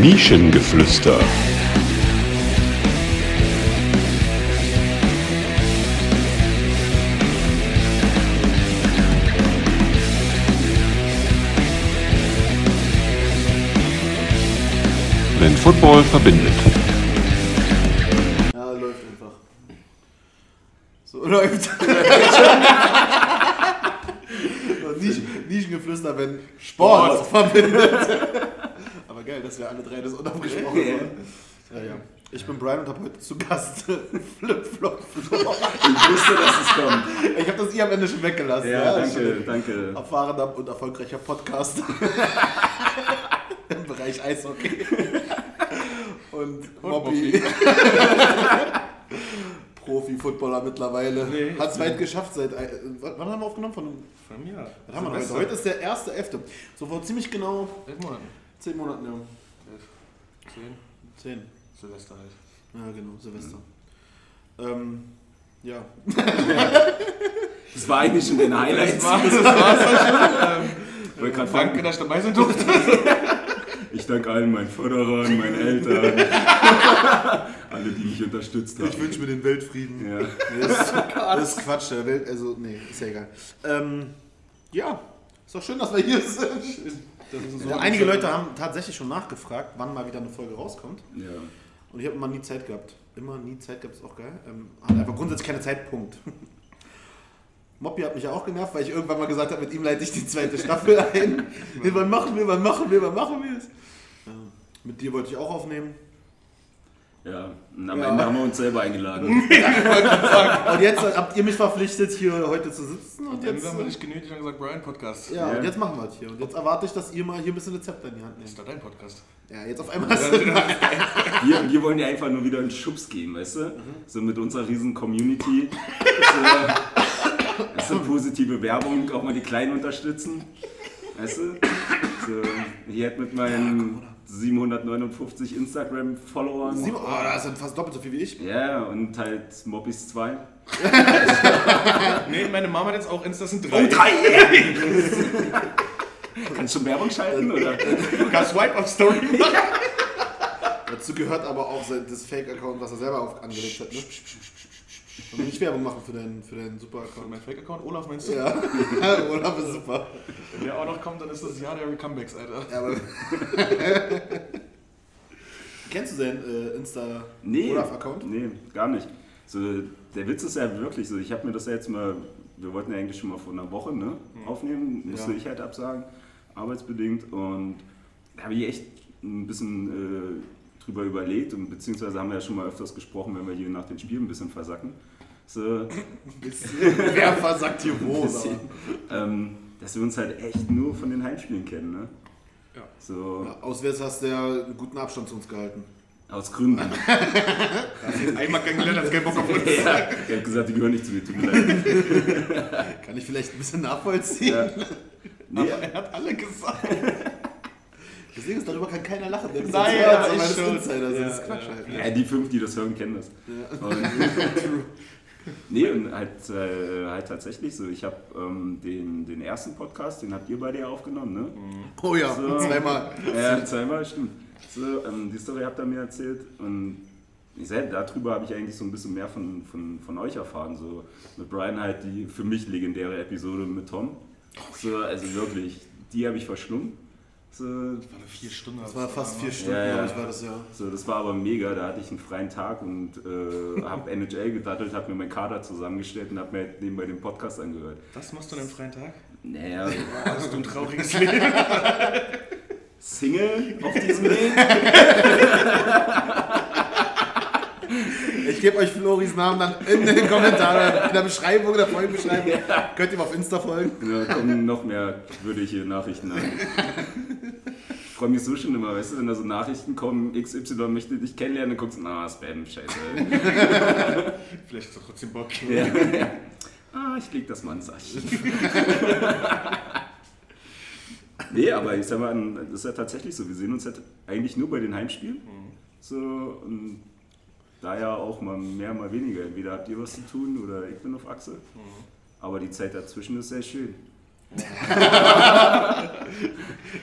Nischengeflüster. Wenn Football verbindet. Ja, läuft einfach. So läuft. Nischengeflüster, wenn Sport, verbindet. Dass wir alle drei das unabgesprochen waren. Ja, ja. Ich bin Brian und habe heute zu Gast Flip Flop Flop. Ich wusste, dass es kommt. Ich habe das ihr am Ende schon weggelassen. Ja, ist danke, danke. Erfahrener und erfolgreicher Podcast im Bereich Eishockey. Und Mobby. Profi-Footballer mittlerweile. Nee, Hat es weit geschafft seit. äh, Wann haben wir aufgenommen? Von, Von mir. was haben wir heute? Heute ist der erste Elfte. So vor ziemlich genau Elf Monaten. zehn Monaten, ja. Zehn. Zehn. Silvester halt. Ja, genau, Silvester. Ähm, ja. Das war eigentlich schon den Highlights. Das war's, das war's schon. Ähm, gerade danke, dass ich dabei sein durfte. ich danke allen meinen Förderern, meinen Eltern, alle, die mich unterstützt haben. Ich wünsche mir den Weltfrieden. Ja. Nee, das, ist, das ist Quatsch, der Welt, also, nee, ist ja egal. Ähm, ja, ist doch schön, dass wir hier sind. So Ja, einige Leute haben tatsächlich schon nachgefragt, wann mal wieder eine Folge rauskommt. ja. Und ich habe immer nie Zeit gehabt. Immer nie Zeit gehabt, ist auch geil. Ähm, hat einfach grundsätzlich keine Zeit, Punkt. Moppi hat mich ja auch genervt, weil ich irgendwann mal gesagt habe, mit ihm leite ich die zweite Staffel ein. wann machen wir, wann machen wir, wann machen wir es? Ja, mit dir wollte ich auch aufnehmen. Ja. Und am Ja. Ende haben wir uns selber eingeladen. Und jetzt habt ihr mich verpflichtet, hier heute zu sitzen. Und Und jetzt, haben wir äh, dich genötigt und gesagt, Brian Podcast. ja, Ja. und jetzt machen wir es hier. Und jetzt erwarte ich, dass ihr mal hier ein bisschen Rezepte in die Hand Das ist nehmt. doch dein Podcast. Ja, jetzt auf einmal. Wir, wir wollen ja einfach nur wieder einen Schubs geben, weißt du? So mit unserer riesen Community. So, das ist positive Werbung, auch mal die Kleinen unterstützen. Weißt du? So, hier hat mit meinen 759 Instagram-Followern. Oh, das sind fast doppelt so viel wie ich. Ja, und halt Mobbys 2. Nee, meine Mama hat jetzt auch Insta, das sind drei. Oh, drei! Kannst du schon Werbung schalten, oder? Sogar Swipe-Up-Story. Dazu gehört aber auch das Fake-Account, was er selber angelegt hat. Ne? Und nicht Werbung machen für deinen, für deinen Super-Account. mein Fake-Account, Olaf meinst du? Ja, Olaf ist super. Wenn der auch noch kommt, dann ist das Jahr der Comebacks, Alter. Ja, aber Kennst du seinen äh, Insta Nee, Olaf-Account? nee, gar nicht. So, der Witz ist ja wirklich so, ich habe mir das ja jetzt mal, wir wollten ja eigentlich schon mal vor einer Woche ne, aufnehmen, musste Ja. ich halt absagen, arbeitsbedingt. Und da habe ich echt ein bisschen äh, drüber überlegt und beziehungsweise haben wir ja schon mal öfters gesprochen, wenn wir hier nach den Spielen ein bisschen versacken. So, Wer versagt hier wo? ähm, dass wir uns halt echt nur von den Heimspielen kennen. Ne? Ja. So, aber- Auswärts hast du ja einen guten Abstand zu uns gehalten. aus Gründen. Einmal kennengelernt, hast keinen Bock auf uns. ja, ich habe gesagt, die gehören nicht zu mir, tut mir leid. Kann ich vielleicht ein bisschen nachvollziehen? Ja. Nee, Er hat alle gesagt. Deswegen ist darüber kann keiner lachen. Denn Nein, ja, ja, aber ich das ist schon. Insider, das Ja, ist Quatsch ja. halt. Ja, die fünf, die das hören, kennen das. Und, nee, und halt, äh, halt tatsächlich so. Ich habe ähm, den, den ersten Podcast, den habt ihr beide ja aufgenommen, ne? Oh ja, So. zweimal. Ja, zweimal, stimmt. So, ähm, die Story habt ihr mir erzählt und ich sag, darüber habe ich eigentlich so ein bisschen mehr von, von, von euch erfahren. So mit Brian halt die für mich legendäre Episode mit Tom. So, also wirklich, die habe ich verschlungen. So, Das war eine vier Stunden. Das war fast vier Stunden, Ja, ja. glaube ich, war das ja. So, das war aber mega. Da hatte ich einen freien Tag und äh, habe NHL gedattelt, habe mir meinen Kader zusammengestellt und habe mir nebenbei den Podcast angehört. Was machst du an einem freien Tag? Naja, Hast du ein trauriges Leben? Single auf diesem Weg. Ich gebe euch Floris Namen dann in den Kommentaren, in der Beschreibung, der Folgenbeschreibung. Könnt ihr mal auf Insta folgen. Da kommen noch mehr würdige Nachrichten an. Ich freue mich so schon immer, weißt du, wenn da so Nachrichten kommen, XY möchte dich kennenlernen, dann guckst du, na, Spam, scheiße. Vielleicht hast du trotzdem Bock. Ja. Ah, ich leg das mal ins Archiv. Nee, aber ich sag mal, das ist ja tatsächlich so. Wir sehen uns halt eigentlich nur bei den Heimspielen. So, und da ja auch mal mehr, mal weniger. Entweder habt ihr was zu tun oder ich bin auf Achse. Aber die Zeit dazwischen ist sehr schön.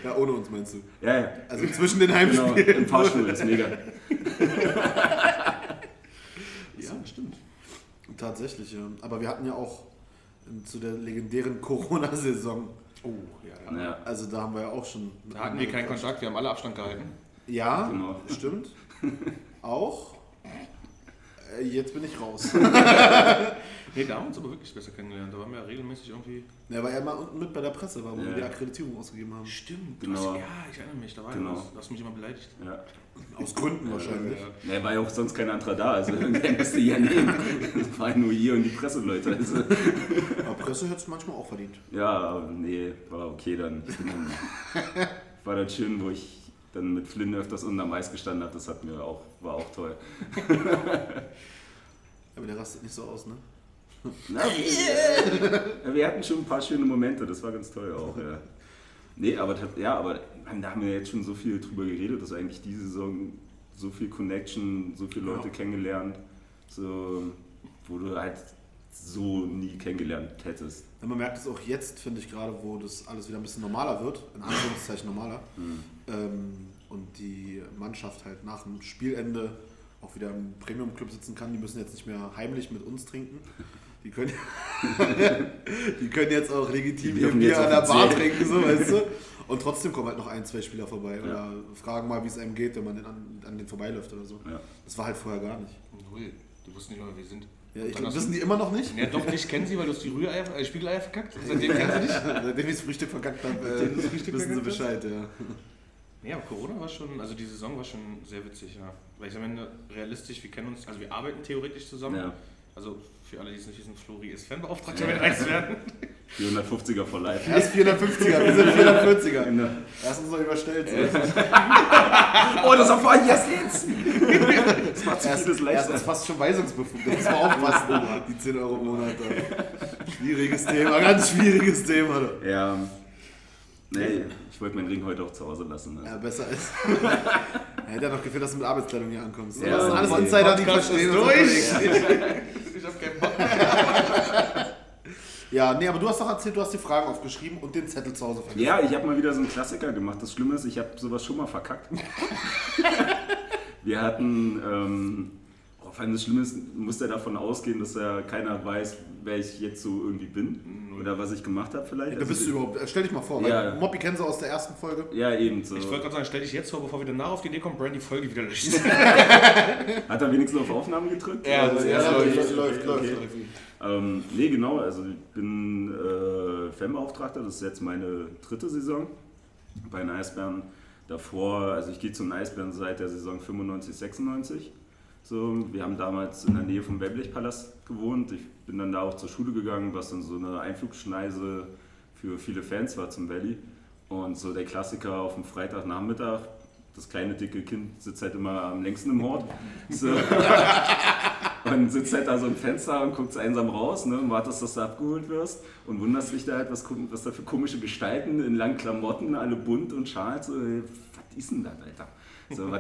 Ja, ohne uns meinst du. Ja, ja. Also zwischen den Genau, Heimspielen. im Fahrstuhl, ist mega. Ja, stimmt. Tatsächlich, ja. Aber wir hatten ja auch ähm, zu der legendären Corona-Saison, Oh, ja. Ja, also da haben wir ja auch schon. Da hatten wir keinen Kontakt, wir haben alle Abstand gehalten. Ja, Genau. stimmt. Auch. Äh, Jetzt bin ich raus. Nee, da haben wir uns aber wirklich besser kennengelernt. Da waren wir ja regelmäßig irgendwie. Ja, weil er mal unten mit bei der Presse war, wo Ja. wir die Akkreditierung ausgegeben haben. Stimmt, Genau. du hast, ja, ich erinnere mich, da war Genau. genau. Du hast mich immer beleidigt. ja. Aus Gründen wahrscheinlich. Ja. Ja, war ja auch sonst kein anderer da, also irgendwer müsste ja nehmen. Das war ja nur ihr und die Presseleute. Also, Aber Presse hätte es manchmal auch verdient. ja, aber nee, war okay dann. Dann War dann schön, wo ich dann mit Flynn öfters unterm Eis gestanden habe, das hat mir auch, war auch toll. Aber der rastet nicht so aus, ne? Na, ja, wir hatten schon ein paar schöne Momente, das war ganz toll auch, ja. Nee, aber ja, aber da haben wir jetzt schon so viel drüber geredet, dass eigentlich diese Saison so viel Connection, so viele Leute Ja. kennengelernt, so, wo du halt so nie kennengelernt hättest. Ja, man merkt es auch jetzt, finde ich gerade, wo das alles wieder ein bisschen normaler wird, in Anführungszeichen normaler, ähm, und die Mannschaft halt nach dem Spielende auch wieder im Premium-Club sitzen kann. Die müssen jetzt nicht mehr heimlich mit uns trinken. Die können, die können jetzt auch legitim ihr dürfen Bier an der Bar trinken, so weißt du. Und trotzdem kommen halt noch ein, zwei Spieler vorbei Ja. oder fragen mal, wie es einem geht, wenn man an, an den vorbeiläuft oder so. Ja. Das war halt vorher gar nicht. Null. Die wussten nicht mal, wer wir sind. Ja, ich glaub, wissen die immer noch nicht? Ja, doch, dich kennen sie, weil du hast die Rühreier, äh, Spiegeleier verkackt. Seitdem kennen sie dich. Seitdem ich das Frühstück verkackt habe, äh, Frühstück wissen sie? Bescheid, ja. Ja, aber Corona war schon, also die Saison war schon sehr witzig, ja. Weil ich am Ende realistisch, wir kennen uns, also wir arbeiten theoretisch zusammen. Ja. Also für alle, die es nicht wissen, Flori ist Fanbeauftragter mit Eiswerden. 450er for life. Er ist 450er, wir sind 440er. Genau. Er ist uns noch überstellt. Oh, das ich erst jetzt! Das macht Er ist, vieles er ist leichter. uns fast schon weisungsbefugt. Das muss man aufpassen, die 10 Euro im Monat. Schwieriges Thema, ganz schwieriges Thema. Ja, nee, ich wollte meinen Ring heute auch zu Hause lassen. Ja, Ne? besser ist. Er hätte ja noch gefehlt, dass du mit Arbeitskleidung hier ankommst. Ja, das sind alles. Insider, die verstehen ist durch. Ich hab keinen. Ja, nee, aber du hast doch erzählt, du hast die Fragen aufgeschrieben und den Zettel zu Hause vergessen. Ja, ich habe mal wieder so einen Klassiker gemacht. Das Schlimme ist, ich habe sowas schon mal verkackt. Wir hatten, ähm, vor allem das Schlimme ist, muss er davon ausgehen, dass ja keiner weiß, wer ich jetzt so irgendwie bin oder was ich gemacht habe vielleicht. Wer Also bist überhaupt? Äh, Stell dich mal vor, Ja. weil Moppy kennen sie aus der ersten Folge. Ja, eben so. Ich wollte gerade sagen, stell dich jetzt vor, bevor wir danach auf die Idee kommen, Brandy Folge wieder löscht. Hat er wenigstens auf Aufnahme gedrückt? Ja, das ja, läuft, läuft. läuft, läuft, okay. Ähm, nee, genau. Also ich bin äh, Fanbeauftragter. Das ist jetzt meine dritte Saison bei den Eisbären. Davor, also ich gehe zu den Eisbären seit der Saison 95, 96. So, wir haben damals in der Nähe vom Wembley-Palast gewohnt. Ich bin dann da auch zur Schule gegangen, was dann so eine Einflugschneise für viele Fans war zum Valley. Und so der Klassiker auf dem Freitagnachmittag, das kleine dicke Kind sitzt halt immer am längsten im Hort. So. Und sitzt halt da so im Fenster und guckt einsam raus ne, und wartest, dass du abgeholt wirst und wunderst dich da halt, was, was da für komische Gestalten in langen Klamotten, alle bunt und schals. So, was ist denn das, Alter? So,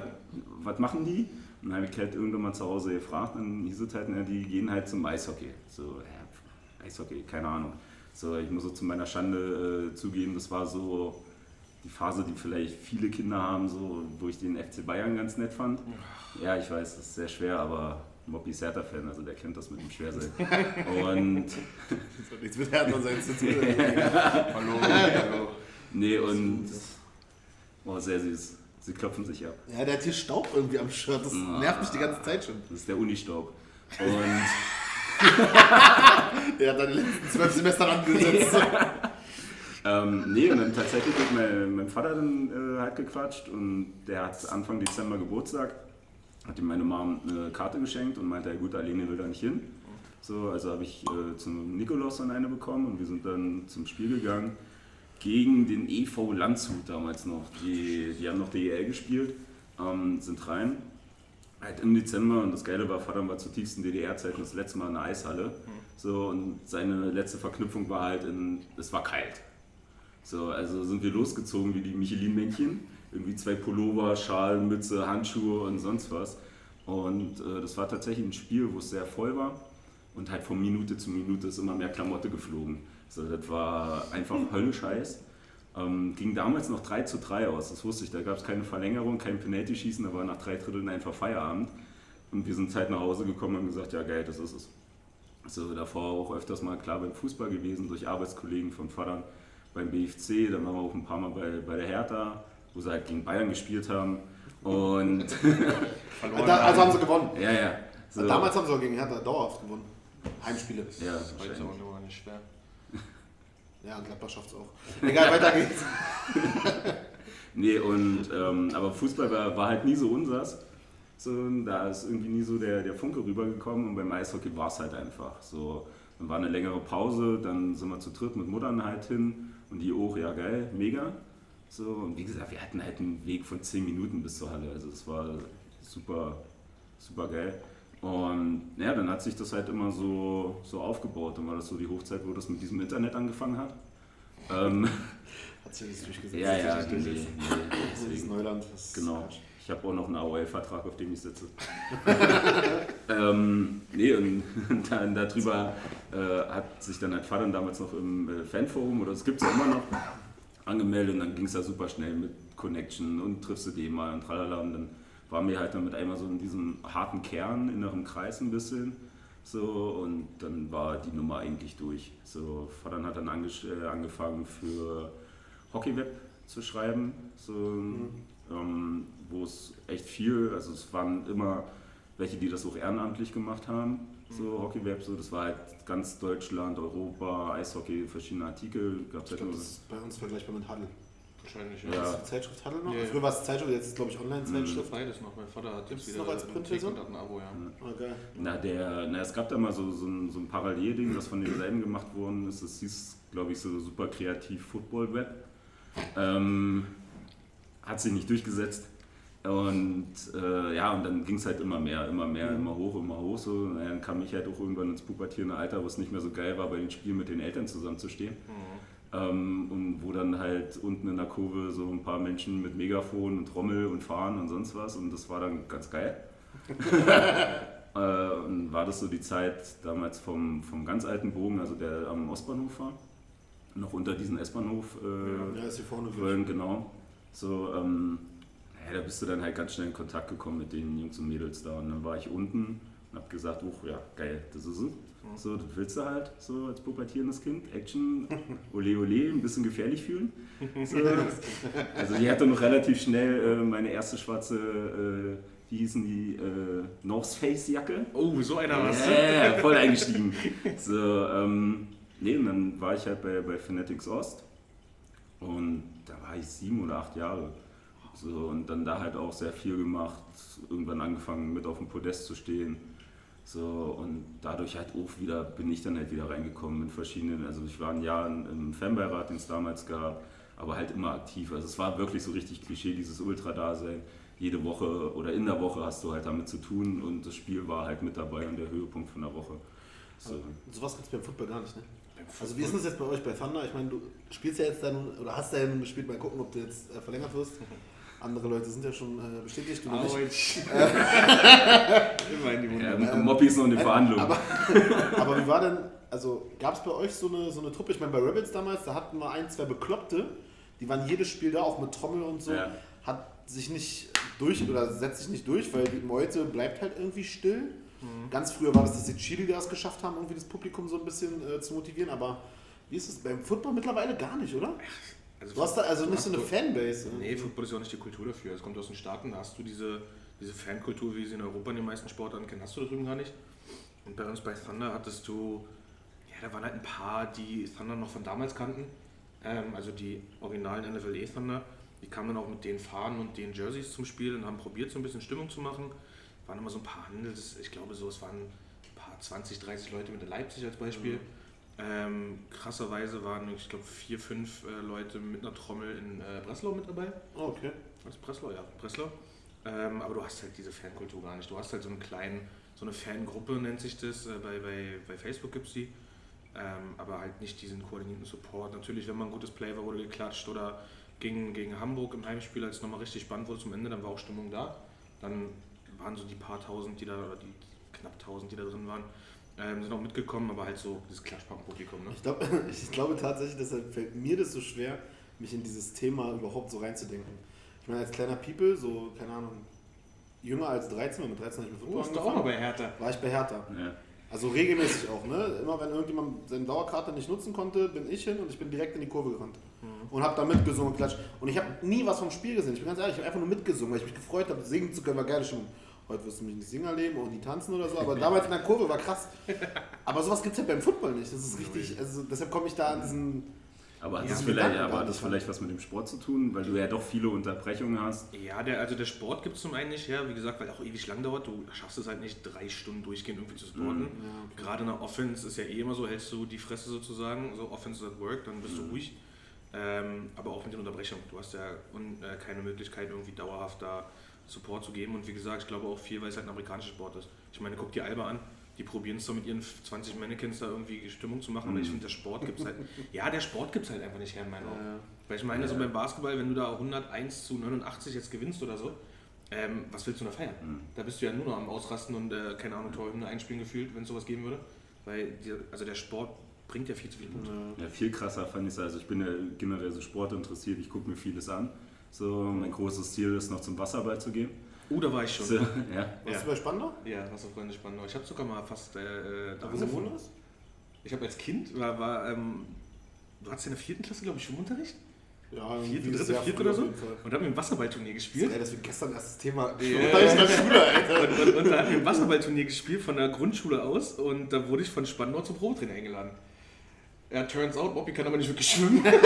was machen die? Und dann habe ich halt irgendwann mal zu Hause gefragt und hieß es halt, ne, die gehen halt zum Eishockey. So, ja, Eishockey, keine Ahnung. So, ich muss so zu meiner Schande äh, zugeben, das war so die Phase, die vielleicht viele Kinder haben, so, wo ich den FC Bayern ganz nett fand. Ja, ich weiß, das ist sehr schwer, aber Moppy ist Hertha-Fan, also der kennt das mit dem Schwersein. Und Das hat nichts mit Hertha sein zu tun. Hallo, hallo. nee, und oh, sehr süß. Sie klopfen sich ab. Ja, der hat hier Staub irgendwie am Shirt. Das nervt mich die ganze Zeit schon. Das ist der Unistaub. Und Der hat seine letzten zwölf Semester angesetzt. ähm, nee, und dann tatsächlich mit mein, meinem Vater dann äh, halt gequatscht und der hat Anfang Dezember Geburtstag. Hat ihm meine Mom eine Karte geschenkt und meinte, ja gut, Alene will da nicht hin. So, also habe ich äh, zum Nikolaus dann eine bekommen und wir sind dann zum Spiel gegangen gegen den EV Landshut damals noch. Die, die haben noch DEL gespielt, ähm, sind rein. Halt im Dezember und das Geile war, Vater war zutiefst in DDR-Zeiten das letzte Mal in der Eishalle. So, und seine letzte Verknüpfung war halt in, es war kalt. So, also sind wir losgezogen wie die Michelin-Männchen. Irgendwie zwei Pullover, Schal, Mütze, Handschuhe und sonst was. Und äh, das war tatsächlich ein Spiel, wo es sehr voll war. Und halt von Minute zu Minute ist immer mehr Klamotte geflogen. So, das war einfach höllisch heiß. Ähm, ging damals noch 3 zu 3 aus, das wusste ich. Da gab es keine Verlängerung, kein Penalty-Schießen, da war nach drei Dritteln einfach Feierabend. Und wir sind Zeit nach Hause gekommen und gesagt, ja geil, das ist es. Also davor auch öfters mal klar beim Fußball gewesen, durch Arbeitskollegen von Vatern beim BFC, dann waren wir auch ein paar Mal bei, bei der Hertha, wo sie halt gegen Bayern gespielt haben. Und da, also haben sie gewonnen. ja, ja. So. Damals haben sie auch gegen Hertha dauerhaft gewonnen. Heimspiele. Ja, Heute ist nur nicht schwer. Ja, Gladbach schafft es auch. Egal, weiter geht's. Nee, und, ähm, aber Fußball war, war halt nie so unsers. So, da ist irgendwie nie so der, der Funke rübergekommen und beim Eishockey war es halt einfach. So, dann war eine längere Pause, dann sind wir zu dritt mit Muttern halt hin und die auch, ja geil, mega. So, und wie gesagt, wir hatten halt einen Weg von 10 Minuten bis zur Halle, also es war super, super geil. Und ja, dann hat sich das halt immer so, so aufgebaut. Dann war das so die Hochzeit, wo das mit diesem Internet angefangen hat. Ähm, Hat sich das durchgesetzt. ja, ja, nee, das nee, Das ist deswegen. Neuland. Das Genau. Ich habe auch noch einen AOL-Vertrag, auf dem ich sitze. ähm, nee, und dann darüber äh, hat sich dann halt Vater damals noch im äh, Fanforum, oder es gibt es ja immer noch, angemeldet und dann ging es ja super schnell mit Connection und triffst du den mal und tralala und dann waren wir halt dann mit einmal so in diesem harten Kern, inneren Kreis ein bisschen. So, und dann war die Nummer eigentlich durch. So, Vater hat dann äh, angefangen für Hockeyweb zu schreiben, so, ähm, wo es echt viel, also es waren immer welche, die das auch ehrenamtlich gemacht haben, so Hockeyweb, so, das war halt ganz Deutschland, Europa, Eishockey, verschiedene Artikel, gab es Ich halt glaube, nur das ist bei uns vergleichbar mit Huddle. Wahrscheinlich, Ja. ja. Ist die Zeitschrift Huddle noch? Ja. Früher war es Zeitschrift, jetzt ist es glaube ich Online-Zeitschrift. Beides noch. Mein Vater hat jetzt noch wieder als eine Printversion? Ein Abo, ja. Ah, geil. Na, der, na, es gab da mal so, so ein, so ein Parallelding, das von denselben gemacht worden ist. Das hieß, glaube ich, so super kreativ Football Web. Ähm, hat sich nicht durchgesetzt. Und äh, ja, und dann ging es halt immer mehr, immer mehr, immer hoch, immer hoch. So. Und dann kam ich halt auch irgendwann ins pubertierende Alter, wo es nicht mehr so geil war, bei den Spielen mit den Eltern zusammenzustehen. Ähm, und wo dann halt unten in der Kurve so ein paar Menschen mit Megafon und Trommel und Fahren und sonst was. Und das war dann ganz geil. äh, und war das so die Zeit damals vom, vom ganz alten Bogen, also der am Ostbahnhof war. Noch unter diesen S-Bahnhof. Äh, Ja, ist hier vorne Köln, genau. So, ähm, naja, da bist du dann halt ganz schnell in Kontakt gekommen mit den Jungs und Mädels da. Und dann war ich unten und hab gesagt, oh ja, geil, das ist es. So, das willst du halt, so als pubertierendes Kind. Action, ole ole, ein bisschen gefährlich fühlen. So. Also die hatte noch relativ schnell äh, meine erste schwarze, äh, wie hießen die, äh, North Face Jacke. Oh, so einer war's. Ja, yeah, voll eingestiegen. So, ähm, nee, und dann war ich halt bei, bei Fanatics Ost und da war ich sieben oder acht Jahre. So, und dann da halt auch sehr viel gemacht, irgendwann angefangen mit auf dem Podest zu stehen. So, und dadurch halt auch wieder, bin ich dann halt wieder reingekommen in verschiedenen, also ich war ein Jahr im- Fanbeirat, den es damals gab, aber halt immer aktiv. Also es war wirklich so richtig Klischee, dieses Ultra-Dasein. Jede Woche oder in der Woche hast du halt damit zu tun und das Spiel war halt mit dabei und der Höhepunkt von der Woche. So. Sowas gibt es beim Football gar nicht, ne? Also wie ist das jetzt bei euch bei Thunder? Ich meine, du spielst ja jetzt dann, oder hast ja nun gespielt, mal gucken, ob du jetzt äh, verlängert wirst. Andere Leute sind ja schon äh, bestätigt, du noch nicht. Immer in die Wunde. Ja, Moppi ist noch in den Verhandlungen. Aber, aber wie war denn, also gab es bei euch so eine, so eine Truppe? Ich meine, bei Rebels damals, da hatten wir ein, zwei Bekloppte, die waren jedes Spiel da, auch mit Trommel und so. Ja. Hat sich nicht durch oder setzt sich nicht durch, weil die Meute bleibt halt irgendwie still. Mhm. Ganz früher war das, dass die Cheerleaders geschafft haben, irgendwie das Publikum so ein bisschen äh, zu motivieren, aber wie ist es beim Football mittlerweile gar nicht, oder? Du hast da also nicht so eine Fanbase. Nee, Football ist ja auch nicht die Kultur dafür. Es kommt aus den Staaten, da hast du diese, diese Fankultur, wie sie in Europa in den meisten Sportarten kennen, hast du da drüben gar nicht. Und bei uns bei Thunder hattest du, ja, da waren halt ein paar, die Thunder noch von damals kannten. Ähm, also die originalen NFLE Thunder. Die kamen dann auch mit den Fahnen und den Jerseys zum Spiel und haben probiert, so ein bisschen Stimmung zu machen. Waren immer so ein paar Handels, ich glaube so, es waren ein paar 20, 30 Leute mit der Leipzig als Beispiel. Ähm, krasserweise waren, ich glaube, vier, fünf äh, Leute mit einer Trommel in äh, Breslau mit dabei. Oh, okay. Was Breslau, ja, Breslau. Ähm, aber du hast halt diese Fankultur gar nicht. Du hast halt so einen kleinen, so eine Fangruppe nennt sich das, äh, bei, bei, bei Facebook gibt es die. Ähm, aber halt nicht diesen koordinierten Support. Natürlich, wenn man ein gutes Play war, wurde geklatscht oder gegen, gegen Hamburg im Heimspiel, als es nochmal richtig spannend wurde zum Ende, dann war auch Stimmung da. Dann waren so die paar tausend, die da, oder die knapp tausend, die da drin waren, Ähm, sind auch mitgekommen, aber halt so dieses Klatschpunk-Publikum. Ne? Ich, glaub, ich glaube tatsächlich, deshalb fällt mir das so schwer, mich in dieses Thema überhaupt so reinzudenken. Ich meine, als kleiner People, so, keine Ahnung, jünger als 13, weil mit 13 habe ich mit Du Football warst doch auch noch angefangen, bei Hertha. war ich bei Hertha. Ja. Also regelmäßig auch, ne? Immer wenn irgendjemand seine Dauerkarte nicht nutzen konnte, bin ich hin und ich bin direkt in die Kurve gerannt. Und habe da mitgesungen und klatscht. Und ich habe nie was vom Spiel gesehen. Ich bin ganz ehrlich, ich habe einfach nur mitgesungen, weil ich mich gefreut habe, singen zu können, war geile Stimmung. Heute wirst du mich nicht singen erleben und nie tanzen oder so, aber damals in der Kurve war krass. Aber sowas gibt es halt beim Football nicht. Das ist richtig, also deshalb komme ich da an diesen. Aber hat Ja, das, vielleicht, aber hat das vielleicht was mit dem Sport zu tun, weil du ja doch viele Unterbrechungen hast? Ja, der, also der Sport gibt es zum einen nicht her, wie gesagt, weil auch ewig lang dauert. Du schaffst es halt nicht, drei Stunden durchgehend irgendwie zu sporten. Ja, okay. Gerade in der Offense ist ja eh immer so, hältst du die Fresse sozusagen, so Offense at Work, dann bist du ruhig. Ähm, aber auch mit den Unterbrechungen. Du hast ja un, äh, keine Möglichkeit, irgendwie dauerhaft da Support zu geben. Und wie gesagt, ich glaube auch viel, weil es halt ein amerikanischer Sport ist. Ich meine, guck dir Alba an. Die probieren es doch mit ihren 20 Mannequins da irgendwie Stimmung zu machen, aber ich finde, der Sport gibt es halt. Ja, der Sport gibt es halt einfach nicht her in meinen Augen. Ja. Weil ich meine, so beim Basketball, wenn du da 101 zu 89 jetzt gewinnst oder so, ähm, was willst du da feiern? Da bist du ja nur noch am Ausrasten und, äh, keine Ahnung, Torhymne einspielen gefühlt, wenn es sowas geben würde. Weil, die, also der Sport bringt ja viel zu viele Punkte. Ja, viel krasser fand ich es. Also ich bin ja generell so sportinteressiert, ich gucke mir vieles an. So, mein großes Ziel ist noch zum Wasserball zu gehen. Oh, da war ich schon. So, ja. Warst Ja. du bei Spandau? Ja, Wasserfreunde Spandau. Ich habe sogar mal fast äh, äh, da du? Ich habe als Kind, war, war ähm, du hattest ja in der vierten Klasse, glaube ich, Schwimmunterricht? Ja, Vierte, dritte, vierte oder so? Und da haben wir ein Wasserballturnier gespielt. Ey, das wird gestern erst das Thema. Ja. Schule, Alter. Und, und, und da hatten wir ein Wasserballturnier gespielt von der Grundschule aus und da wurde ich von Spandau zum Probetrainer eingeladen. Ja, turns out, Bobby kann aber nicht wirklich schwimmen. also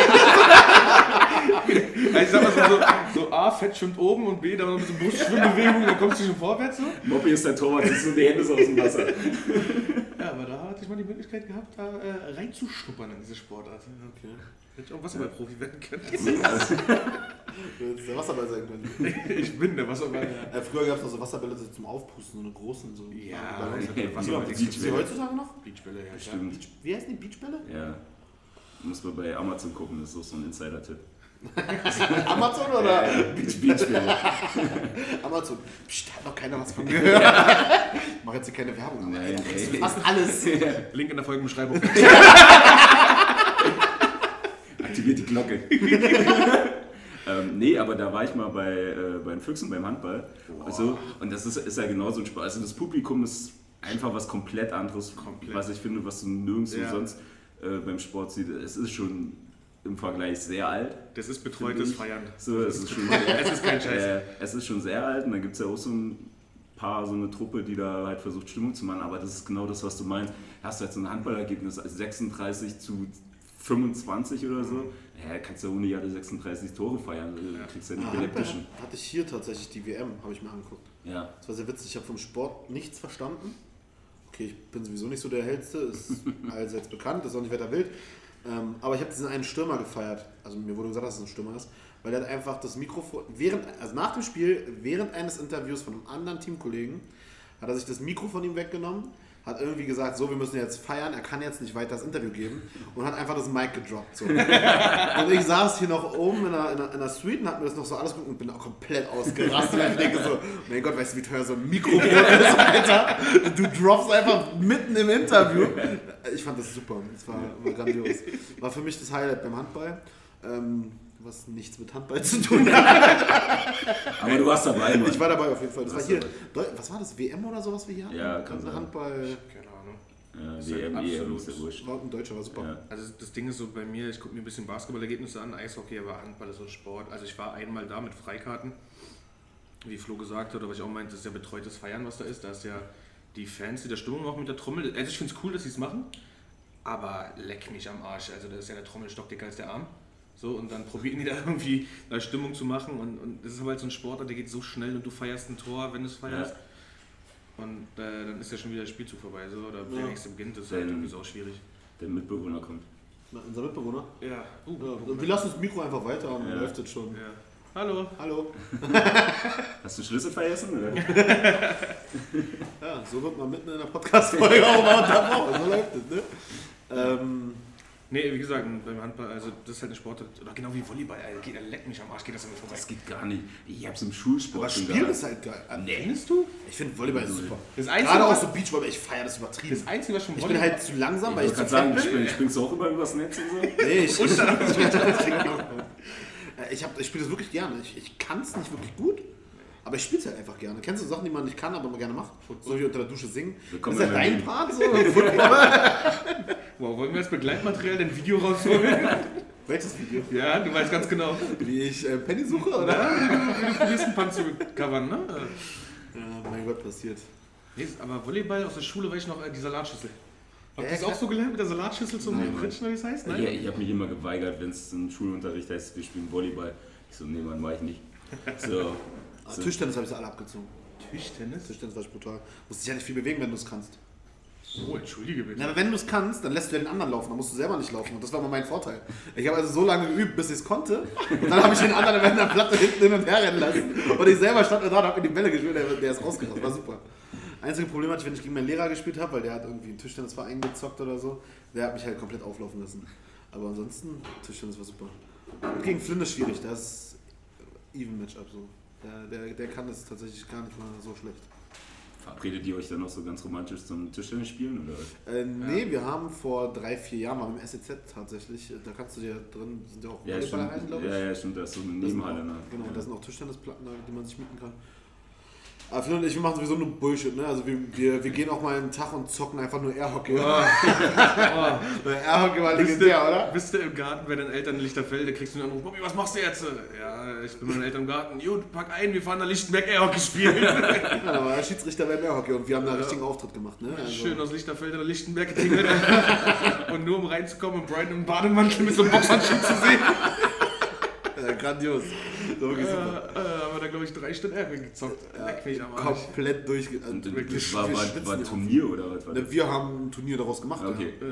ich sag mal so, so, so A, Fett schwimmt oben und B, da noch ein bisschen Brustschwimmbewegung, dann kommst du schon vorwärts so. Moppi ist der Torwart, siehst du die Hände so aus dem Wasser. Ja, aber da hatte ich mal die Möglichkeit gehabt, da äh, reinzuschnuppern in diese Sportart. Okay. Hätte ich auch Wasserballprofi werden können. Du hättest der Wasserball sein können. ich bin der Wasserball. Äh, früher gab es noch so Wasserbälle so zum Aufpusten, so eine großen. So Ja, Gibt's die heutzutage noch? Beachbälle, ja. klar. Stimmt. Beach, wie heißen die Beachbälle? Ja. Muss man bei Amazon gucken, das ist auch so ein Insider-Tipp. Amazon oder? Beach, Beachbälle. Amazon. Psst, hat noch keiner was von gehört. ich mache jetzt hier keine Werbung, aber Nein, ey, ey. fast alles. Link in der Folgenbeschreibung. Aktiviert die Glocke. ähm, nee, aber da war ich mal bei, äh, bei den Füchsen beim Handball. Also, und das ist, ist ja genauso ein Spaß. Also das Publikum ist einfach was komplett anderes, Komplett. was ich finde, was du nirgendwo Ja. sonst äh, beim Sport siehst. Es ist schon im Vergleich sehr alt. Das ist betreutes. Feiern. So, es ist schon Es ist kein Scheiß. Äh, es ist schon sehr alt und dann gibt es ja auch so ein paar, so eine Truppe, die da halt versucht Stimmung zu machen, aber das ist genau das, was du meinst. Hast du jetzt ein Handballergebnis als 36 zu 25 oder so, ja, kannst du ja ohne jede 36 Tore feiern, du kriegst ja nicht Ja, epileptischen. Handball hatte ich hier tatsächlich die WM, habe ich mir angeguckt. Ja, Das war sehr witzig, ich habe vom Sport nichts verstanden. Okay, ich bin sowieso nicht so der Hellste, ist allseits bekannt, ist auch nicht weiter wild. Ähm, aber ich habe diesen einen Stürmer gefeiert. Also mir wurde gesagt, dass es ein Stürmer ist, weil er hat einfach das Mikrofon, während, also nach dem Spiel, während eines Interviews von einem anderen Teamkollegen, hat er sich das Mikro von ihm weggenommen, hat irgendwie gesagt, so, wir müssen jetzt feiern, er kann jetzt nicht weiter das Interview geben und hat einfach das Mic gedroppt. So. Und ich saß hier noch oben in der, in der, in der Suite und hab mir das noch so alles geguckt und bin auch komplett ausgerastet. Und ich denke so, mein Gott, weißt du, wie teuer so ein Mikrofon ist, Alter? Du droppst einfach mitten im Interview. Ich fand das super. Das war, war grandios. War für mich das Highlight beim Handball. Ähm, was nichts mit Handball zu tun hat. aber du warst dabei, Mann. Ich war dabei auf jeden Fall. Das war hier, was war das, WM oder sowas wie hier hatten? Ja, kann sein. Handball, Keine Ahnung. Ja, ist WM, EM absolut- ist ja wurscht. war ein Deutscher, war super. Ja. Also das Ding ist so bei mir, ich gucke mir ein bisschen Basketballergebnisse an, Eishockey, aber Handball ist so ein Sport. Also ich war einmal da mit Freikarten, wie Flo gesagt hat, aber ich auch meinte, das ist ja betreutes Feiern, was da ist. Da ist ja die Fans, die da Stimmung machen mit der Trommel. Also ich finde es cool, dass sie es machen, aber leck mich am Arsch. Also da ist ja der Trommelstock dicker als der Arm. So, und dann probieren die da irgendwie da Stimmung zu machen. Und, und das ist aber halt so ein Sport, der geht so schnell und du feierst ein Tor, wenn du es feierst. Und äh, dann ist ja schon wieder das Spielzug vorbei. So, oder der Ja. nächste beginnt, das ist halt irgendwie so schwierig. Der Mitbewohner kommt. Na, unser Mitbewohner. Ja, uh, Ja, wir lassen das Mikro einfach weiter und Ja. läuft jetzt schon. Ja. Hallo. Hallo. Hast du Schlüssel vergessen? Oder? Ja, so wird man mitten in der Podcast-Folge auch mal unterbrochen. So läuft es, ne? Ähm, Nee, wie gesagt, beim Handball, also das ist halt eine Sportart, oder genau wie Volleyball, Alter, geht, leck mich am Arsch, geht das an mir vorbei. Das geht gar nicht. Ich hab's im Schulsport Aber schon gehabt. ist halt geil. Nee. Findest du? Ich finde Volleyball ist super. Das Einzige, Gerade auch was- so Beachvolleyball, ich feiere das übertrieben. Das Einzige, was schon ich bin halt zu langsam, weil Ich ich zu gerade sagen, bin. spring, springst du auch immer übers Netz und so? Nee, ich, ich, ich, hab- ich spiele das wirklich gerne. Ich, ich kann es nicht wirklich gut, aber ich spiele es halt einfach gerne. Kennst du Sachen, die man nicht kann, aber man gerne macht? So wie unter der Dusche singen. Wir Das kommen ist ja dein. Part so. Wow, wollen wir als Begleitmaterial dein Video rausholen? Welches Video? ja, du weißt ganz genau. Wie ich äh, Penny suche, oder? Ja, wie du probierst, einen Pan zu covern, ne? Ja, mein Gott, passiert. Nee, aber Volleyball aus der Schule weiß ich noch, äh, die Salatschüssel. Habt ihr das auch so gelernt mit der Salatschüssel zum. Pritschen, wie es heißt? Nein? Ja, ich habe mich immer geweigert, wenn es im Schulunterricht heißt, wir spielen Volleyball. Ich so, nee, Mann, mach ich nicht. So. So. Tischtennis habe ich sie alle abgezogen. Tischtennis? Tischtennis war ich brutal. Musst dich ja nicht viel bewegen, wenn du es kannst. Oh, entschuldige bitte. Na, aber wenn du es kannst, dann lässt du ja den anderen laufen, dann musst du selber nicht laufen. Und das war immer mein Vorteil. Ich habe also so lange geübt, bis ich es konnte. Und dann habe ich den anderen in der Platte hinten hin und her rennen lassen. Und ich selber stand da und habe mir die Bälle gespielt, der, der ist ausgerastet. War super. Einzige Problem hatte ich, wenn ich gegen meinen Lehrer gespielt habe, weil der hat irgendwie einen Tischtennisverein gezockt oder so. Der hat mich halt komplett auflaufen lassen. Aber ansonsten, Tischtennis war super. Und gegen Flynn ist schwierig, das ist Even Matchup so. Der, der, der kann das tatsächlich gar nicht mal so schlecht. Verabredet ihr euch dann noch so ganz romantisch zum Tischtennis spielen? Oder? Äh, nee, wir haben vor drei, vier Jahren mal im SEZ tatsächlich, äh, da kannst du dir drin, sind ja auch Ja, stimmt. Volleyballhallen, glaube ich. Ja, ja, stimmt, da ist so eine Nebenhalle. auch-? Genau, ja. da sind auch Tischtennisplatten, die man sich mieten kann. Aber Phil und ich, wir machen sowieso nur Bullshit, ne? Also wir, wir, wir gehen auch mal einen Tag und zocken einfach nur Airhockey. Weil Airhockey war legendär, oder? bist du im Garten bei deinen Eltern in Lichterfelde, kriegst du einen Anruf, Bobby, was machst du jetzt? Ja, ich bin mit meinen Eltern im Garten. Gut, pack ein, wir fahren nach Lichtenberg Airhockey spielen. Ja, da war er Schiedsrichter beim Airhockey und wir haben da einen richtigen Auftritt gemacht, ne? Also, Schön aus Lichterfelde nach Lichtenberg getingelt. Und nur um reinzukommen und Brian im Bademantel mit so einem Boxhandschuh zu sehen, äh, grandios. So, wirklich äh, äh, super. haben wir da, glaube ich, drei Stunden Airhockey gezockt. Am Arsch. Komplett durch. Äh, Und wir- das war, war, war ein ja. Turnier oder was? Ne, Wir haben ein Turnier daraus gemacht. Okay. Ja.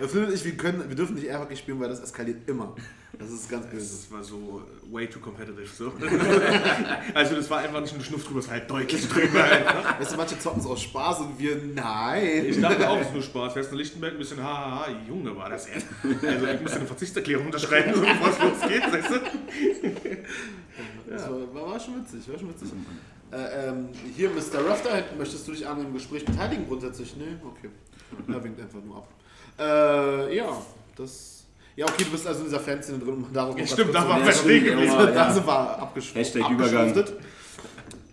Ja. Phil und ich, wir, können, wir dürfen nicht Airhockey spielen, weil das eskaliert immer. Das ist ganz böse. Das war so äh, way too competitive. So. also das war einfach nicht nur Schnuff drüber, es war halt deutlich drüber. Einfach. Weißt du, manche zocken es aus Spaß und wir nein. Ich dachte auch, es ist nur Spaß. Fährst du nach Lichtenberg ein bisschen, hahaha, Junge war das jetzt. Also ich musste eine Verzichtserklärung unterschreiben, so bevor es losgeht, weißt du? Das war, war, war schon witzig, war schon witzig. Äh, ähm, hier, Mr. Rafter, möchtest du dich an dem Gespräch beteiligen grundsätzlich? Nee? Okay. Er winkt einfach nur ab. Äh, ja, das... Ja, okay, du bist also in dieser Fanszene drin. Um darauf noch ganz stimmt, da war Ja, stimmt, ja. Da sind wir abgeschw Hashtag Übergang. abgeschwuftet.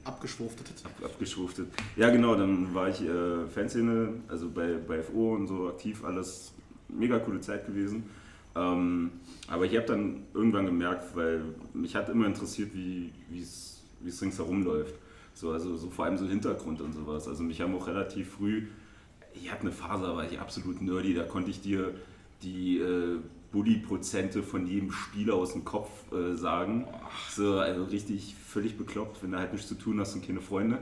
Abgeschwuftet. abgeschwuftet. Ja, genau, dann war ich äh, Fanszene, also bei, bei FO und so aktiv, alles mega coole Zeit gewesen. Ähm, aber ich habe dann irgendwann gemerkt, weil mich hat immer interessiert, wie es ringsherum läuft. So, also so vor allem so Hintergrund und sowas. Also mich haben auch relativ früh, ich hatte eine Phase, da war ich absolut nerdy, da konnte ich dir die äh, Bully-Prozente von jedem Spieler aus dem Kopf äh, sagen. So, also richtig völlig bekloppt, wenn du halt nichts zu tun hast und keine Freunde.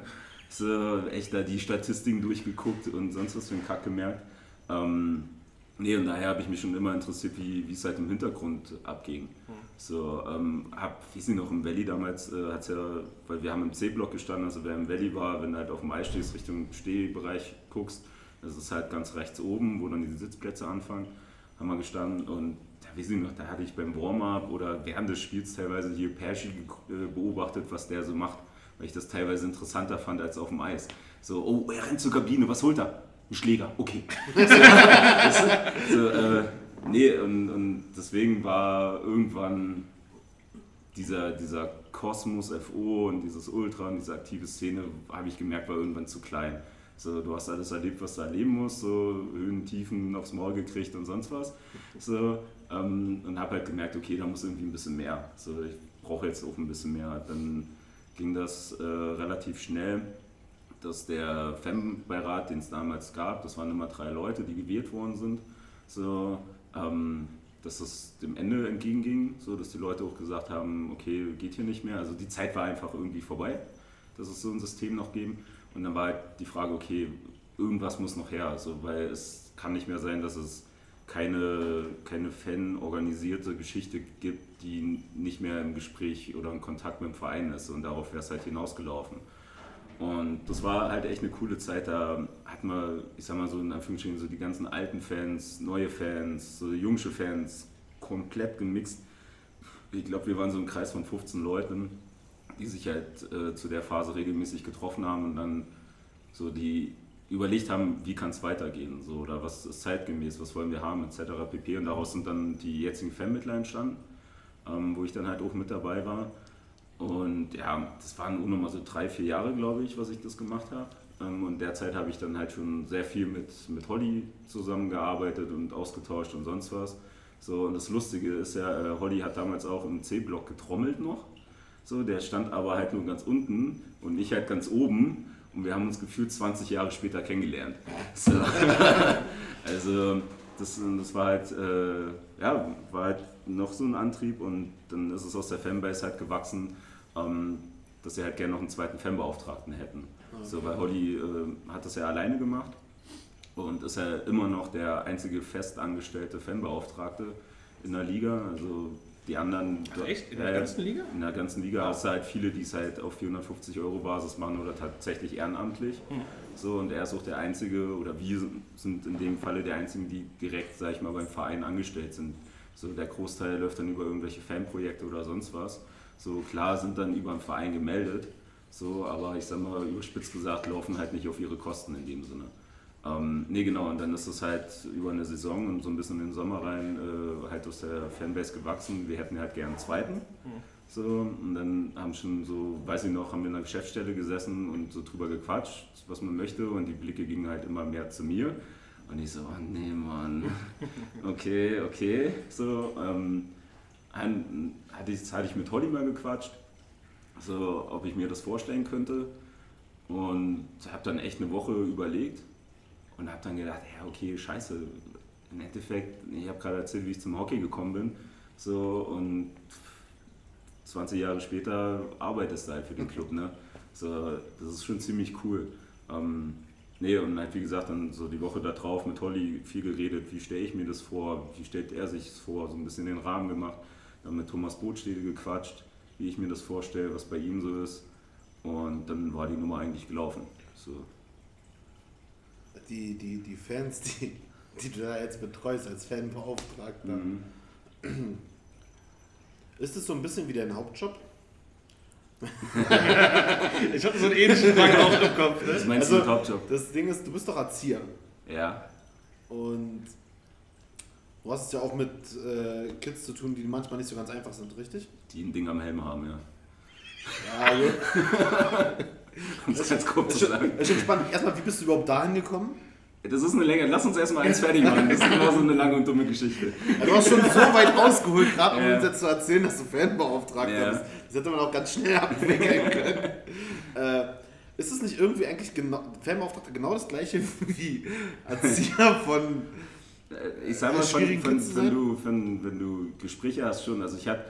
So, echt da die Statistiken durchgeguckt und sonst was für einen Kack gemerkt. Ähm, nee, und daher habe ich mich schon immer interessiert, wie wie es halt im Hintergrund abging. So, ähm, hab, wie sie noch im Valley damals, äh, hat's ja, weil wir haben im C-Block gestanden, also wer im Valley war, wenn du halt auf dem Eis stehst, Richtung Stehbereich guckst, das ist halt ganz rechts oben, wo dann die Sitzplätze anfangen, haben wir gestanden und da weiß ich noch, da hatte ich beim Warm-Up oder während des Spiels teilweise hier Perschi äh, beobachtet, was der so macht, weil ich das teilweise interessanter fand als auf dem Eis. So, oh, er rennt zur Kabine, was holt er? Ein Schläger, okay. Du? so, äh, nee, und, und deswegen war irgendwann dieser, dieser Kosmos FO und dieses Ultra und diese aktive Szene, habe ich gemerkt, war irgendwann zu klein. So, du hast alles erlebt, was du erleben musst, so Höhen, Tiefen aufs Maul gekriegt und sonst was. So, ähm, und habe halt gemerkt, okay, da muss irgendwie ein bisschen mehr. So, ich brauche jetzt auch ein bisschen mehr. Dann ging das äh, relativ schnell, dass der FEM-Beirat, den es damals gab, das waren immer drei Leute, die gewählt worden sind, so, ähm, dass es dem Ende entgegenging, so dass die Leute auch gesagt haben, okay, geht hier nicht mehr. Also die Zeit war einfach irgendwie vorbei, dass es so ein System noch geben. Und dann war halt die Frage, okay, irgendwas muss noch her, also, weil es kann nicht mehr sein, dass es keine, keine fan-organisierte Geschichte gibt, die nicht mehr im Gespräch oder in Kontakt mit dem Verein ist. Und darauf wäre es halt hinausgelaufen. Und das war halt echt eine coole Zeit. Da hat man, ich sag mal so in Anführungsstrichen, so die ganzen alten Fans, neue Fans, so jungsche Fans komplett gemixt. Ich glaube, wir waren so ein Kreis von 15 Leuten, die sich halt äh, zu der Phase regelmäßig getroffen haben und dann so die überlegt haben, wie kann es weitergehen, so oder was ist zeitgemäß, was wollen wir haben, etc. pp. Und daraus sind dann die jetzigen Fanmittler entstanden, ähm, wo ich dann halt auch mit dabei war. Und ja, das waren nur noch mal so drei, vier Jahre, glaube ich, was ich das gemacht habe. Ähm, und derzeit habe ich dann halt schon sehr viel mit, mit Holly zusammengearbeitet und ausgetauscht und sonst was. So, und das Lustige ist ja, äh, Holly hat damals auch im C-Block getrommelt noch. So, der stand aber halt nur ganz unten und ich halt ganz oben. Und wir haben uns gefühlt 20 Jahre später kennengelernt. So. also das, das war halt, äh, ja, war halt noch so ein Antrieb und dann ist es aus der Fanbase halt gewachsen dass sie halt gerne noch einen zweiten Fanbeauftragten hätten. Okay. So, weil Holly äh, hat das ja alleine gemacht und ist ja immer noch der einzige festangestellte Fanbeauftragte in der Liga. Also die anderen. Ach, echt? In der äh, ganzen Liga? In der ganzen Liga wow. hast du halt viele, die es halt auf 450 Euro Basis machen oder tatsächlich ehrenamtlich. Mhm. So, und er ist auch der Einzige, oder wir sind in dem Falle der Einzigen, die direkt, sag ich mal, beim Verein angestellt sind. So, der Großteil läuft dann über irgendwelche Fanprojekte oder sonst was. So klar sind dann über den Verein gemeldet, so, aber ich sag mal, überspitzt gesagt, laufen halt nicht auf ihre Kosten in dem Sinne. Ähm, nee, genau, und dann ist es halt über eine Saison und so ein bisschen in den Sommer rein äh, halt aus der Fanbase gewachsen. Wir hätten halt gern einen zweiten. Mhm. So, und dann haben schon so, weiß ich noch, haben wir in der Geschäftsstelle gesessen und so drüber gequatscht, was man möchte, und die Blicke gingen halt immer mehr zu mir. Und ich so, oh nee, Mann, okay, okay. So, ähm, hatte ich, hatte ich mit Holly mal gequatscht, so, ob ich mir das vorstellen könnte. Und habe dann echt eine Woche überlegt und habe dann gedacht, ja, okay, scheiße. Im Endeffekt, ich habe gerade erzählt, wie ich zum Hockey gekommen bin. So, und 20 Jahre später arbeitest du halt für den Club. Ne? So, das ist schon ziemlich cool. Ähm, nee, und halt wie gesagt, dann so die Woche darauf mit Holly viel geredet, wie stelle ich mir das vor, wie stellt er sich das vor, so ein bisschen den Rahmen gemacht. Dann mit Thomas Brotstede gequatscht, wie ich mir das vorstelle, was bei ihm so ist. Und dann war die Nummer eigentlich gelaufen. So. Die, die, die Fans, die, die du da jetzt betreust als Fanbeauftragter, mhm. ist es so ein bisschen wie dein Hauptjob? ich hatte so einen ähnlichen Frage auch im Kopf. Ne? Was meinst also, du mit Hauptjob? Das Ding ist, du bist doch Erzieher. Ja. Und Du hast es ja auch mit äh, Kids zu tun, die manchmal nicht so ganz einfach sind, richtig? Die ein Ding am Helm haben, ja. Ja, gut. um das ganz grob zu sagen. Das ist schon spannend. Erstmal, wie bist du überhaupt dahin gekommen? Das ist eine Länge. Lass uns erstmal eins fertig machen. Das ist genau so eine lange und dumme Geschichte. Ja, du hast schon so weit ausgeholt, gerade um ja. uns jetzt zu erzählen, dass du Fanbeauftragter ja. bist. Das hätte man auch ganz schnell abwickeln können. äh, ist es nicht irgendwie eigentlich genau, Fanbeauftragter genau das gleiche wie Erzieher von ich sag mal, von, von, wenn, du, von, wenn du Gespräche hast schon, also ich hatte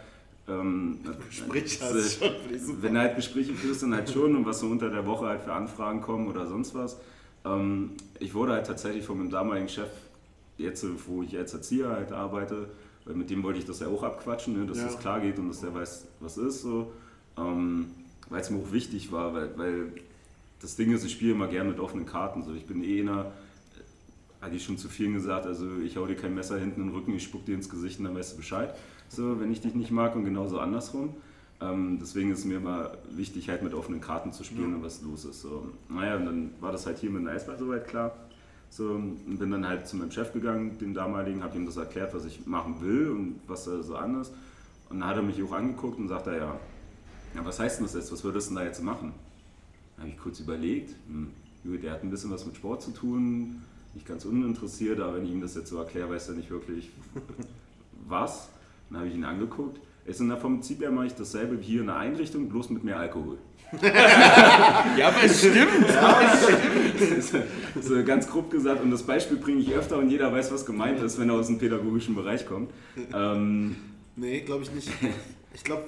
ähm, Gespräche äh, hast schon, wenn du halt Gespräche führst, dann halt schon und was so unter der Woche halt für Anfragen kommen oder sonst was. Ähm, ich wurde halt tatsächlich von meinem damaligen Chef, jetzt wo ich als Erzieher halt arbeite, weil mit dem wollte ich das ja auch abquatschen, ne, dass ja. das klar geht und dass der weiß, was ist, so. Ähm, weil es mir auch wichtig war, weil, weil das Ding ist, ich spiele immer gerne mit offenen Karten. So. Ich bin eh einer, hatte ich schon zu vielen gesagt, also ich hau dir kein Messer hinten in den Rücken, ich spuck dir ins Gesicht und dann weißt du Bescheid, so, wenn ich dich nicht mag und genauso andersrum. Ähm, deswegen ist es mir immer wichtig, halt mit offenen Karten zu spielen ja. und was los ist. So. Naja, und dann war das halt hier mit dem Eisball soweit klar. So, und bin dann halt zu meinem Chef gegangen, dem damaligen, habe ihm das erklärt, was ich machen will und was da so anders. Und dann hat er mich auch angeguckt und sagte, ja, ja, was heißt denn das jetzt, was würdest du denn da jetzt machen? Da habe ich kurz überlegt, hm, der hat ein bisschen was mit Sport zu tun, nicht ganz uninteressiert, aber wenn ich ihm das jetzt so erkläre, weiß er nicht wirklich was. Dann habe ich ihn angeguckt. Es ist vom Prinzip her mache ich dasselbe wie hier in der Einrichtung, bloß mit mehr Alkohol. ja, aber es stimmt. Ja, es stimmt. so ganz grob gesagt, und das Beispiel bringe ich öfter und jeder weiß, was gemeint ist, wenn er aus dem pädagogischen Bereich kommt. Ähm, nee, glaube ich nicht. Ich glaube,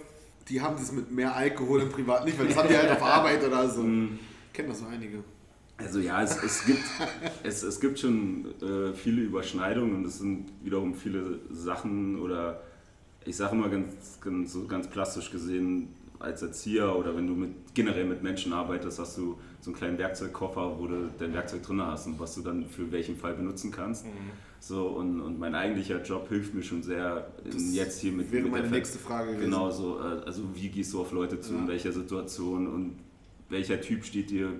die haben das mit mehr Alkohol im Privat nicht, weil das haben die halt auf Arbeit oder so. Mm. Ich kenne das so einige. Also ja, es, es, gibt, es, es gibt schon äh, viele Überschneidungen und es sind wiederum viele Sachen oder ich sage immer ganz, ganz, ganz plastisch gesehen, als Erzieher oder wenn du mit, generell mit Menschen arbeitest, hast du so einen kleinen Werkzeugkoffer, wo du dein Werkzeug drin hast und was du dann für welchen Fall benutzen kannst. Mhm. So, und, und mein eigentlicher Job hilft mir schon sehr jetzt hier mit, wäre mit meine der nächste Frage gewesen. Genau so, äh, also wie gehst du auf Leute zu, Ja. in welcher Situation und welcher Typ steht dir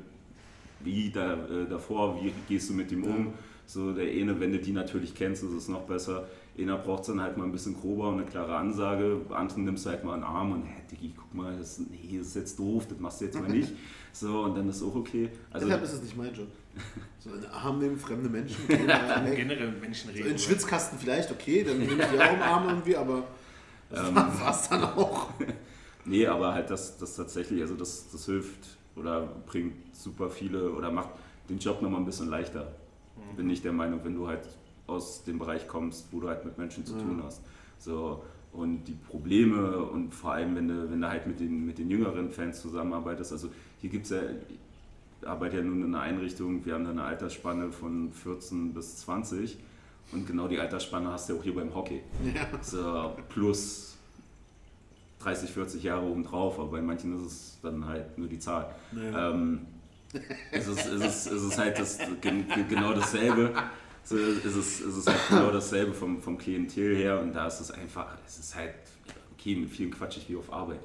wie da, äh, davor, wie gehst du mit ihm um. So der eine, wenn du die natürlich kennst, ist es noch besser. Einer braucht es dann halt mal ein bisschen grober und eine klare Ansage. Anderen nimmst du halt mal einen Arm und, hä, Diggi, guck mal, das, nee, das ist jetzt doof, das machst du jetzt mal nicht. So, und dann ist auch okay. Also, Deshalb ist es nicht mein Job. So in den Arm nehmen, fremde Menschen. Hey. Generell mit Menschen so reden. in den Schwitzkasten vielleicht, okay, dann nehme ich die auch im Arm irgendwie, aber das Ähm. war es dann auch. Nee, aber halt das, das tatsächlich, also das, das hilft oder bringt super viele oder macht den Job nochmal ein bisschen leichter. Bin ich der Meinung, wenn du halt aus dem Bereich kommst, wo du halt mit Menschen zu tun hast. So, und die Probleme und vor allem, wenn du, wenn du halt mit den, mit den jüngeren Fans zusammenarbeitest, also hier gibt es ja, ich arbeite ja nun in einer Einrichtung, wir haben da eine Altersspanne von 14 bis 20 und genau die Altersspanne hast du ja auch hier beim Hockey. Ja. So, plus 30, 40 Jahre obendrauf, aber bei manchen ist es dann halt nur die Zahl. Ja. Ähm, es, ist, es, ist, es ist halt das, gen- ge- genau dasselbe. So, es, ist, es ist halt genau dasselbe vom, vom Klientel her und da ist es einfach, es ist halt, okay, mit vielen quatsch ich wie auf Arbeit.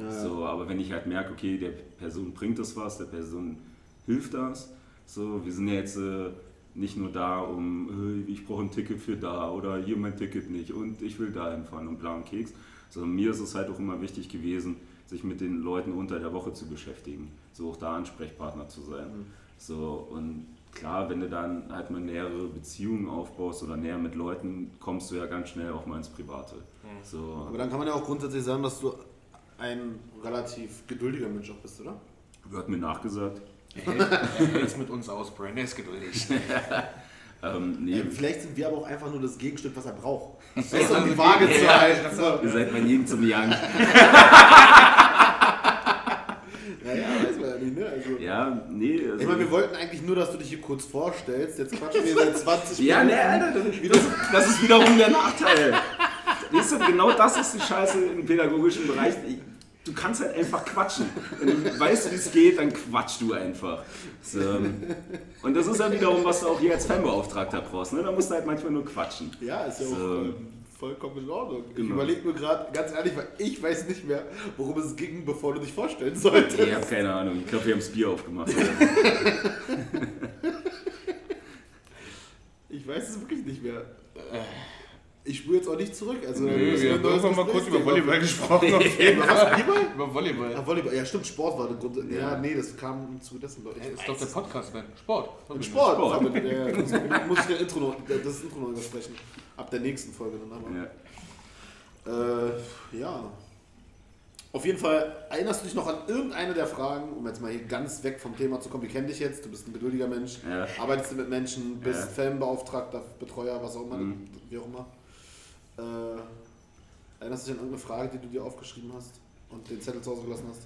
Ja. So, aber wenn ich halt merke, okay, der Person bringt das was, der Person hilft das, so, wir sind ja jetzt äh, nicht nur da, um, äh, ich brauche ein Ticket für da oder hier mein Ticket nicht und ich will da hinfahren und bla und Keks, sondern mir ist es halt auch immer wichtig gewesen, sich mit den Leuten unter der Woche zu beschäftigen, so auch da Ansprechpartner zu sein. So, und klar, wenn du dann halt mal nähere Beziehungen aufbaust oder näher mit Leuten, kommst du ja ganz schnell auch mal ins Private. So, Aber dann kann man ja auch grundsätzlich sagen, dass du ein relativ geduldiger Mensch auch bist, oder? wird mir nachgesagt. Jetzt mit uns aus, Brand, der ist geduldig. Ähm, nee, Ja, vielleicht sind wir aber auch einfach nur das Gegenstück, was er braucht. Weißt du, um die Waage zu halten. Ihr seid mein Yin zum Yang. Naja, weiß man ja nicht, ne? Also, Ja, nee. Also, Ich meine, wir wollten eigentlich nur, dass du dich hier kurz vorstellst. Jetzt quatschen wir seit 20 ja, nee, Minuten. Alter, das, das ist wiederum der Nachteil. Weißt du, genau das ist die Scheiße im pädagogischen Bereich. Du kannst halt einfach quatschen. Wenn du weißt, wie es geht, dann quatsch du einfach. So. Und das ist ja wiederum, was du auch hier als Fanbeauftragter brauchst. Ne? Da musst du halt manchmal nur quatschen. Ja, ist ja auch So. Vollkommen in Ordnung. Ich Genau. überlege mir gerade, ganz ehrlich, weil ich weiß nicht mehr, worum es ging, bevor du dich vorstellen solltest. Ich habe keine Ahnung. Ich glaube, wir haben das Bier aufgemacht. Ich weiß es wirklich nicht mehr. Ich spüre jetzt auch nicht zurück. Also, Nö, wir haben irgendwann mal kurz über Volleyball gesprochen. auf jeden Fall. Volleyball? Über Volleyball. Ah, Volleyball. Ja, stimmt, Sport war der Grund. Ja, Ja. nee, das kam im Zuge dessen, glaube ich. Das ist doch der Podcast, Ben. Sport. Im Sport. Sport. Damit, ja, ja, das muss ich der Intro noch, das Intro noch übersprechen. Ab der nächsten Folge dann aber. Ja. Äh, ja. Auf jeden Fall, erinnerst du dich noch an irgendeine der Fragen, um jetzt mal hier ganz weg vom Thema zu kommen? Wir kennen dich jetzt, du bist ein geduldiger Mensch, Ja. arbeitest du mit Menschen, bist Ja. Fanbeauftragter, Betreuer, was auch immer, Mhm. wie auch immer. Äh, erinnerst du dich an irgendeine Frage, die du dir aufgeschrieben hast und den Zettel zu Hause gelassen hast?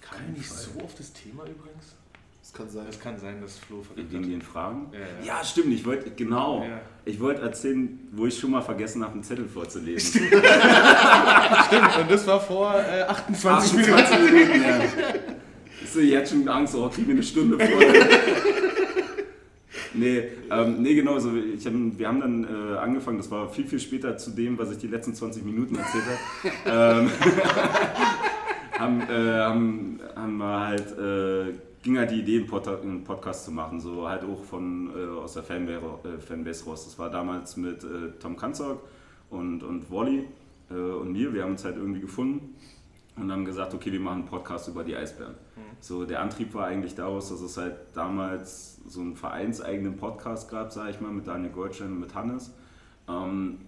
Kam ich nicht so auf das Thema übrigens? Das kann sein. Es kann sein, dass Flo verrückt hat. den Fragen? Ja, ja. Ja, stimmt. Ich wollte, genau. Ja. Ich wollte erzählen, wo ich schon mal vergessen habe, einen Zettel vorzulesen. Stimmt, und das war vor äh, 28 Minuten. 28 Minuten, ja. Ist jetzt schon Angst, oh, kriegen wir eine Stunde vor. nee, ähm, nee, genau. So, ich hab, wir haben dann äh, angefangen, das war viel, viel später zu dem, was ich die letzten 20 Minuten erzählt habe. ähm, haben, äh, haben, haben wir halt, äh, ging halt die Idee, einen, Pod einen Podcast zu machen, so halt auch von, äh, aus der Fanbase, äh, Fanbase raus. Das war damals mit äh, Tom Kanzog und, und Wally und mir. Wir haben uns halt irgendwie gefunden und haben gesagt, okay, wir machen einen Podcast über die Eisbären. So, der Antrieb war eigentlich daraus, dass es halt damals so einen vereinseigenen Podcast gab, sage ich mal, mit Daniel Goldstein und mit Hannes. Ähm,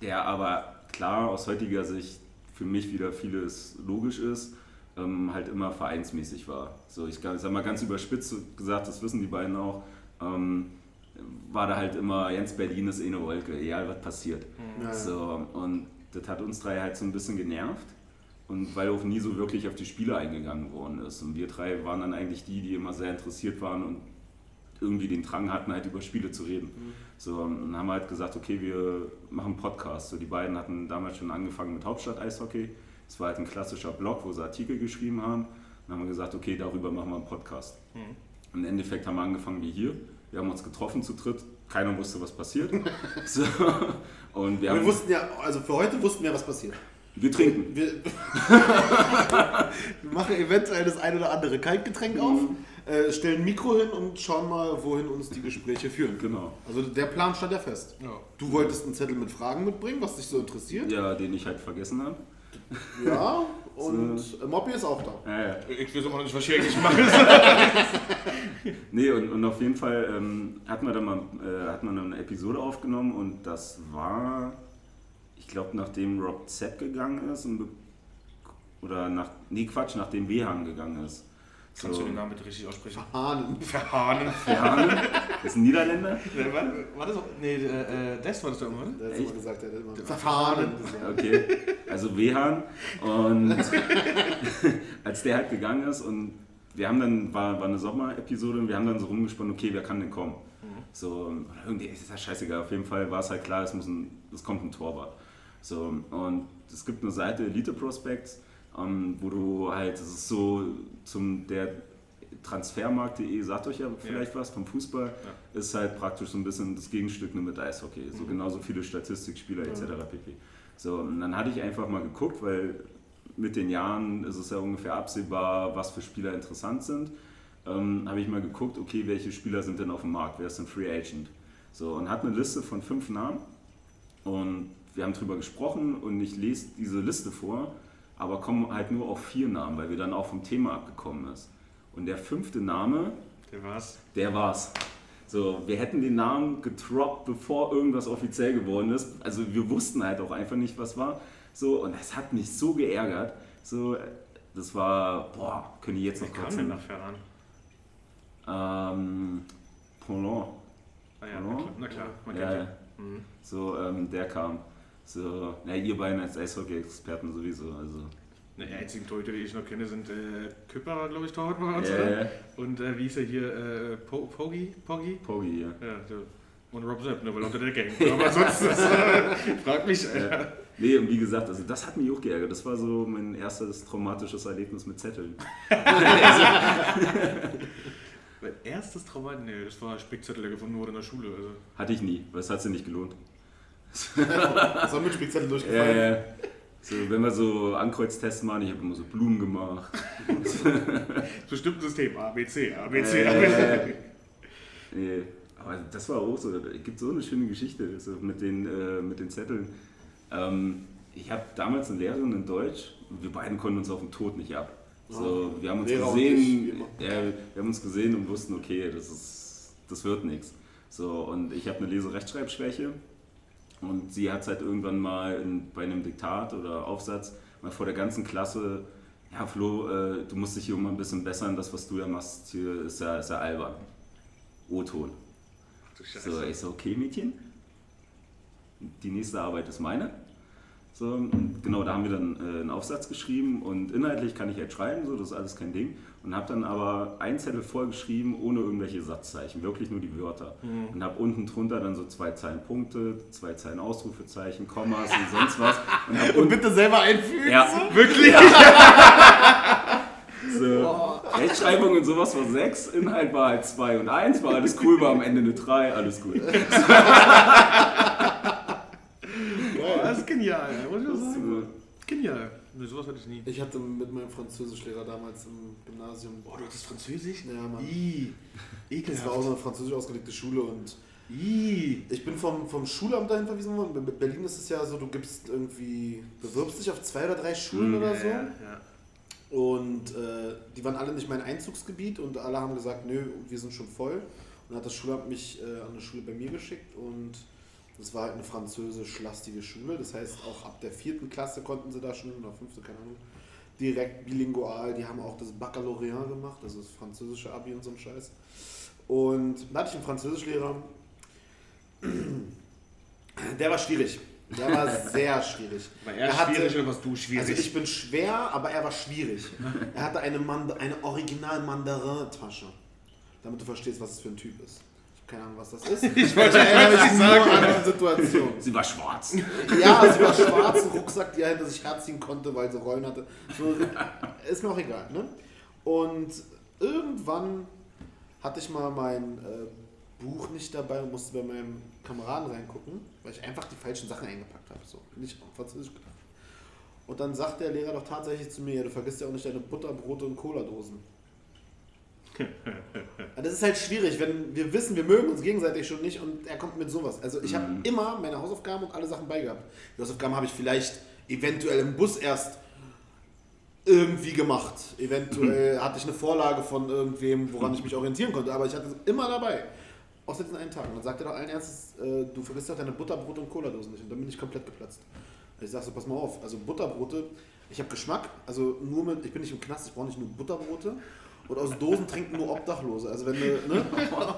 der aber klar aus heutiger Sicht für mich wieder vieles logisch ist, ähm, halt immer vereinsmäßig war. So, ich sag mal ganz überspitzt gesagt, das wissen die beiden auch, ähm, war da halt immer, Jens Berlin ist eh eine Wolke, egal was passiert. Ja, ja. So, und das hat uns drei halt so ein bisschen genervt. Und weil auch nie so wirklich auf die Spiele eingegangen worden ist. Und wir drei waren dann eigentlich die, die immer sehr interessiert waren und irgendwie den Drang hatten, halt über Spiele zu reden. So, und haben halt gesagt, okay, wir machen Podcast. So, die beiden hatten damals schon angefangen mit Hauptstadt Eishockey. Es war halt ein klassischer Blog, wo sie Artikel geschrieben haben. Dann haben wir gesagt, okay, darüber machen wir einen Podcast. Mhm. Im Endeffekt haben wir angefangen wie hier. Wir haben uns getroffen zu dritt. Keiner wusste, was passiert. so. Und wir, wir wussten ja, also für heute wussten wir, was passiert. Wir trinken. Wir, wir machen eventuell das ein oder andere Kaltgetränk auf, mhm. Äh, stellen ein Mikro hin und schauen mal, wohin uns die Gespräche führen. Genau. Also der Plan stand ja fest. Ja. Du wolltest einen Zettel mit Fragen mitbringen, was dich so interessiert. Ja, den ich halt vergessen habe. Ja, und so. Moppi ist auch da. Ja, ja. Ich weiß immer noch nicht, was ich eigentlich mache. nee, und, und auf jeden Fall ähm, hat man dann mal äh, hat man eine Episode aufgenommen und das war ich glaube, nachdem Rob Z gegangen ist und oder nach, nee Quatsch, nachdem Wehan gegangen ist. Kannst du den Namen bitte richtig aussprechen? Verhahnen. Verhahnen. Verhahnen? Das ist ein Niederländer? Nee, war, war das auch? Nee, äh, das war das doch immer, Der hat immer gesagt, der hat immer Verhahnen. Okay, also Wehan. Und als der halt gegangen ist und wir haben dann, war, war eine Sommer-Episode und wir haben dann so rumgesponnen, okay, wer kann denn kommen? Mhm. So, irgendwie ist das scheißegal. Auf jeden Fall war es halt klar, es, muss ein, es kommt ein Torwart. So, und es gibt eine Seite Elite Prospects, ähm, wo du halt, das ist so zum der Transfermarkt.de, sagt euch ja vielleicht ja. was vom Fußball, ja. ist halt praktisch so ein bisschen das Gegenstück nur mit Eishockey. So mhm. genauso viele Statistikspieler etc. pp. So, und dann hatte ich einfach mal geguckt, weil mit den Jahren ist es ja ungefähr absehbar, was für Spieler interessant sind. Ähm, habe ich mal geguckt, okay, welche Spieler sind denn auf dem Markt, wer ist denn Free Agent? So, und hat eine Liste von fünf Namen und wir haben darüber gesprochen und ich lese diese Liste vor, aber komme halt nur auf vier Namen, weil wir dann auch vom Thema abgekommen ist. Und der fünfte Name, der war's. Der war's. So, wir hätten den Namen getroppt, bevor irgendwas offiziell geworden ist. Also wir wussten halt auch einfach nicht, was war. So, und das hat mich so geärgert. So, das war, boah, können die jetzt noch kurz. Kam nach Ferran? Ähm, Poulon. Ah ja, Poulon? na klar, man ja, ja. Mhm. So, ähm, der kam. So, na, ihr beiden als Eishockey-Experten sowieso. Also. Ne, die einzigen Torhüter, die ich noch kenne, sind äh, Küpperer, glaube ich, Torhüter bei uns, äh, Und äh, wie ist er hier? Äh, po Pogi? Pogi? Pogi, ja. ja so. Und Rob Sepp, nur weil unter der Gang. Aber sonst, das, frag mich. Ja. Nee, und wie gesagt, also das hat mich auch geärgert. Das war so mein erstes traumatisches Erlebnis mit Zetteln. mein erstes Trauma? Nee, das war Spickzettel, der gefunden wurde in der Schule. Also. Hatte ich nie, weil es hat sich nicht gelohnt. war mit Spickzettel durchgefallen. Ja, ja. So, wenn wir so Ankreuztests machen, ich habe immer so Blumen gemacht. Bestimmt System, A, B, C, A, B, C, A, B, C. Nee, aber das war auch so, es gibt so eine schöne Geschichte so mit, den, äh, mit den Zetteln. Ähm, ich habe damals eine Lehrerin in Deutsch, wir beiden konnten uns auf den Tod nicht ab. So, wir haben uns Lehrer gesehen, ja, wir haben uns gesehen und wussten, okay, das, ist, das wird nichts. So, und ich habe eine Leserechtschreibschwäche und sie hat es halt irgendwann mal in, bei einem Diktat oder Aufsatz mal vor der ganzen Klasse, ja Flo, äh, du musst dich hier mal ein bisschen bessern, das was du ja machst hier ist ja, ist ja albern. O-Ton. So, ich so, okay Mädchen, die nächste Arbeit ist meine. So, und genau, da haben wir dann äh, einen Aufsatz geschrieben und inhaltlich kann ich halt schreiben, so, das ist alles kein Ding. Und habe dann aber ein Zettel vollgeschrieben, ohne irgendwelche Satzzeichen, wirklich nur die Wörter. Mhm. Und habe unten drunter dann so zwei Zeilen Punkte, zwei Zeilen Ausrufezeichen, Kommas und sonst was. Und, und bitte selber einfügen? Ja, so? wirklich. so, Rechtschreibung und sowas war sechs, Inhalt war halt zwei und eins, war alles cool, war am Ende eine drei, alles gut. das genial, muss ich sagen. Genial. Nee, sowas hatte ich nie. Ich hatte mit meinem Französischlehrer damals im Gymnasium. Boah, du hattest Französisch? Ja, Mann. Ih, ekelhaft. Das war auch so eine französisch ausgelegte Schule und Ih. ich bin vom, vom Schulamt dahin verwiesen worden. In Berlin ist es ja so, du gibst irgendwie, bewirbst dich auf zwei oder drei Schulen mhm. oder so. Ja, ja. Und äh, die waren alle nicht mein Einzugsgebiet und alle haben gesagt, nö, wir sind schon voll. Und dann hat das Schulamt mich äh, an eine Schule bei mir geschickt und das war halt eine französisch-lastige Schule. Das heißt, auch ab der vierten Klasse konnten sie da schon, oder fünfte, keine Ahnung, direkt bilingual. Die haben auch das Baccalaureat gemacht, also das französische Abi und so ein Scheiß. Und da hatte ich einen Französischlehrer, der war schwierig. Der war sehr schwierig. War er, er hatte, schwierig oder warst du schwierig? Also ich bin schwer, aber er war schwierig. er hatte eine, Mand eine Original-Mandarin-Tasche. Damit du verstehst, was es für ein Typ ist. Keine Ahnung, was das ist. Ich wollte erinnere mich nur an die Situation. Sie war schwarz. Ja, sie war schwarz, ein Rucksack, die er hinter sich herziehen konnte, weil sie Rollen hatte. So, ist mir auch egal. Ne? Und irgendwann hatte ich mal mein äh, Buch nicht dabei und musste bei meinem Kameraden reingucken, weil ich einfach die falschen Sachen eingepackt habe. So, nicht auf Französisch gedacht. Und dann sagt der Lehrer doch tatsächlich zu mir, ja, du vergisst ja auch nicht deine Butterbrote und Cola-Dosen. das ist halt schwierig, wenn wir wissen, wir mögen uns gegenseitig schon nicht und er kommt mit sowas. Also ich habe immer meine Hausaufgaben und alle Sachen beigehabt. Die Hausaufgaben habe ich vielleicht eventuell im Bus erst irgendwie gemacht. Eventuell hatte ich eine Vorlage von irgendwem, woran ich mich orientieren konnte, aber ich hatte es immer dabei. Außer diesen einen Tag. Und dann sagt er doch allen Ernstes, äh, du vergisst doch deine Butterbrot und Cola-Dosen nicht. Und dann bin ich komplett geplatzt. Ich sag so, pass mal auf, also Butterbrote, ich habe Geschmack, also nur mit, ich bin nicht im Knast, ich brauche nicht nur Butterbrote. Und aus Dosen trinken nur Obdachlose. Also wenn du, ne,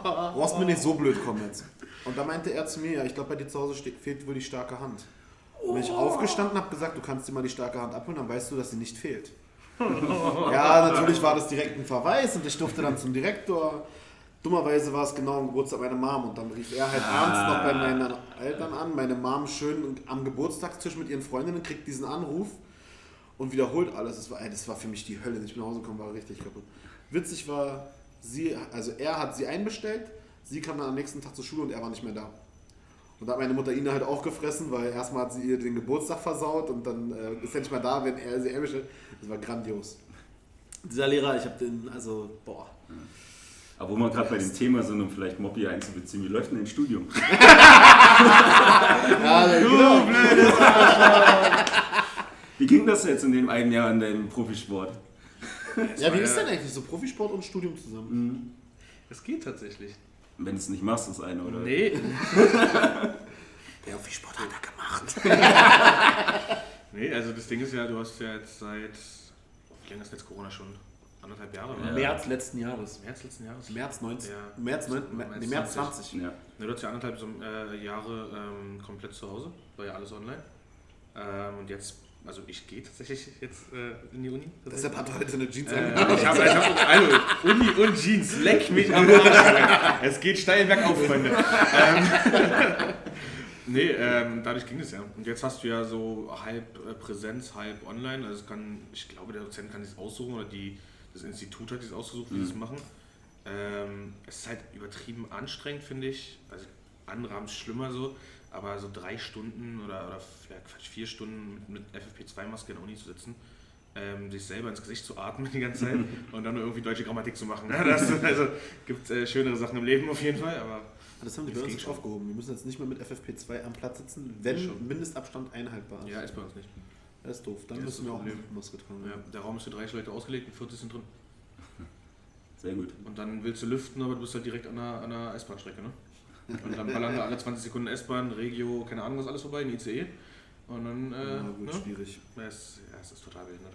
brauchst mir nicht so blöd kommen jetzt. Und da meinte er zu mir, ja, ich glaube bei dir zu Hause steht, fehlt wohl die starke Hand. Und wenn ich aufgestanden habe, gesagt, du kannst dir mal die starke Hand abholen, dann weißt du, dass sie nicht fehlt. Ja, natürlich war das direkt ein Verweis und ich durfte dann zum Direktor. Dummerweise war es genau am Geburtstag meiner Mom und dann rief er halt abends noch bei meinen Eltern an. Meine Mom schön am Geburtstagstisch mit ihren Freundinnen kriegt diesen Anruf und wiederholt alles. Das war, ey, das war für mich die Hölle. Ich nach Hause gekommen war richtig kaputt. Witzig war, sie, also er hat sie einbestellt, sie kam dann am nächsten Tag zur Schule und er war nicht mehr da. Und da hat meine Mutter ihn halt auch gefressen, weil erstmal hat sie ihr den Geburtstag versaut und dann äh, ist er nicht mehr da, wenn er sie einbestellt. Das war grandios. Dieser Lehrer, ich habe den, also, boah. Aber wo wir gerade bei dem Thema sind, um vielleicht Mobby einzubeziehen, wie läuft denn dein Studium? Ja, genau. Wie ging das jetzt in dem einen Jahr in deinem Profisport? Ja, wie ist denn eigentlich so Profisport und Studium zusammen? Es geht tatsächlich. Wenn du es nicht machst, das eine, oder? Nee, Ja, wie Sport hat er gemacht? nee, also das Ding ist ja, du hast ja jetzt seit, wie lange ist jetzt Corona schon? Anderthalb Jahre? oder? Ja. März letzten Jahres. März letzten Jahres? März 19. Ja. März, 9, nee, März 20. Ja. Ja, du hast ja anderthalb so, äh, Jahre ähm, komplett zu Hause, war ja alles online. Ähm, und jetzt, also ich gehe tatsächlich jetzt äh, in die Uni. Deshalb hat er heute eine Jeans Äh, angehabt. ich habe hab, also, Uni und Jeans, leck mich am Arsch. Es geht steil bergauf, Freunde. ähm, nee, ähm, dadurch ging es ja. Und jetzt hast du ja so halb äh, Präsenz, halb online. Also kann, ich glaube, der Dozent kann sich aussuchen oder die, das Institut hat sich ausgesucht, wie sie es machen. Ähm, es ist halt übertrieben anstrengend, finde ich. Also andere haben es schlimmer so, aber so drei Stunden oder, oder ja, vier Stunden mit, mit FFP2-Maske in der Uni zu sitzen, ähm, sich selber ins Gesicht zu atmen die ganze Zeit und dann nur irgendwie deutsche Grammatik zu machen. Ne? Das, also gibt äh, schönere Sachen im Leben auf jeden Fall, aber Das haben die bei uns schon. aufgehoben. Wir müssen jetzt nicht mehr mit FFP2 am Platz sitzen, wenn Schon. Mindestabstand einhaltbar ist. ja, ist bei uns nicht. Das ist doof. Dann Das müssen wir auch eine. Maske tragen. Ja, der Raum ist für 30 Leute ausgelegt und 40 sind drin. Sehr gut. Und dann willst du lüften, aber du bist halt direkt an der, an der S-Bahn-Strecke. Ne? Und dann ballern da alle 20 Sekunden S-Bahn, Regio, keine Ahnung was alles vorbei, ein ICE. Und dann, äh, Ja, gut, ne? schwierig. Ja, es, ja, es ist total behindert.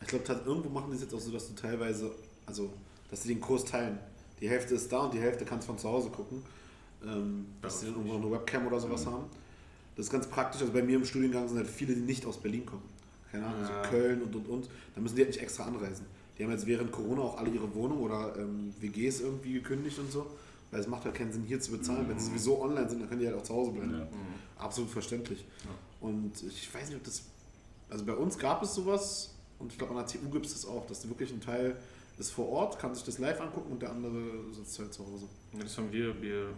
Ich glaube, irgendwo machen die es jetzt auch so, dass du teilweise, also, dass sie den Kurs teilen. Die Hälfte ist da und die Hälfte kannst von zu Hause gucken. Ähm, Bei dass sie dann irgendwo noch eine Webcam oder sowas haben. Das ist ganz praktisch. Also bei mir im Studiengang sind halt viele, die nicht aus Berlin kommen. Keine Ahnung, Ja. also Köln und und und. Da müssen die halt nicht extra anreisen. Die haben jetzt während Corona auch alle ihre Wohnung oder ähm, WGs irgendwie gekündigt und so. Weil es macht halt keinen Sinn, hier zu bezahlen. Wenn sie sowieso online sind, dann können die halt auch zu Hause bleiben. Ja. Absolut verständlich. Und ich weiß nicht, ob das. Also bei uns gab es sowas und ich glaube an der TU gibt es das auch, dass wirklich ein Teil ist vor Ort, kann sich das live angucken und der andere sitzt halt zu Hause. Ja, Das haben wir, wir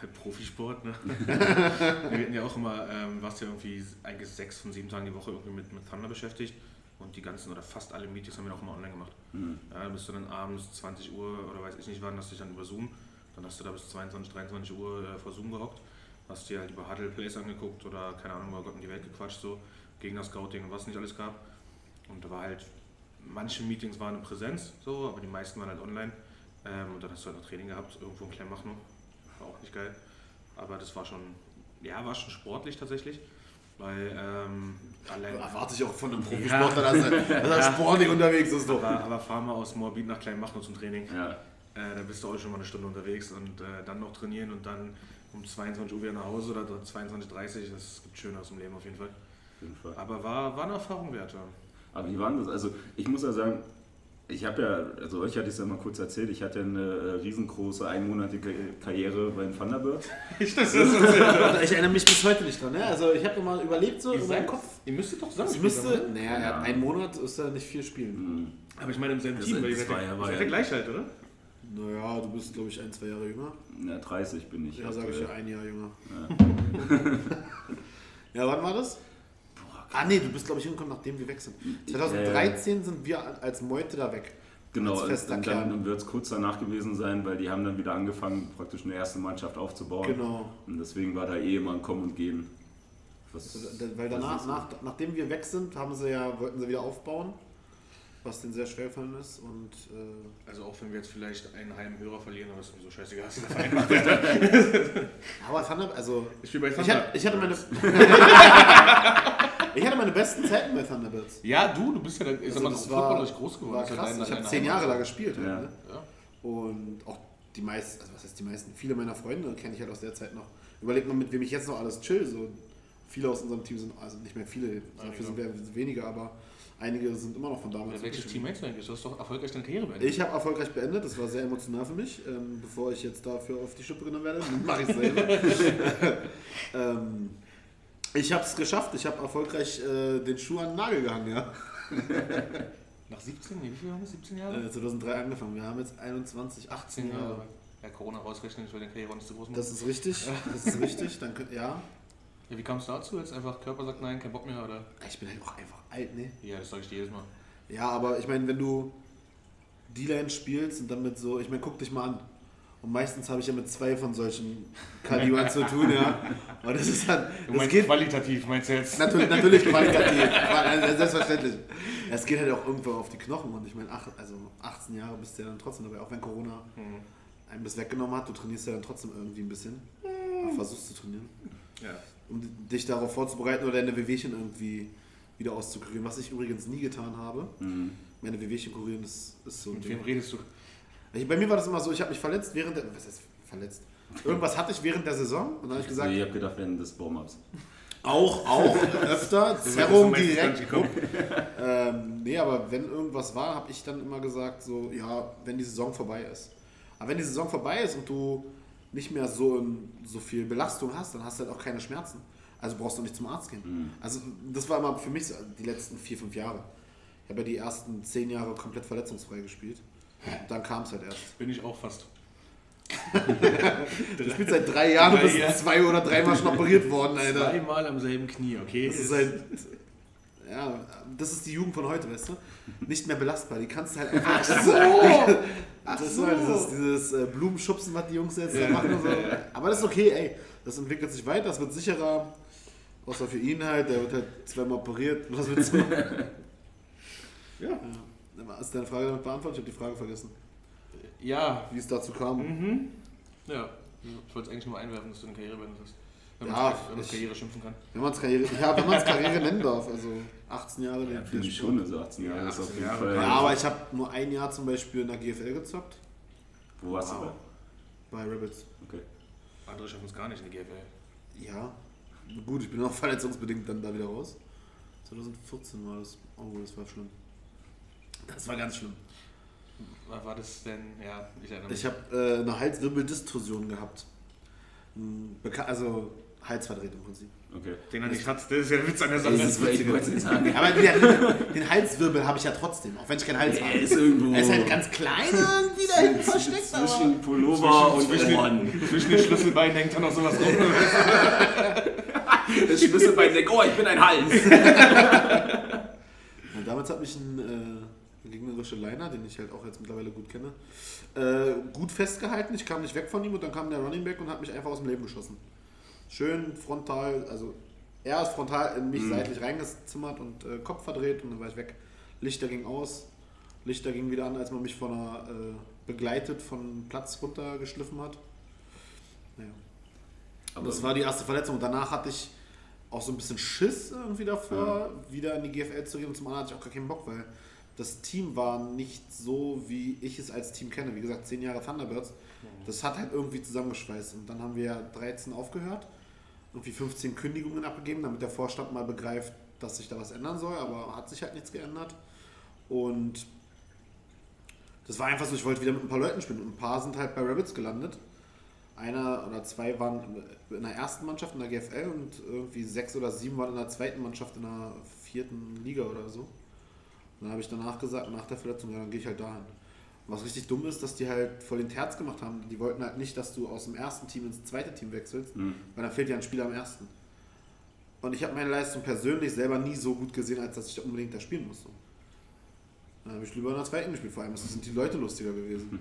bei Profisport, ne? wir hatten ja auch immer, ähm, warst ja irgendwie eigentlich sechs von sieben Tagen die Woche irgendwie mit, mit Thunder beschäftigt und die ganzen oder fast alle Meetings haben wir auch immer online gemacht. Mhm. Ja, du dann abends 20 Uhr oder weiß ich nicht wann, hast du dich dann über Zoom, dann hast du da bis 22, 23 Uhr äh, vor Zoom gehockt, hast dir halt über Huddle Plays angeguckt oder keine Ahnung, über Gott in die Welt gequatscht, so Gegner Scouting und was nicht alles gab. Und da war halt, manche Meetings waren in Präsenz, so, aber die meisten waren halt online. Ähm, und dann hast du halt noch Training gehabt, irgendwo in Kleinmachnow. War auch nicht geil. Aber das war schon, ja, war schon sportlich tatsächlich. Weil ähm, allein. Erwarte ich auch von einem Profisportler, dass er, dass er sportlich unterwegs ist. Doch. Aber, aber fahr mal aus Moabit nach Kleinmachnow zum Training. Ja. Äh, da bist du auch schon mal eine Stunde unterwegs und äh, dann noch trainieren und dann um 22 Uhr wieder nach Hause oder 22.30 Uhr. Das gibt Schöneres im Leben auf jeden Fall. Auf jeden Fall. Aber war, war eine Erfahrung wert. Ja. Aber wie war das? Also ich muss ja sagen, Ich habe ja, also euch hatte ich es ja mal kurz erzählt, ich hatte eine äh, riesengroße einmonatige Karriere bei den Thunderbirds. Ich, das ist das Ich erinnere mich bis heute nicht dran. Ne? Also ich habe mal überlegt so in meinem Kopf. Ihr müsstet doch Es gespielt müsste, naja, er hat einen Monat ist ja nicht viel spielen. Hm. Aber ich meine in seinem Das Team, sind weil ihr seid zwei, ja, seid ja. ja gleich alt, oder? Naja, du bist glaube ich ein, zwei Jahre jünger. Na, 30 bin ich. Ja, sage ich ja, ein Jahr jünger. Ja, wann war das? Ah nee, du bist glaube ich hingekommen, nachdem wir weg sind. 2013 sind wir als Meute da weg. Genau, als und dann wird es kurz danach gewesen sein, weil die haben dann wieder angefangen, praktisch eine erste Mannschaft aufzubauen. Genau. Und deswegen war da eh immer ein Kommen und Gehen. Was, Weil danach, nach, nachdem wir weg sind, haben sie ja, wollten sie wieder aufbauen, was denen sehr schwer gefallen ist. Und äh, Also auch wenn wir jetzt vielleicht einen halben Hörer verlieren, aber ist mir so scheißegal, was der aber Thunder, also Ich spiele bei ich Thunder. hatte, ich hatte meine ich hatte meine besten Zeiten bei Thunderbirds. Ja, du, du bist ja dann, ich sag mal, Also footballerisch groß geworden. War ist krass. Ich habe zehn Jahre da gespielt. Halt, Ja. ne? Ja. Und auch die meisten, also was heißt die meisten, viele meiner Freunde kenne ich halt aus der Zeit noch. Überleg mal, mit wem ich jetzt noch alles chill. So, viele aus unserem Team sind, also nicht mehr viele, dafür sind wir weniger, aber einige sind immer noch von damals. Welches. Team meinst du eigentlich? Du hast doch erfolgreich deine Karriere beendet. Ich habe erfolgreich beendet, das war sehr emotional für mich. Ähm, bevor ich jetzt dafür auf die Schippe genommen werde, mache ich selber. ähm, ich habe es geschafft, ich habe erfolgreich äh, den Schuh an den Nagel gehangen, ja. Nach 17, nee, wie viel haben wir? 17 Jahre? Äh, 2003 angefangen, wir haben jetzt 21, 18 18 Jahre. Jahre. Ja, Corona rausrechnen, ich will den Karriere nicht zu groß machen. Das ist richtig, das ist richtig, dann könnt, ja. Ja, wie kam es dazu? Jetzt einfach Körper sagt nein, kein Bock mehr, oder? Ich bin halt auch einfach alt, ne? Ja, das sage ich dir jedes Mal. Ja, aber ich meine, wenn du D-Line spielst und dann mit so, ich meine, guck dich mal an. Und meistens habe ich ja mit zwei von solchen Kalibern zu tun, ja. Und das ist dann, Du das meinst geht qualitativ, meinst du jetzt? natürlich, natürlich qualitativ, selbstverständlich. Es geht halt auch irgendwo auf die Knochen und ich meine, ach, also 18 Jahre bist du ja dann trotzdem dabei, auch wenn Corona Hm. einem das weggenommen hat, du trainierst ja dann trotzdem irgendwie ein bisschen, versuchst zu trainieren, Ja. Um dich darauf vorzubereiten oder deine Wehwehchen irgendwie wieder auszukurieren, was ich übrigens nie getan habe. Mhm. Meine Wehwehchen kurieren ist, ist so Mit wem redest du? Ich, bei mir war das immer so, ich habe mich verletzt während der. Was heißt verletzt? Irgendwas hatte ich während der Saison und dann habe ich gesagt, Nee, ich habe gedacht, während des Warm-Ups. auch, auch, öfter, Zerrung ist direkt. Ähm, nee, aber wenn irgendwas war, habe ich dann immer gesagt, so, ja, wenn die Saison vorbei ist. Aber wenn die Saison vorbei ist und du nicht mehr so, so viel Belastung hast, dann hast du halt auch keine Schmerzen. Also brauchst du nicht zum Arzt gehen. Mhm. Also das war immer für mich so die letzten vier, fünf Jahre. Ich habe ja die ersten zehn Jahre komplett verletzungsfrei gespielt. Und dann kam es halt erst. Bin ich auch fast. Du spielst seit drei Jahren, du Drei bist Jahre. zwei oder dreimal schon operiert worden, Alter. Zweimal am selben Knie, okay? Das ist halt. Ja, das ist die Jugend von heute, weißt du? Nicht mehr belastbar. Die kannst du halt einfach. Ach so! Das ist halt dieses, dieses äh, Blumenschubsen, was die Jungs jetzt da machen. Und so. Aber das ist okay, ey. Das entwickelt sich weiter, das wird sicherer. Außer für ihn halt, der wird halt zweimal operiert. Was willst du? Ja. Ja. Hast du deine Frage damit beantwortet? Ich habe die Frage vergessen. Ja. Wie es dazu kam. Mhm. Ja. Ich wollte es eigentlich nur einwerfen, dass du eine Karriere beendet hast. Wenn man Ja, es Karriere schimpfen kann. Wenn man es Karriere, ja, wenn man es Karriere nennen darf. Also 18 Jahre. Ja, den- finde ich schon, also 18 Jahre Ja, ist auf 18 jeden Jahre. Fall. Ja, aber ich habe nur ein Jahr zum Beispiel in der GFL gezockt. Wo warst du Wow. da? Bei Rabbits. Okay. Andere schaffen es gar nicht in die GFL. Ja. Gut, ich bin auch verletzungsbedingt dann da wieder raus. 2014 war das. Oh, das war schlimm. Das war ganz schlimm. War, war das denn, ja, ich erinnere mich. Ich habe äh, eine Halswirbeldistorsion gehabt. Beka also Halsverdreht im Prinzip. Okay. den er nicht hat, das ist ja der Witz an der Sache. Das ist, sagen. Aber den, den Halswirbel habe ich ja trotzdem, auch wenn ich keinen Hals Er habe. ist irgendwo Er ist halt ganz klein irgendwie da hinten versteckt. aber- zwischen Pullover und zwischen, Ohren. den, zwischen den Schlüsselbeinen hängt da noch sowas rum. Das Schlüsselbein denkt, oh, ich bin ein Hals. Und damals hat mich ein äh, gegnerischer Liner, den ich halt auch jetzt mittlerweile gut kenne, äh, gut festgehalten. Ich kam nicht weg von ihm und dann kam der Running Back und hat mich einfach aus dem Leben geschossen. Schön frontal, also er ist frontal in mich seitlich reingezimmert und äh, Kopf verdreht und dann war ich weg. Lichter ging aus, Lichter ging wieder an, als man mich von einer äh, begleitet von Platz runtergeschliffen hat. Naja. Aber das war die erste Verletzung. Und danach hatte ich auch so ein bisschen Schiss irgendwie davor, wieder in die GFL zu gehen. Und zum anderen hatte ich auch gar keinen Bock, weil das Team war nicht so, wie ich es als Team kenne. Wie gesagt, zehn Jahre Thunderbirds. Das hat halt irgendwie zusammengeschweißt. Und dann haben wir 13 aufgehört, irgendwie 15 Kündigungen abgegeben, damit der Vorstand mal begreift, dass sich da was ändern soll. Aber hat sich halt nichts geändert. Und Das war einfach so, ich wollte wieder mit ein paar Leuten spielen. Und ein paar sind halt bei Rabbits gelandet. Einer oder zwei waren in der ersten Mannschaft in der GFL und irgendwie sechs oder sieben waren in der zweiten Mannschaft in der vierten Liga oder so. Und dann habe ich danach gesagt, nach der Verletzung, ja, dann gehe ich halt dahin. Was richtig dumm ist, dass die halt voll den Terz gemacht haben. Die wollten halt nicht, dass du aus dem ersten Team ins zweite Team wechselst, Mhm. weil dann fehlt ja ein Spieler am ersten. Und ich habe meine Leistung persönlich selber nie so gut gesehen, als dass ich da unbedingt da spielen musste. Dann habe ich lieber in der zweiten gespielt, vor allem sind die Leute lustiger gewesen.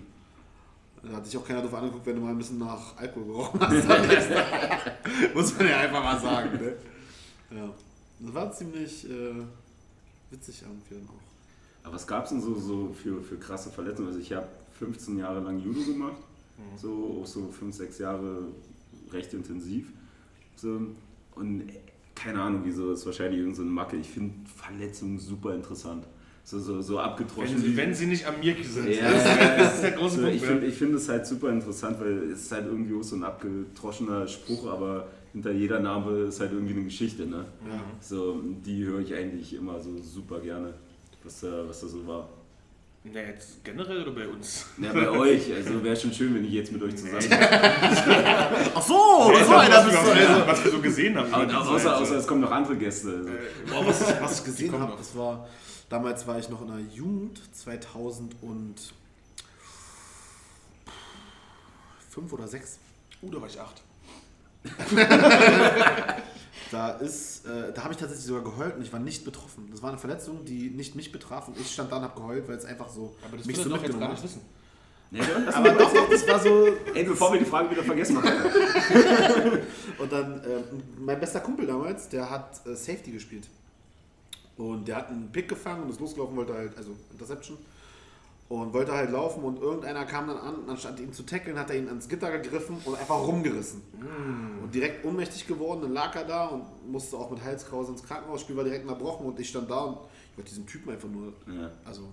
Da hat sich auch keiner drauf angeguckt, wenn du mal ein bisschen nach Alkohol gerochen hast. Muss man ja einfach mal sagen. Ne? Ja. Das war ziemlich äh, witzig irgendwie dann auch. Aber was gab es denn so, so für, für krasse Verletzungen? Also ich habe 15 Jahre lang Judo gemacht, so auch so 5, 6 Jahre recht intensiv. So, und keine Ahnung wieso, das ist wahrscheinlich irgendeine so eine Macke. Ich finde Verletzungen super interessant. So, so, so abgetroschen. Wenn sie, wenn sie nicht am Mirki sind. Ja, das, ist, das ist der große so, Punkt. ich finde find es halt super interessant, weil es ist halt irgendwie auch so ein abgetroschener Spruch, aber hinter jeder Name ist halt irgendwie eine Geschichte. Ne? Ja. So, die höre ich eigentlich immer so super gerne, was da, was da so war. Na, jetzt generell oder bei uns? Ja, bei euch, also wäre schon schön, wenn ich jetzt mit euch zusammen bin. Ach so, Ja, so einer was, bist wir, du. Also. was wir so gesehen haben. Aber, außer, außer es kommen noch andere Gäste. Also. Boah, was, ich- was ich gesehen habe, das war, damals war ich noch in der Jugend, 2005 oder 6. Uh, da war ich acht. Da ist, äh, da habe ich tatsächlich sogar geheult und ich war nicht betroffen. Das war eine Verletzung, die nicht mich betraf und ich stand da und habe geheult, weil es einfach so Aber das mich so doch jetzt mitgenommen gar hat. nicht wissen. Lass Aber doch, doch, das war so. Ey, bevor wir die Frage wieder vergessen machen. Und dann, ähm, mein bester Kumpel damals, der hat äh, Safety gespielt. Und der hat einen Pick gefangen und ist losgelaufen, wollte halt, also Interception. Und wollte halt laufen und irgendeiner kam dann an, und anstatt ihn zu tackeln, hat er ihn ans Gitter gegriffen und einfach rumgerissen. Und direkt ohnmächtig geworden, dann lag er da und musste auch mit Halskrause ins Krankenhaus. Spiel war direkt unterbrochen und ich stand da und ich wollte diesen Typen einfach nur, Ja. also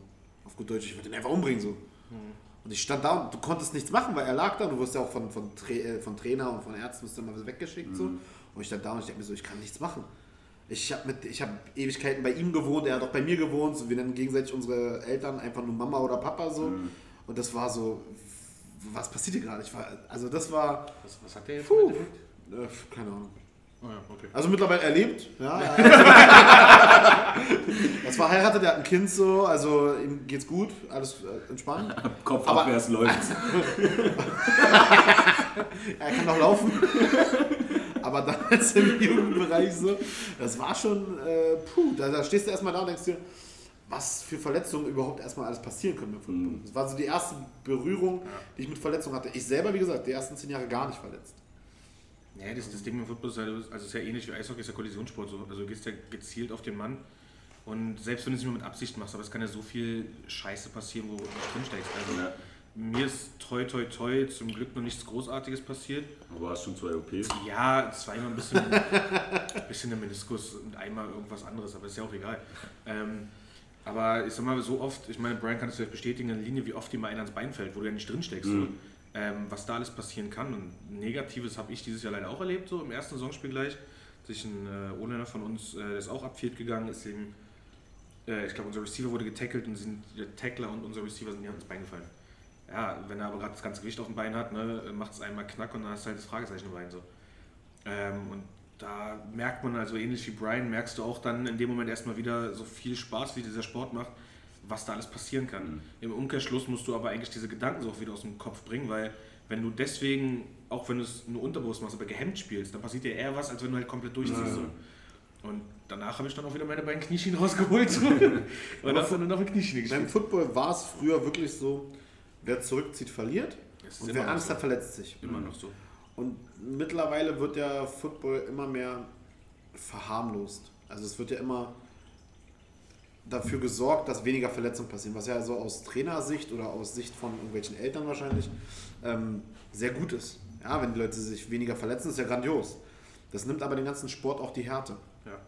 auf gut Deutsch, ich wollte ihn einfach umbringen so. Und ich stand da und du konntest nichts machen, weil er lag da. Du wirst ja auch von, von, Tra äh, von Trainer und von Ärzten wirst du immer weggeschickt. So. Und ich stand da und ich denke mir so, ich kann nichts machen. Ich habe hab Ewigkeiten bei ihm gewohnt, er hat auch bei mir gewohnt. So, wir nennen gegenseitig unsere Eltern einfach nur Mama oder Papa so. Und das war so, was passiert hier gerade? Ich war, also das war, Was, was hat der jetzt? Puh. äh, keine Ahnung. Oh ja, okay. Also mittlerweile erlebt, ja. das war heiratet, er hat ein Kind so, also ihm geht's gut, alles äh, entspannt. Kopf Aber- abwärts läuft. Er kann noch laufen. Aber damals im Jugendbereich so, das war schon, äh, puh, da, da stehst du erstmal da und denkst dir, was für Verletzungen überhaupt erstmal alles passieren können im Football. Das war so die erste Berührung, die ich mit Verletzungen hatte. Ich selber, wie gesagt, die ersten zehn Jahre gar nicht verletzt. Ja, das, das Ding im Football ist, halt, also es ist ja ähnlich wie Eishockey, ist ja Kollisionssport. So. Also du gehst ja gezielt auf den Mann und selbst wenn du es nicht mehr mit Absicht machst, aber es kann ja so viel Scheiße passieren, wo du nicht drinsteckst. Also Ja. Mir ist toi toi toi zum Glück noch nichts Großartiges passiert. Aber hast schon zwei OPs. Ja, zweimal ein bisschen, ein bisschen der Meniskus und einmal irgendwas anderes, aber ist ja auch egal. Ähm, aber ich sag mal, so oft, ich meine, Brian kann es vielleicht bestätigen, in der Linie, wie oft dir mal einer ans Bein fällt, wo du ja nicht drin steckst. So. Ähm, was da alles passieren kann. Und Negatives habe ich dieses Jahr leider auch erlebt, so im ersten Saisonspiel gleich. Sich ein äh, O-Liner von uns, äh, der ist auch ab Field gegangen, ist ihm, äh, ich glaube, unser Receiver wurde getackelt und sind, der Tackler und unser Receiver sind ja ins Bein gefallen. Ja, wenn er aber gerade das ganze Gewicht auf dem Bein hat, ne, macht es einmal knack und dann hast du halt das Fragezeichen im Bein so. Ähm, und da merkt man also ähnlich wie Brian, merkst du auch dann in dem Moment erstmal wieder so viel Spaß, wie dieser Sport macht, was da alles passieren kann. Im Umkehrschluss musst du aber eigentlich diese Gedanken so auch wieder aus dem Kopf bringen, weil wenn du deswegen, auch wenn du es nur unterbewusst machst, aber gehemmt spielst, dann passiert dir eher was, als wenn du halt komplett durchziehst. So. Und danach habe ich dann auch wieder meine beiden Knieschienen rausgeholt und habe dann noch eine Knieschiene Beim gespielt. Football war es früher wirklich so, wer zurückzieht, verliert. Und wer Angst so. hat, verletzt sich. Immer noch so. Und mittlerweile wird der Football immer mehr verharmlost. Also es wird ja immer dafür gesorgt, dass weniger Verletzungen passieren, was ja so aus Trainersicht oder aus Sicht von irgendwelchen Eltern wahrscheinlich ähm, sehr gut ist. Ja, wenn die Leute sich weniger verletzen, ist ja grandios. Das nimmt aber den ganzen Sport auch die Härte. Ja.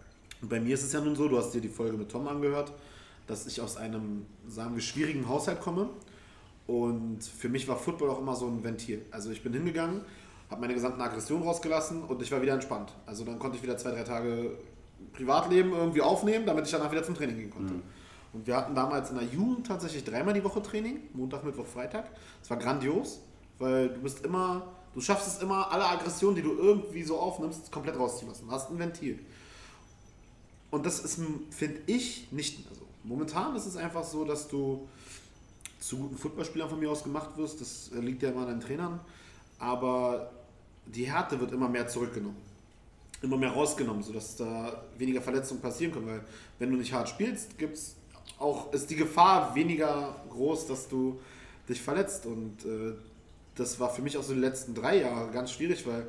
Und bei mir ist es ja nun so, du hast dir die Folge mit Tom angehört, dass ich aus einem, sagen wir, schwierigen Haushalt komme. Und für mich war Football auch immer so ein Ventil. Also ich bin hingegangen, habe meine gesamten Aggressionen rausgelassen und ich war wieder entspannt. Also dann konnte ich wieder zwei, drei Tage Privatleben irgendwie aufnehmen, damit ich danach wieder zum Training gehen konnte. Und wir hatten damals in der Jugend tatsächlich dreimal die Woche Training, Montag, Mittwoch, Freitag. Es war grandios, weil du bist immer, du schaffst es immer, alle Aggressionen, die du irgendwie so aufnimmst, komplett rauszulassen. Du hast ein Ventil. Und das ist, finde ich, nicht mehr so. Momentan ist es einfach so, dass du zu guten Footballspielern von mir aus gemacht wirst. Das äh, liegt ja immer an den Trainern. Aber die Härte wird immer mehr zurückgenommen. Immer mehr rausgenommen, sodass da weniger Verletzungen passieren können. Weil wenn du nicht hart spielst, gibt's auch, ist die Gefahr weniger groß, dass du dich verletzt. Und äh, das war für mich auch so die letzten drei Jahre ganz schwierig, weil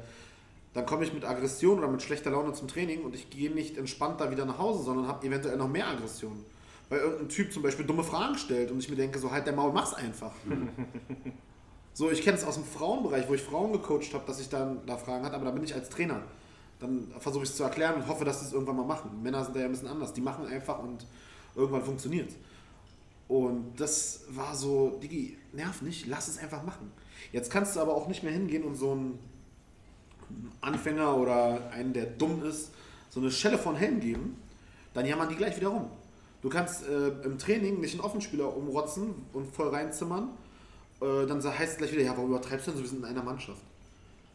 dann komme ich mit Aggression oder mit schlechter Laune zum Training und ich gehe nicht entspannt da wieder nach Hause, sondern habe eventuell noch mehr Aggression. Weil irgendein Typ zum Beispiel dumme Fragen stellt und ich mir denke, so halt der Maul, mach's einfach. so, ich kenne es aus dem Frauenbereich, wo ich Frauen gecoacht habe, dass ich dann da Fragen hatte, aber da bin ich als Trainer. Dann versuche ich es zu erklären und hoffe, dass sie es irgendwann mal machen. Männer sind da ja ein bisschen anders. Die machen einfach und irgendwann funktioniert Und das war so, Digi, nerv nicht, lass es einfach machen. Jetzt kannst du aber auch nicht mehr hingehen und so einen Anfänger oder einen, der dumm ist, so eine Schelle von Helm geben, dann jammern die gleich wieder rum. Du kannst äh, im Training nicht einen Offenspieler umrotzen und voll reinzimmern, äh, dann heißt es gleich wieder, ja, warum übertreibst du denn so, wir sind in einer Mannschaft.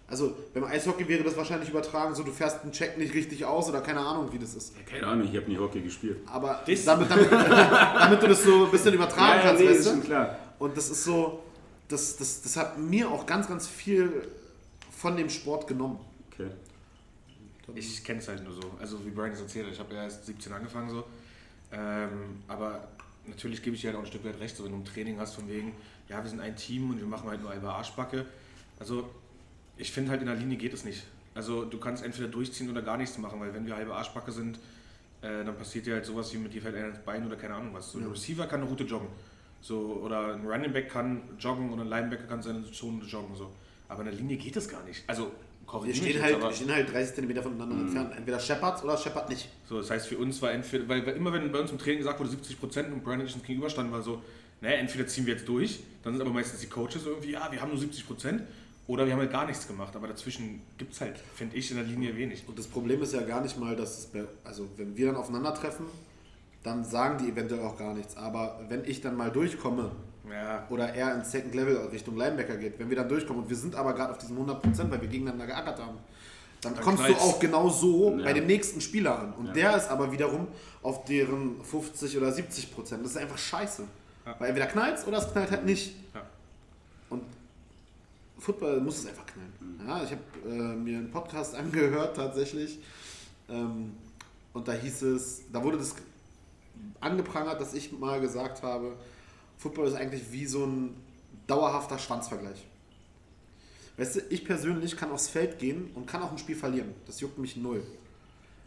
Also beim Eishockey wäre das wahrscheinlich übertragen, so du fährst einen Check nicht richtig aus oder keine Ahnung, wie das ist. Ja, keine Ahnung, ich habe nie Hockey gespielt. Aber damit, damit, damit, du das so ein bisschen übertragen ja, ja, kannst, nee, weißt ist schon klar. Und das ist so, das, das, das hat mir auch ganz, ganz viel von dem Sport genommen. Okay. Ich kenne es halt nur so. Also wie Brian es erzählt hat, ich habe ja erst 17 angefangen so. Ähm, aber natürlich gebe ich dir halt auch ein Stück weit recht, so wenn du ein Training hast von wegen, ja, wir sind ein Team und wir machen halt nur halbe Arschbacke. Also ich finde halt in der Linie geht es nicht. Also du kannst entweder durchziehen oder gar nichts machen, weil wenn wir halbe Arschbacke sind, äh, dann passiert dir halt sowas wie mit dir fällt einer ins Bein oder keine Ahnung was. So, ja. Ein Receiver kann eine Route joggen. So, oder ein Running Back kann joggen oder ein Linebacker kann seine Zone joggen. So. Aber in der Linie geht es gar nicht. Also wir stehen, halt, wir stehen halt 30 cm voneinander mhm. entfernt. Entweder Shepard oder Shepard nicht. So, das heißt für uns war entweder, weil, weil immer wenn bei uns im Training gesagt wurde 70 Prozent und Brian uns gegenüberstanden, war so, naja, entweder ziehen wir jetzt durch, dann sind aber meistens die Coaches irgendwie, ja, wir haben nur 70 Prozent oder wir haben halt gar nichts gemacht, aber dazwischen gibt es halt, finde ich, in der Linie wenig. Und das Problem ist ja gar nicht mal, dass es, bei, also wenn wir dann aufeinandertreffen, dann sagen die eventuell auch gar nichts. Aber wenn ich dann mal durchkomme ja. oder er ins Second Level Richtung Linebacker geht, wenn wir dann durchkommen und wir sind aber gerade auf diesen 100%, weil wir gegeneinander geackert haben, dann, dann kommst du auch genau so ja. bei dem nächsten Spieler an. Und ja. der ist aber wiederum auf deren 50 oder 70 Prozent. Das ist einfach scheiße. Ja. Weil entweder knallt oder es knallt halt nicht. Und Football muss es einfach knallen. Mhm. Ja, ich habe äh, mir einen Podcast angehört tatsächlich. Ähm, und da hieß es, da wurde das angeprangert, dass ich mal gesagt habe, Football ist eigentlich wie so ein dauerhafter Schwanzvergleich. Weißt du, ich persönlich kann aufs Feld gehen und kann auch ein Spiel verlieren. Das juckt mich null.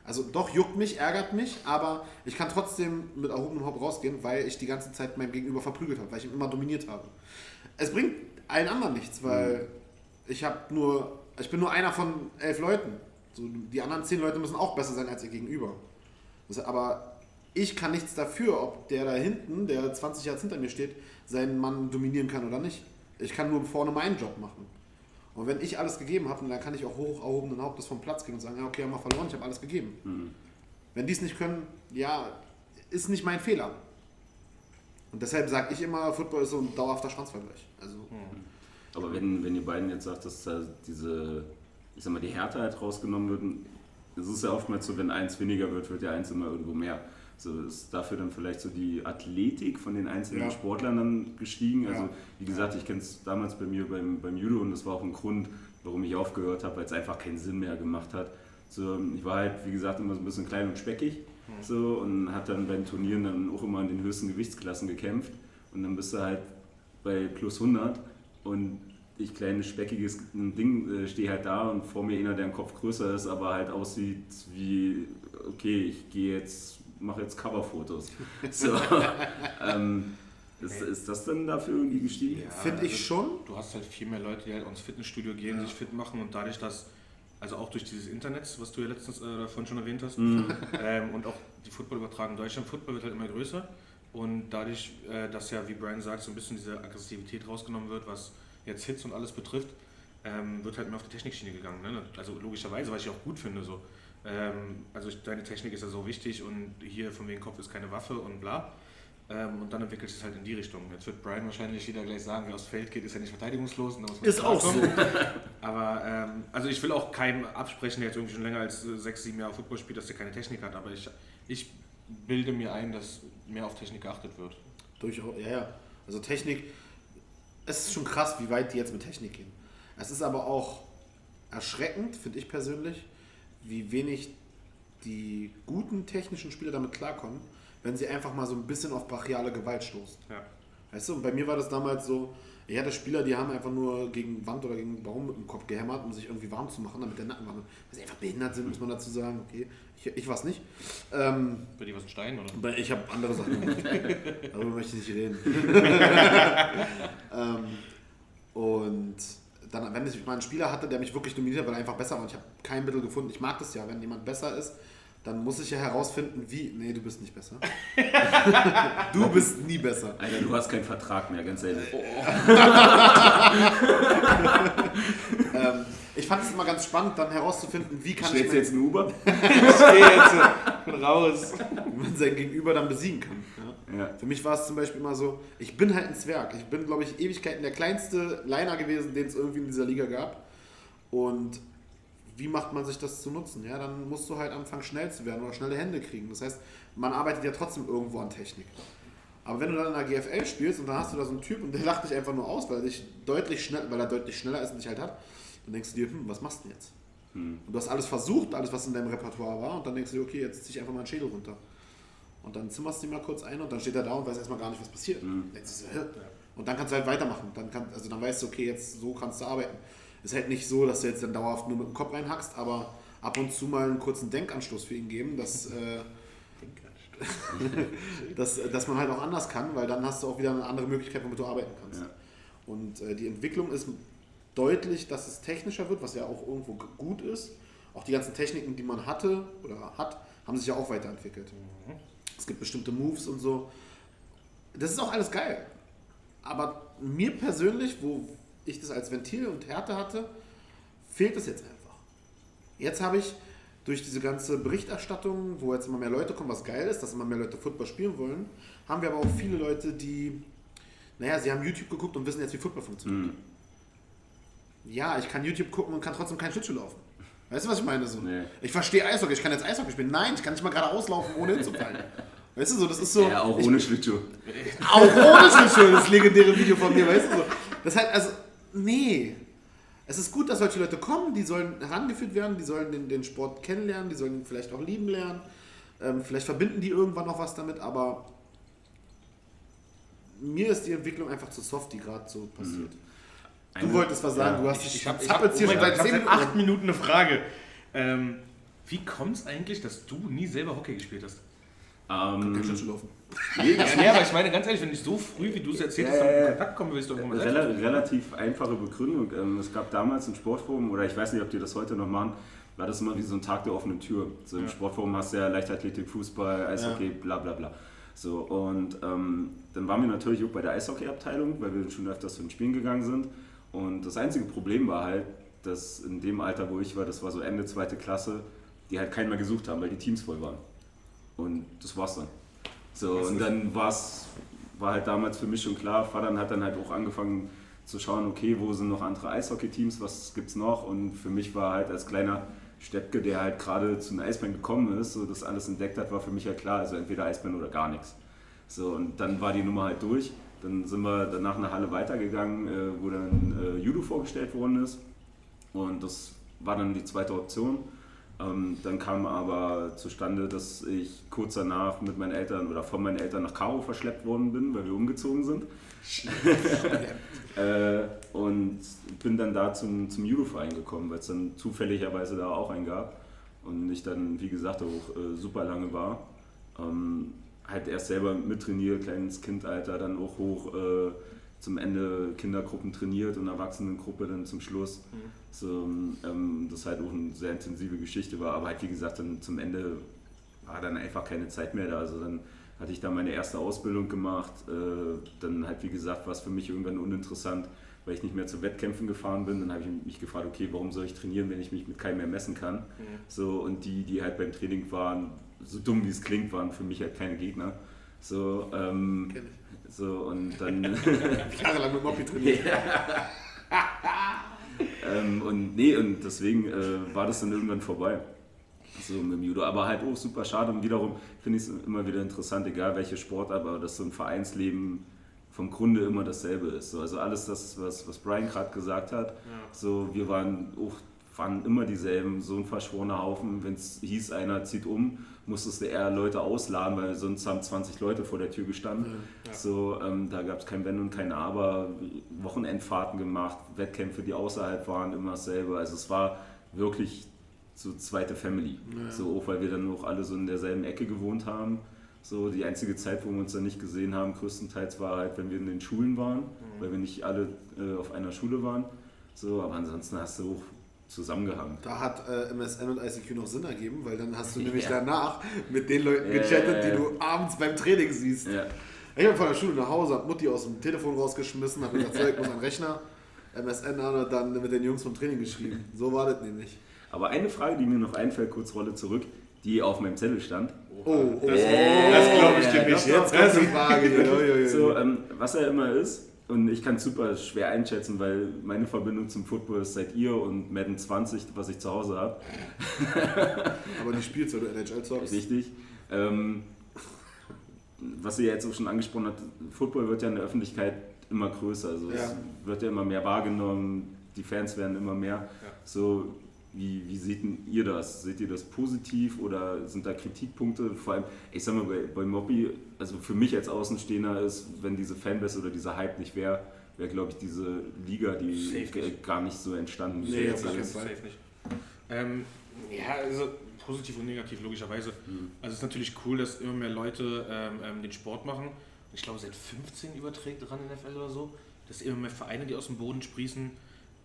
Also doch juckt mich, ärgert mich, aber ich kann trotzdem mit erhobenem Haupt rausgehen, weil ich die ganze Zeit meinem Gegenüber verprügelt habe, weil ich ihn immer dominiert habe. Es bringt allen anderen nichts, weil mhm. ich habe nur, ich bin nur einer von elf Leuten. So, die anderen zehn Leute müssen auch besser sein als ihr Gegenüber. Das, aber ich kann nichts dafür, ob der da hinten, der 20 Jahre hinter mir steht, seinen Mann dominieren kann oder nicht. Ich kann nur vorne meinen Job machen. Und wenn ich alles gegeben habe, dann kann ich auch hoch erhobenen Hauptes vom Platz gehen und sagen, ja, okay, haben wir verloren, ich habe alles gegeben. Mhm. Wenn die es nicht können, ja, ist nicht mein Fehler. Und deshalb sage ich immer, Football ist so ein dauerhafter Schwanzvergleich. Also, mhm. Aber wenn, wenn ihr beiden jetzt sagt, dass da diese, ich sag mal, die Härte halt rausgenommen wird, es ist ja oftmals so, wenn eins weniger wird, wird ja eins immer irgendwo mehr. So ist dafür dann vielleicht so die Athletik von den einzelnen ja. Sportlern dann gestiegen. Also wie gesagt, ich kenne es damals bei mir beim, beim Judo und das war auch ein Grund, warum ich aufgehört habe, weil es einfach keinen Sinn mehr gemacht hat. So, ich war halt, wie gesagt, immer so ein bisschen klein und speckig mhm. so, und habe dann beim Turnieren dann auch immer in den höchsten Gewichtsklassen gekämpft. Und dann bist du halt bei plus 100 und ich kleines speckiges Ding äh, stehe halt da und vor mir einer, der im Kopf größer ist, aber halt aussieht wie, okay, ich gehe jetzt mache jetzt Coverfotos. So, ähm, ist, ist, das denn dafür irgendwie gestiegen? Ja, Finde ich also, schon. Du hast halt viel mehr Leute, die halt ins Fitnessstudio gehen, ja. sich fit machen und dadurch, dass, also auch durch dieses Internet, was du ja letztens äh, davon schon erwähnt hast, mhm. ähm, und auch die Football übertragen in Deutschland, Football wird halt immer größer und dadurch, äh, dass ja, wie Brian sagt, so ein bisschen diese Aggressivität rausgenommen wird, was jetzt Hits und alles betrifft, ähm, wird halt mehr auf die Technikschiene gegangen. Ne? Also logischerweise, was ich auch gut finde. So. Ähm, also deine Technik ist ja so wichtig und hier von wegen Kopf ist keine Waffe und bla. Ähm, und dann entwickelt es sich halt in die Richtung. Jetzt wird Brian wahrscheinlich wieder gleich sagen, wer aufs Feld geht, ist ja nicht verteidigungslos. Und da muss man Ist auch so. Aber ähm, also ich will auch keinem absprechen, der jetzt irgendwie schon länger als sechs, sieben Jahre Football spielt, dass der keine Technik hat. Aber ich, ich bilde mir ein, dass mehr auf Technik geachtet wird. Durchaus, ja, ja. Also Technik, es ist schon krass, wie weit die jetzt mit Technik gehen. Es ist aber auch erschreckend, finde ich persönlich, wie wenig die guten technischen Spieler damit klarkommen, wenn sie einfach mal so ein bisschen auf brachiale Gewalt stoßen. Ja. Weißt du, und bei mir war das damals so, ich hatte Spieler, die haben einfach nur gegen Wand oder gegen Baum mit dem Kopf gehämmert, um sich irgendwie warm zu machen, damit der Nacken warm wird. Weil sie einfach behindert sind, muss man dazu sagen. Okay, ich, ich war es nicht. Ähm, Bei dir was ein Stein, oder? Ich habe andere Sachen gemacht. Darüber möchte ich nicht reden. ähm, und dann, wenn ich mal einen Spieler hatte, der mich wirklich dominiert hat, weil er einfach besser war und ich habe kein Mittel gefunden. Ich mag das ja, wenn jemand besser ist, dann muss ich ja herausfinden, wie. Nee, du bist nicht besser. du bist nie besser. Alter, du hast keinen Vertrag mehr, ganz ehrlich. Ähm, ich fand es immer ganz spannend, dann herauszufinden, wie kann ich Stellst du jetzt ein Uber? Ich gehe jetzt bin raus. wie man sein Gegenüber dann besiegen kann. Ja. Für mich war es zum Beispiel immer so, ich bin halt ein Zwerg. Ich bin, glaube ich, Ewigkeiten der kleinste Liner gewesen, den es irgendwie in dieser Liga gab. Und wie macht man sich das zu nutzen? Ja, dann musst du halt anfangen, schnell zu werden oder schnelle Hände kriegen. Das heißt, man arbeitet ja trotzdem irgendwo an Technik. Aber wenn du dann in der GFL spielst und dann hast du da so einen Typ und der lacht dich einfach nur aus, weil, er dich deutlich schnell, weil er deutlich schneller ist und dich halt hat, dann denkst du dir, hm, was machst du denn jetzt? Und du hast alles versucht, alles was in deinem Repertoire war, und dann denkst du dir, okay, jetzt zieh ich einfach mal einen Schädel runter. Und dann zimmerst du ihn mal kurz ein und dann steht er da und weiß erstmal gar nicht, was passiert. Jetzt ist er, hä? Und dann kannst du halt weitermachen. Dann kann, also dann weißt du, okay, jetzt so kannst du arbeiten. Ist halt nicht so, dass du jetzt dann dauerhaft nur mit dem Kopf reinhackst, aber ab und zu mal einen kurzen Denkanstoß für ihn geben, dass, äh, dass, dass man halt auch anders kann, weil dann hast du auch wieder eine andere Möglichkeit, womit du arbeiten kannst. Ja. Und äh, die Entwicklung ist deutlich, dass es technischer wird, was ja auch irgendwo gut ist. Auch die ganzen Techniken, die man hatte oder hat, haben sich ja auch weiterentwickelt. Es gibt bestimmte Moves und so. Das ist auch alles geil. Aber mir persönlich, wo ich das als Ventil und Härte hatte, fehlt es jetzt einfach. Jetzt habe ich durch diese ganze Berichterstattung, wo jetzt immer mehr Leute kommen, was geil ist, dass immer mehr Leute Football spielen wollen, haben wir aber auch viele Leute, die, naja, sie haben YouTube geguckt und wissen jetzt, wie Football funktioniert. Ja, ich kann YouTube gucken und kann trotzdem kein Schlittschuh laufen. Weißt du, was ich meine? So, Nee. Ich verstehe Eishockey, ich kann jetzt Eishockey spielen. Nein, ich kann nicht mal gerade auslaufen, ohne hinzufallen. Weißt du, so, das ist so. Ja, auch ich, ohne Schlittschuh. auch ohne Schlittschuh, das legendäre Video von mir, weißt du so. Das heißt, also, nee. Es ist gut, dass solche Leute kommen, die sollen herangeführt werden, die sollen den, den Sport kennenlernen, die sollen ihn vielleicht auch lieben lernen. Ähm, vielleicht verbinden die irgendwann noch was damit, aber mir ist die Entwicklung einfach zu soft, die gerade so passiert. Du Eine- wolltest was sagen, ja. du hast Ich, dich ich habe ich zappelst hab, hier oh schon mein seit Gott, 10 ich hab seit Minuten. acht Minuten eine Frage. Ähm, wie kommt es eigentlich, dass du nie selber Hockey gespielt hast? Ähm, Schlittschuh laufen. nee, Ja, aber ich meine ganz ehrlich, wenn ich so früh, wie du es erzählt hast, Ja, ja, in ja. Kontakt kommen willst, du irgendwann mal Rel selbst. relativ einfache Begründung. Ähm, es gab damals ein Sportforum, oder ich weiß nicht, ob die das heute noch machen, war das immer wie so ein Tag der offenen Tür. So im Ja. Sportforum hast du ja Leichtathletik, Fußball, Eishockey, bla bla bla. So, und ähm, dann waren wir natürlich auch bei der Eishockey-Abteilung, weil wir schon öfters zu den Spielen gegangen sind. Und das einzige Problem war halt, dass in dem Alter, wo ich war, das war so Ende zweite Klasse, die halt keinen mehr gesucht haben, weil die Teams voll waren. Und das war's dann. So, und dann war's, war halt damals für mich schon klar, Vater hat dann halt auch angefangen zu schauen, okay, wo sind noch andere Eishockey-Teams, was gibt's noch? Und für mich war halt als kleiner Steppke, der halt gerade zu den Eisbären gekommen ist, so das alles entdeckt hat, war für mich halt klar, also entweder Eisbären oder gar nichts. So, und dann war die Nummer halt durch. Dann sind wir danach in der Halle weitergegangen, äh, wo dann äh, Judo vorgestellt worden ist. Und das war dann die zweite Option. Ähm, dann kam aber zustande, dass ich kurz danach mit meinen Eltern oder von meinen Eltern nach Karo verschleppt worden bin, weil wir umgezogen sind. äh, und bin dann da zum, zum Judo-Verein gekommen, weil es dann zufälligerweise da auch einen gab. Und ich dann, wie gesagt, auch äh, super lange war. Ähm, halt erst selber mittrainiert, kleines Kindalter, dann auch hoch äh, zum Ende Kindergruppen trainiert und Erwachsenengruppe dann zum Schluss. So, ähm, das halt auch eine sehr intensive Geschichte war, aber halt wie gesagt, dann zum Ende war dann einfach keine Zeit mehr da. Also dann hatte ich da meine erste Ausbildung gemacht, äh, dann halt wie gesagt war es für mich irgendwann uninteressant, weil ich nicht mehr zu Wettkämpfen gefahren bin. Dann habe ich mich gefragt, okay, warum soll ich trainieren, wenn ich mich mit keinem mehr messen kann? So, und die, die halt beim Training waren, so dumm wie es klingt, waren für mich halt keine Gegner. So, ähm, Kenn so und dann. Jahrelang mit Moppy trainiert. ähm, und nee, und deswegen äh, war das dann irgendwann vorbei. So mit dem Judo. Aber halt auch super schade. Und wiederum finde ich es immer wieder interessant, egal welche Sportart, aber dass so ein Vereinsleben vom Grunde immer dasselbe ist. So, also alles das, was, was Brian gerade gesagt hat. So, wir waren auch waren immer dieselben, so ein verschworener Haufen. Wenn es hieß, einer zieht um, musstest du eher Leute ausladen, weil sonst haben 20 Leute vor der Tür gestanden. Ja. So, ähm, da gab es kein Wenn und kein Aber. Wochenendfahrten gemacht, Wettkämpfe, die außerhalb waren, immer dasselbe. Also es war wirklich so zweite Family. Ja. So auch weil wir dann auch alle so in derselben Ecke gewohnt haben. So die einzige Zeit, wo wir uns dann nicht gesehen haben, größtenteils war halt, wenn wir in den Schulen waren, weil wir nicht alle äh, auf einer Schule waren. So, aber ansonsten hast du auch zusammengehangen. Da hat äh, MSN und ICQ noch Sinn ergeben, weil dann hast du nämlich Ja. danach mit den Leuten Ja, gechattet, ja, die du abends beim Training siehst. Ich bin von der Schule nach Hause, hab Mutti aus dem Telefon rausgeschmissen, hab gesagt, so, ich muss an den Rechner, MSN an und dann mit den Jungs vom Training geschrieben. So war das nämlich. Aber eine Frage, die mir noch einfällt, kurz Rolle zurück, die auf meinem Zettel stand. Oh, oh, Das, oh. das glaube ich dir nicht. Jetzt kommt die Frage ui. So, ähm, was er immer ist, und ich kann es super schwer einschätzen, weil meine Verbindung zum Football ist seit ihr und Madden 20, was ich zu Hause habe. Aber die spielst, weil du NHL zockst. Richtig. Ähm, was ihr jetzt auch schon angesprochen habt, Football wird ja in der Öffentlichkeit immer größer. Also es Ja. wird ja immer mehr wahrgenommen, die Fans werden immer mehr. So, wie, wie seht denn ihr das? Seht ihr das positiv oder sind da Kritikpunkte? Vor allem, ich sag mal, bei, bei Moppy, also für mich als Außenstehender ist, wenn diese Fanbase oder dieser Hype nicht wäre, wäre, glaube ich, diese Liga, die gar nicht so entstanden. wie sie Nee, ist. Fall. Safe nicht. Ähm, ja, also positiv und negativ, logischerweise. Hm. Also es ist natürlich cool, dass immer mehr Leute ähm, ähm, den Sport machen. Ich glaube, seit 15 überträgt ran NFL oder so. Dass immer mehr Vereine, die aus dem Boden sprießen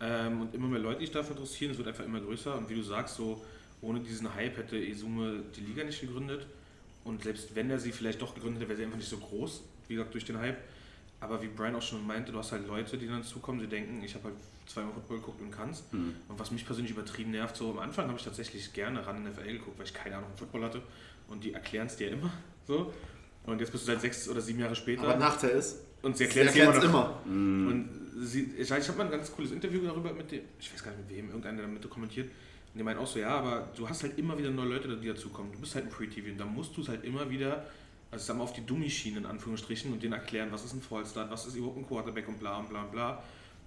ähm, und immer mehr Leute, die sich dafür interessieren. Es wird einfach immer größer. Und wie du sagst, so ohne diesen Hype hätte Esume die Liga nicht gegründet. Und selbst wenn er sie vielleicht doch gegründet hätte, wäre sie einfach nicht so groß, wie gesagt, durch den Hype. Aber wie Brian auch schon meinte, du hast halt Leute, die dann zukommen, die denken, ich habe halt zweimal Football geguckt und kann's. Hm. Und was mich persönlich übertrieben nervt, so am Anfang habe ich tatsächlich gerne ran NFL geguckt, weil ich keine Ahnung von Football hatte. Und die erklären es dir immer so. Und jetzt bist du seit sechs oder sieben Jahre später. Aber Nachteil ist, und sie erklären es immer noch. immer. Und sie, ich, habe mal ein ganz cooles Interview darüber mit dem, ich weiß gar nicht mit wem, irgendeiner, der damit kommentiert. Und die meinen auch so, ja, aber du hast halt immer wieder neue Leute, die dazukommen. Du bist halt ein Pre-TV und da musst du es halt immer wieder, also sagen wir auf die Dummy-Schiene in Anführungsstrichen und denen erklären, was ist ein Fallstart, was ist überhaupt ein Quarterback und bla und bla und bla.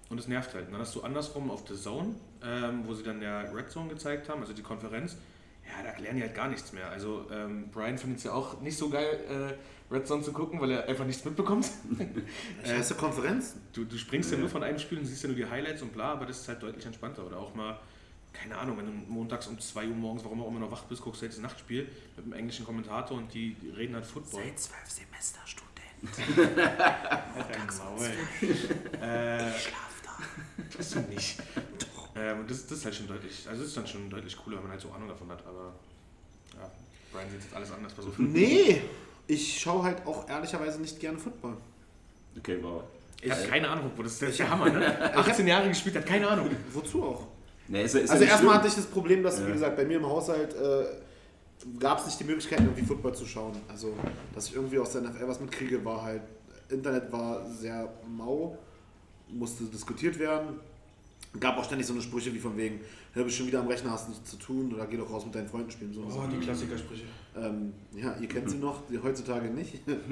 Und es nervt halt. Und dann hast du andersrum auf The Zone, ähm, wo sie dann ja Red Zone gezeigt haben, also die Konferenz. Ja, da erklären die halt gar nichts mehr. Also ähm, Brian findet es ja auch nicht so geil, äh, Red Zone zu gucken, weil er einfach nichts mitbekommt. Ich heiße Konferenz. Du, du springst ja. nur von einem Spiel und siehst ja nur die Highlights und bla, aber das ist halt deutlich entspannter. Oder auch mal, keine Ahnung, wenn du montags um 2 Uhr morgens, warum auch immer noch wach bist, guckst du jetzt das Nachtspiel mit einem englischen Kommentator und die reden halt Football. zwölf Semester Student. Halt dein Maul. äh, Schlaf da. bist du nicht. Ähm, und das, das ist halt schon deutlich, also das ist dann schon deutlich cooler, wenn man halt so Ahnung davon hat, aber ja, Brian sieht jetzt alles anders bei so viel. Nee, ich schaue halt auch ehrlicherweise nicht gerne Football. Okay, wow. Ich habe keine Ahnung, wo das ist, das ist der Hammer, ne? 18 Jahre gespielt, hat keine Ahnung. Wozu auch? Nee, ist, ja- ist ja Also nicht erstmal hatte ich das Problem, dass, Ja. wie gesagt, bei mir im Haushalt äh, gab es nicht die Möglichkeit, irgendwie Football zu schauen. Also, dass ich irgendwie aus der NFL was mitkriege, war halt, Internet war sehr mau, musste diskutiert werden. Gab auch ständig so eine Sprüche wie von wegen, ja, bist schon wieder am Rechner, hast nichts zu tun oder geh doch raus mit deinen Freunden spielen. So. Oh, die Klassikersprüche. ähm, ja, ihr kennt sie noch, die heutzutage nicht. ähm,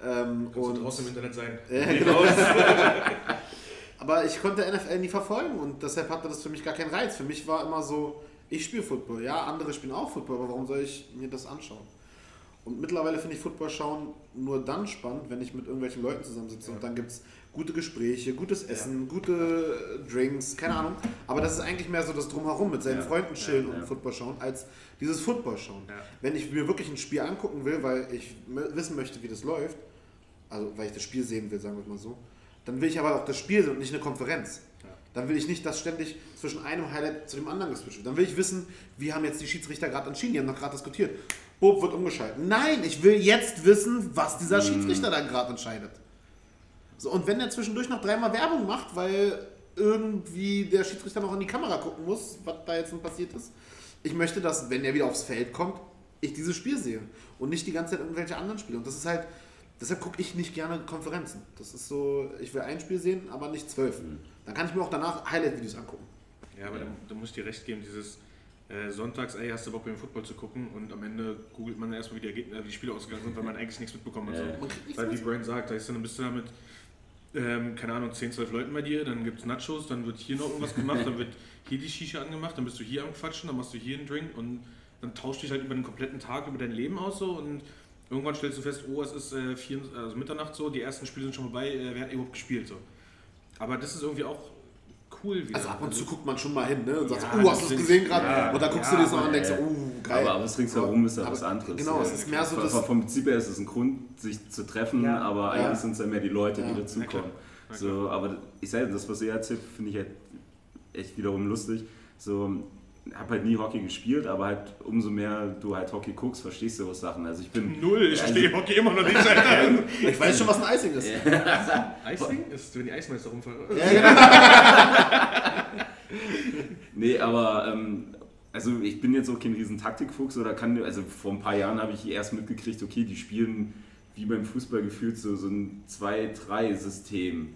Kannst du und draußen im Internet sein. Ja, genau. Aber ich konnte NFL nie verfolgen und deshalb hatte das für mich gar keinen Reiz. Für mich war immer so, ich spiele Football. Ja, andere spielen auch Football, aber warum soll ich mir das anschauen? Und mittlerweile finde ich Football schauen nur dann spannend, wenn ich mit irgendwelchen Leuten zusammensitze und dann gibt es gute Gespräche, gutes Essen, gute Drinks, keine Ahnung. Aber das ist eigentlich mehr so das Drumherum mit seinen Ja, Freunden chillen ja, ja. und Football schauen, als dieses Football schauen. Ja. Wenn ich mir wirklich ein Spiel angucken will, weil ich wissen möchte, wie das läuft, also weil ich das Spiel sehen will, sagen wir mal so, dann will ich aber auch das Spiel sehen und nicht eine Konferenz. Ja. Dann will ich nicht, dass ständig zwischen einem Highlight zu dem anderen geswitcht wird. Dann will ich wissen, wie haben jetzt die Schiedsrichter gerade entschieden, die haben noch gerade diskutiert. Bob wird umgeschaltet. Nein, ich will jetzt wissen, was dieser Schiedsrichter da gerade entscheidet. So, und wenn er zwischendurch noch dreimal Werbung macht, weil irgendwie der Schiedsrichter noch in die Kamera gucken muss, was da jetzt nun passiert ist. Ich möchte, dass, wenn er wieder aufs Feld kommt, ich dieses Spiel sehe und nicht die ganze Zeit irgendwelche anderen Spiele. Und das ist halt, deshalb gucke ich nicht gerne Konferenzen. Das ist so, ich will ein Spiel sehen, aber nicht zwölf. Dann kann ich mir auch danach Highlight-Videos angucken. Ja, aber da, da muss ich dir recht geben, dieses äh, Sonntags, ey, hast du Bock beim Football zu gucken und am Ende googelt man erstmal, wie die, Ergebnisse, wie die Spiele ausgegangen sind, weil man eigentlich nichts mitbekommen hat. Ja, so. ja. Weil wie. Brian sagt, da ist dann, bist du da mit, ähm, keine Ahnung, 10, 12 Leuten bei dir, dann gibt es Nachos, dann wird hier noch irgendwas gemacht, dann wird hier die Shisha angemacht, dann bist du hier am Quatschen, dann machst du hier einen Drink und dann tauscht dich halt über den kompletten Tag, über dein Leben aus so und irgendwann stellst du fest, oh, es ist äh, vier, also Mitternacht so, die ersten Spiele sind schon vorbei, äh, wer hat überhaupt gespielt so. Aber das ist irgendwie auch cool wieder. Also ab und zu guckt man schon mal hin ne? und sagt, Ja, oh, hast du natürlich. gesehen gerade? Ja, und dann guckst ja, du dir so an und denkst, oh, geil. Aber alles ringsherum ist ja Aber was anderes. Genau, es ist mehr so das... vom, vom Prinzip her ist es ein Grund, sich zu treffen, Ja. aber Ja. eigentlich sind es ja mehr die Leute, Ja. die dazukommen. So, aber ich sage, das, was ihr erzählt, finde ich halt echt wiederum lustig. So, habe halt nie Hockey gespielt, aber halt umso mehr du halt Hockey guckst, verstehst du was Sachen. Also ich bin Null, ich Also- verstehe Hockey immer noch nicht. Ich weiß schon, was ein Icing ist. Icing ist, wenn die Eismeister rumfahren. Ja, genau. Nee, aber ähm, also ich bin jetzt auch kein riesen Taktikfuchs oder kann, also vor ein paar Jahren habe ich erst mitgekriegt, okay, die spielen wie beim Fußball gefühlt so, so ein 2-3-System.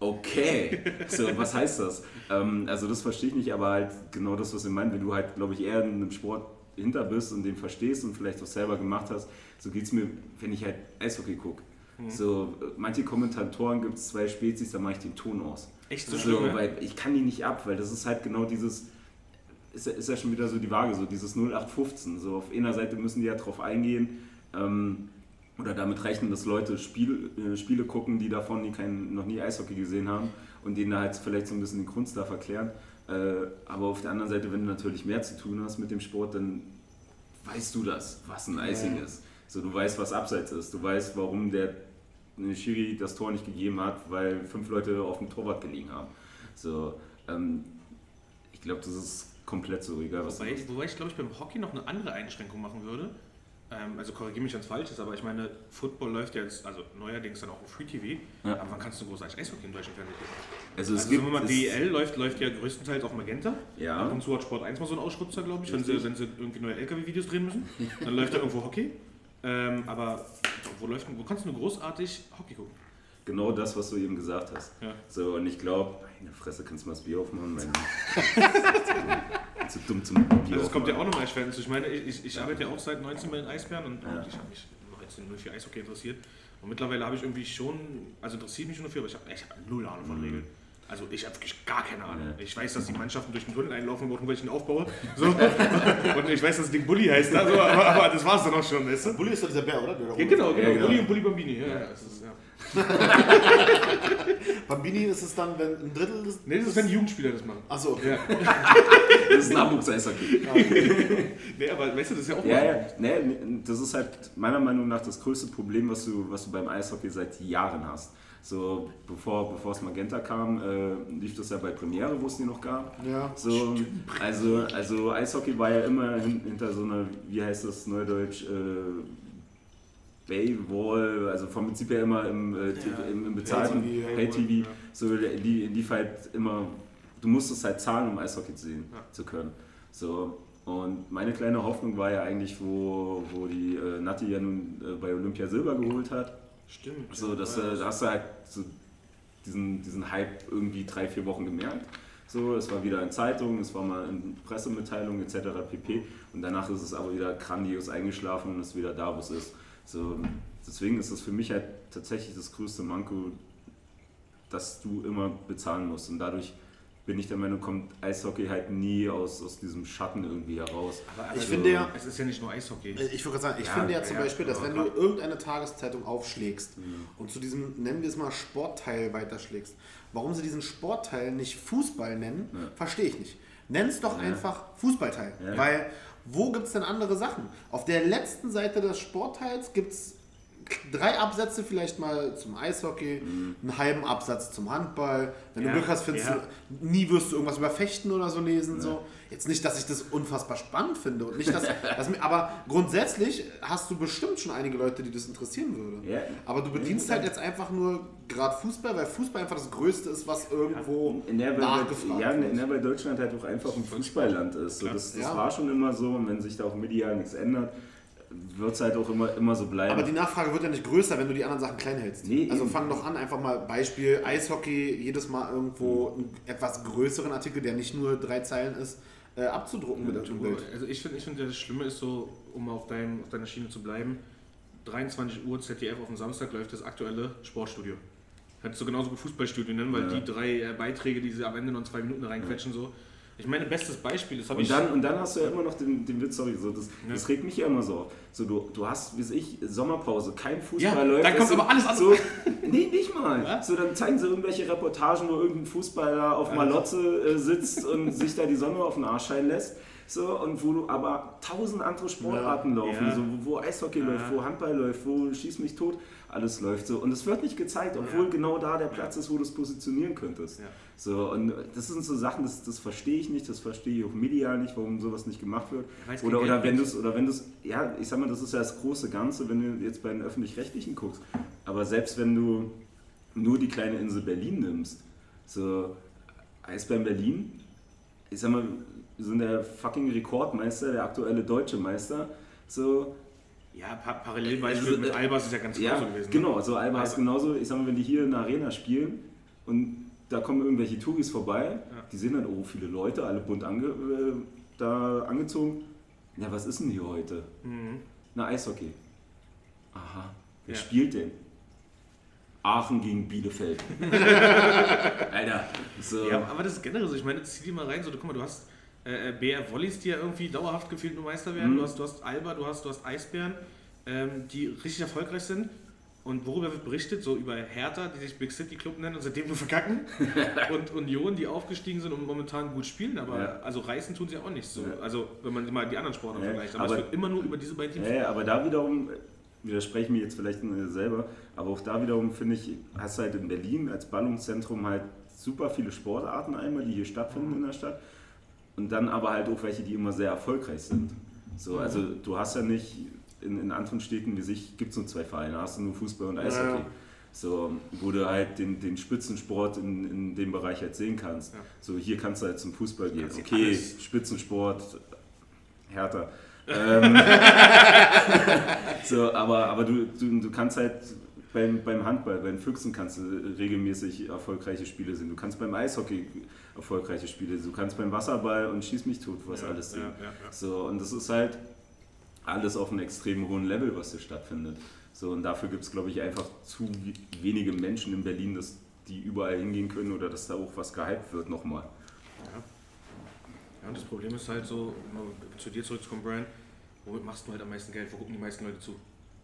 Okay, so was heißt das? Ähm, also das verstehe ich nicht, aber halt genau das, was ihr meint, wenn du halt, glaube ich, eher in einem Sport hinter bist und den verstehst und vielleicht auch selber gemacht hast, so geht es mir, wenn ich halt Eishockey gucke. So, äh, manche Kommentatoren gibt es zwei Spezies, da mache ich den Ton aus. Echt so So, schlimm, weil ich kann die nicht ab, weil das ist halt genau dieses, ist, ja- ist ja schon wieder so die Waage, so dieses 0815. So auf einer Seite müssen die ja drauf eingehen ähm, oder damit rechnen, dass Leute Spiel, äh, Spiele gucken, die davon die kein, noch nie Eishockey gesehen haben und denen da halt vielleicht so ein bisschen den Grundstuff erklären. Äh, aber auf der anderen Seite, wenn du natürlich mehr zu tun hast mit dem Sport, dann weißt du das, was ein Icing Ja. ist. So, du weißt, was Abseits ist. Du weißt, warum der eine Schiri das Tor nicht gegeben hat, weil fünf Leute auf dem Torwart gelegen haben. So, ähm, ich glaube, das ist komplett so, egal was Wobei, du wobei ich glaube ich beim Hockey noch eine andere Einschränkung machen würde. Ähm, also korrigiere mich, wenn es falsch ist, aber ich meine, Football läuft ja jetzt, also neuerdings dann auch auf Free TV. Ja. Aber wann kannst du großartig Eishockey im deutschen Fernsehen gucken? Also es Also gibt wenn man DEL läuft, läuft ja größtenteils auf Magenta. Ja. Ab und zu hat Sport 1 mal so einen Ausschrutzer, glaube ich, wenn sie, wenn sie irgendwie neue LKW-Videos drehen müssen. Dann läuft da irgendwo Hockey. Ähm, aber wo, läuft, wo kannst du nur großartig Hockey gucken? genau das, was du eben gesagt hast. Ja. So, und ich glaube, meine Fresse, kannst du mal das Bier aufmachen? Zu dumm zum Bier Also es kommt ja auch nochmal erschwerend zu. Ich meine, ich, ich, ich arbeite ja auch seit 19 bei den Eisbären und, Ja. und ich habe mich 19 nur für Eishockey interessiert. Und mittlerweile habe ich irgendwie schon, also interessiert mich schon dafür, aber ich habe ich hab null Ahnung von Regeln. Also ich habe wirklich gar keine Ahnung. Mhm. Ja. Ich weiß, dass die Mannschaften durch den Tunnel einlaufen und irgendwelchen aufbauen. So. und ich weiß, dass das Ding Bulli heißt. Also, aber, aber das war es dann auch schon, weißt du? Bulli ist doch dieser Bär, oder? Ja, genau, genau. Ja, genau. Bulli und Bulli Bambini. Ja, ja, das ist, ja. Bambini ist es dann, wenn ein Drittel des... Nee, das ist, wenn die Jugendspieler das machen. Achso, okay. Ja. Das ist ein Hamburgs-Eishockey. Nee, aber weißt du, das ist ja auch Ja, mal- ja, nee, das ist halt meiner Meinung nach das größte Problem, was du, was du beim Eishockey seit Jahren hast. So, bevor, bevor es Magenta kam, äh, lief das ja bei Premiere, wo es die noch gab. Ja. So, also, also Eishockey war ja immer hin, hinter so einer, wie heißt das neudeutsch, äh, Paywall, also vom Prinzip her immer im, äh, TV, im, im bezahlten Pay-TV, Pay-TV, ja. so die, lief halt immer, du musstest halt zahlen, um Eishockey zu sehen Ja. zu können. So, und meine kleine Hoffnung war ja eigentlich, wo, wo die äh, Nati ja nun äh, bei Olympia Silber geholt hat, Stimmt. so, ja. dass, Ja, äh, da hast du halt so diesen, diesen Hype irgendwie drei, vier Wochen gemerkt. So, es war wieder in Zeitungen, es war mal in Pressemitteilungen etc. pp. Und danach ist es aber wieder grandios eingeschlafen und ist wieder da, wo es ist. So, deswegen ist es für mich halt tatsächlich das größte Manko, dass du immer bezahlen musst. Und dadurch bin ich der Meinung, kommt Eishockey halt nie aus, aus diesem Schatten irgendwie heraus. Aber Ich also, finde ja- Es ist ja nicht nur Eishockey. Äh, Ich würde gerade sagen, ich Ja, finde ja zum ja, Beispiel, dass wenn du irgendeine Tageszeitung aufschlägst und zu diesem, nennen wir es mal Sportteil weiterschlägst, warum sie diesen Sportteil nicht Fußball nennen, Ja. verstehe ich nicht. Nenn es doch Ja. einfach Fußballteil. Ja. Weil wo gibt es denn andere Sachen? Auf der letzten Seite des Sportteils gibt es drei Absätze vielleicht mal zum Eishockey, einen halben Absatz zum Handball. Wenn Ja, du Glück hast, findest ja. du, nie wirst du irgendwas über Fechten oder so lesen. So. Jetzt nicht, dass ich das unfassbar spannend finde. Und nicht, dass, dass mir, aber grundsätzlich hast du bestimmt schon einige Leute, die das interessieren würde. Ja. Aber du bedienst halt jetzt einfach nur gerade Fußball, weil Fußball einfach das Größte ist, was irgendwo In der, nachgefragt ja, in wird. der, weil Deutschland halt auch einfach ein Fußballland ist. So, das das Ja. war schon immer so und wenn sich da auch medial nichts ändert, wird es halt auch immer, immer so bleiben. Aber die Nachfrage wird ja nicht größer, wenn du die anderen Sachen klein hältst. Nee, also fang doch an, einfach mal Beispiel Eishockey, jedes Mal irgendwo einen etwas größeren Artikel, der nicht nur drei Zeilen ist, äh, abzudrucken mit irgendeinem Bild. Also ich finde, ich find, das Schlimme ist so, um auf, dein, auf deiner Schiene zu bleiben, 23 Uhr ZDF auf dem Samstag läuft das aktuelle Sportstudio. Hättest du genauso gut Fußballstudio nennen, weil Ja. die drei äh, Beiträge, die sie am Ende noch in zwei Minuten reinquetschen, so. Ich meine, bestes Beispiel, das habe ich. Und dann, und dann hast du ja immer noch den, den Witz, sorry, so, das, Ja. das regt mich ja immer so auf. So, du, du hast, wie ich, Sommerpause, kein Fußball Ja, läuft. dann kommt aber alles. So, nee, nicht mal. Was? So, dann zeigen sie irgendwelche Reportagen, wo irgendein Fußballer auf Malotze äh, sitzt und sich da die Sonne auf den Arsch scheinen lässt. So, und wo du aber tausend andere Sportarten laufen, Ja. so, wo, wo Eishockey Ja. läuft, wo Handball läuft, wo Schieß mich tot, alles läuft so. Und es wird nicht gezeigt, obwohl Ja. genau da der Platz ist, wo du es positionieren könntest. Ja. So, und das sind so Sachen, das, das verstehe ich nicht, das verstehe ich auch medial nicht, warum sowas nicht gemacht wird. kein Oder, oder wenn du es, oder wenn du es, ja, ich sag mal, das ist ja das große Ganze, wenn du jetzt bei den Öffentlich-Rechtlichen guckst. Aber selbst wenn du nur die kleine Insel Berlin nimmst, so Eisbären Berlin, ich sag mal, sind der fucking Rekordmeister, der aktuelle deutsche Meister. So, ja, pa Parallelbeispiel mit Albers ist ja ganz ja, genauso gewesen. ne? genau, so Alba ist Also- genauso, ich sag mal, wenn die hier in der Arena spielen und da kommen irgendwelche Touris vorbei, die sehen dann, oh, viele Leute, alle bunt ange, äh, da angezogen. Ja, was ist denn hier heute? Mhm. Na, Eishockey. Aha, wer Ja. spielt denn? Aachen gegen Bielefeld. Alter, so. Ja, aber das ist generell so. Ich meine, zieh die mal rein. So, du, guck mal, du hast äh, BR Wollies, die ja irgendwie dauerhaft gefühlt nur Meister werden. Mhm. Du, hast, du hast Alba, du hast, du hast Eisbären, ähm, die richtig erfolgreich sind. Und worüber wird berichtet? So über Hertha, die sich Big City Club nennen und seitdem nur verkacken. und Union, die aufgestiegen sind und momentan gut spielen, aber Ja. also reißen tun sie auch nicht so. Ja. Also wenn man mal die anderen Sportarten Ja, vergleicht. Aber, aber- es wird immer nur über diese beiden Teams. Ja, ja, aber da wiederum, äh, widerspreche ich mir jetzt vielleicht äh, selber, aber auch da wiederum finde ich, hast du halt in Berlin als Ballungszentrum halt super viele Sportarten einmal, die hier stattfinden in der Stadt. Und dann aber halt auch welche, die immer sehr erfolgreich sind. So, also du hast ja nicht, in, in anderen Städten wie sich gibt es nur zwei Vereine, hast du nur Fußball und Eishockey. Ja. So, wo du halt den, den Spitzensport in, in dem Bereich halt sehen kannst. Ja. So, hier kannst du halt zum Fußball gehen. Okay, alles. Spitzensport, härter. Ähm, so, aber, aber du, du, du kannst halt beim, beim Handball, bei den Füchsen kannst du regelmäßig erfolgreiche Spiele sehen. Du kannst beim Eishockey erfolgreiche Spiele sehen. Du kannst beim Wasserball und Schieß mich tot was Ja, alles sehen. ja, ja, ja. So, und das ist halt alles auf einem extrem hohen Level, was hier stattfindet. So, und dafür gibt es, glaube ich, einfach zu we- wenige Menschen in Berlin, dass die überall hingehen können oder dass da auch was gehypt wird nochmal. Ja, und das Problem ist halt so, um zu dir zurückzukommen, Brian, womit machst du halt am meisten Geld? Wo gucken die meisten Leute zu?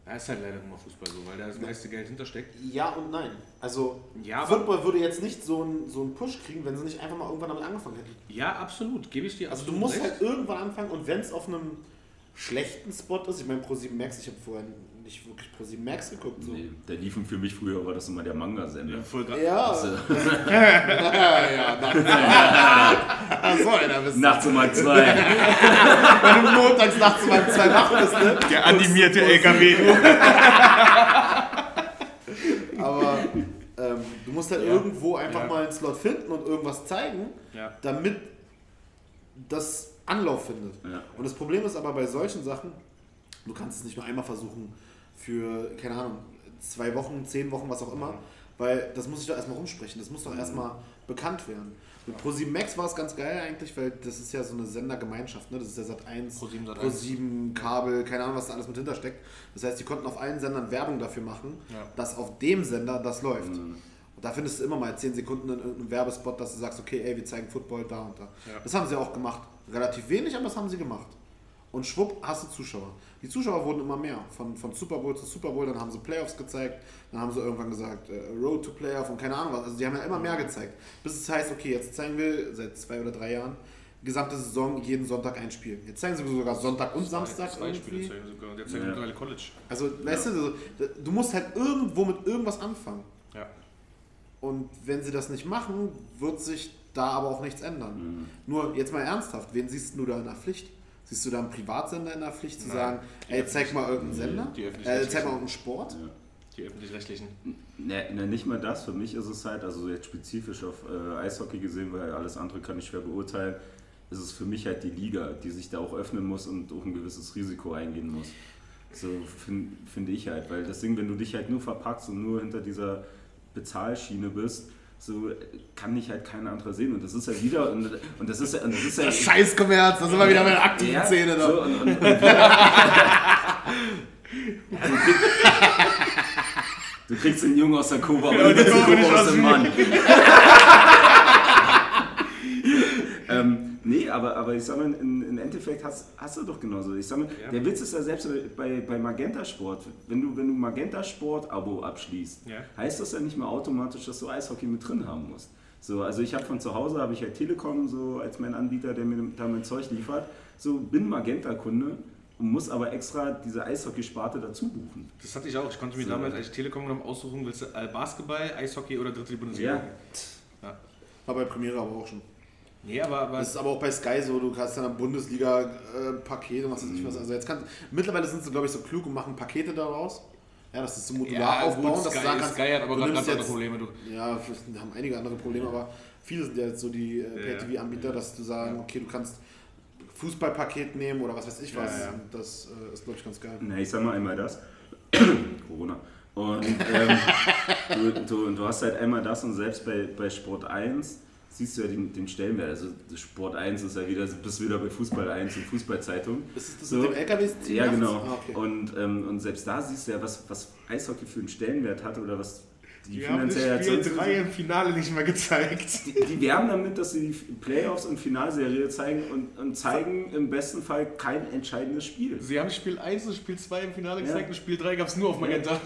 Da ist halt leider immer Fußball so, weil da das meiste Geld hintersteckt. Ja und nein. Also, Ja, Football würde jetzt nicht so einen so einen Push kriegen, wenn sie nicht einfach mal irgendwann damit angefangen hätten. Ja, absolut, gebe ich dir Also, du musst recht. halt irgendwann anfangen und wenn es auf einem schlechten Spot ist, ich meine, Pro7 Max, ich habe vorher nicht wirklich Pro7 Max geguckt. So. Nee, der liefen für mich früher, war das immer der Manga-Sender. Ja, Ja, Also, ja, ja, nachts. Achso, da bist du. nachts um halb zwei. Wenn du montags nachts um halb zwei wach bist, ne? Der animierte LKW. Aber ähm, du musst halt Ja. irgendwo einfach Ja. mal einen Slot finden und irgendwas zeigen, Ja. damit das Anlauf findet. Ja. Und das Problem ist aber bei solchen Sachen, du kannst es nicht nur einmal versuchen für, keine Ahnung, zwei Wochen, zehn Wochen, was auch immer, weil das muss ich doch erstmal rumsprechen, das muss doch erstmal bekannt werden. Mit Pro7 Max war es ganz geil eigentlich, weil das ist ja so eine Sendergemeinschaft, ne? das ist ja Sat 1, Pro7 Sat.1. Pro7, Kabel, keine Ahnung, was da alles mit hintersteckt. Das heißt, die konnten auf allen Sendern Werbung dafür machen, Ja. dass auf dem Sender das läuft. Und da findest du immer mal 10 Sekunden in irgendeinem Werbespot, dass du sagst, okay, ey, wir zeigen Football da und da. Ja. Das haben sie auch gemacht. Relativ wenig, aber das haben sie gemacht. Und schwupp, hast du Zuschauer. Die Zuschauer wurden immer mehr. Von, von Super Bowl zu Super Bowl, dann haben sie Playoffs gezeigt, dann haben sie irgendwann gesagt, äh, Road to Playoff und keine Ahnung was. Also die haben ja immer mehr gezeigt. Bis es heißt, okay, jetzt zeigen wir seit zwei oder drei Jahren, gesamte Saison jeden Sonntag ein Spiel. Jetzt zeigen sie sogar Sonntag und Samstag Zwei Spiele irgendwie. zeigen sogar. Jetzt zeigen Ja. mittlerweile College. Also, weißt du, so, du musst halt irgendwo mit irgendwas anfangen. Ja. Und wenn sie das nicht machen, wird sich da aber auch nichts ändern. Mhm. Nur jetzt mal ernsthaft, wen siehst du da in der Pflicht? Siehst du da einen Privatsender in der Pflicht zu Nein. sagen, ey, zeig mal irgendeinen Sender? die Äh, zeig mal irgendeinen Sport? Ja. Die öffentlich-rechtlichen. Ne, ne, nicht mal das. Für mich ist es halt, also jetzt spezifisch auf äh, Eishockey gesehen, weil alles andere kann ich schwer beurteilen, ist es für mich halt die Liga, die sich da auch öffnen muss und auch ein gewisses Risiko eingehen muss. So fin- finde ich halt, weil das Ding, wenn du dich halt nur verpackst und nur hinter dieser Bezahlschiene bist, so kann dich halt kein anderer sehen. Und das ist ja wieder, und, und das ist ja, und das ist ja Scheißkommerz, da sind wir wieder bei der aktiven ja, Szene da. So, und, und, ja, du, kriegst, den Jungen aus der Kurve, aber du kriegst den Kurve aus dem Mann. ähm, nee, aber, aber ich sag mal, im im Endeffekt hast, hast du doch genauso. Ich sag mal, Ja. der Witz ist ja selbst bei, bei Magenta Sport. Wenn du, wenn du Magenta Sport Abo abschließt, Ja. heißt das ja nicht mehr automatisch, dass du Eishockey mit drin haben musst. So, also ich habe von zu Hause habe ich halt Telekom so als mein Anbieter, der mir da mein Zeug liefert. So bin Magenta-Kunde und muss aber extra diese Eishockey-Sparte dazu buchen. Das hatte ich auch. Ich konnte mir So. damals, als ich Telekom genommen aussuchen, willst du Basketball, Eishockey oder dritte Bundesliga? Ja. ja. War bei Premiere aber auch schon. Nee, aber, aber Das ist aber auch bei Sky so, du hast dann ein Bundesliga-Paket und was weiß ich was. Also jetzt kann, mittlerweile sind sie, glaube ich, so klug und machen Pakete daraus. Ja, das so modular aufbauen, gut, dass Sky, du sagen kannst, Sky hat aber gerade andere Probleme. Du. Ja, haben einige andere Probleme, aber viele sind ja jetzt so die äh, Ja, Pay-TV-Anbieter, dass du sagen, okay, du kannst Fußballpaket nehmen oder was weiß ich was. Ja, ja. Das äh, ist, glaube ich, ganz geil. Na, ich sag mal einmal das. Corona. Und ähm, du, du, du hast halt einmal das und selbst bei, bei Sport 1 siehst du ja den, den Stellenwert. Also das Sport 1 ist ja wieder, bist wieder bei Fußball 1 und Fußballzeitung. Ist das So. mit dem LKW? Ja, genau. Ah, okay. und, ähm, und selbst da siehst du ja, was, was Eishockey für einen Stellenwert hat oder was die Die haben das finanziell Spiel erzeugt 3 im Finale nicht mehr gezeigt. die, die werben damit, dass sie die Playoffs und Finalserie zeigen und, und zeigen im besten Fall kein entscheidendes Spiel. Sie haben Spiel 1 und Spiel 2 im Finale Ja. gezeigt und Spiel 3 gab es nur auf Magenta.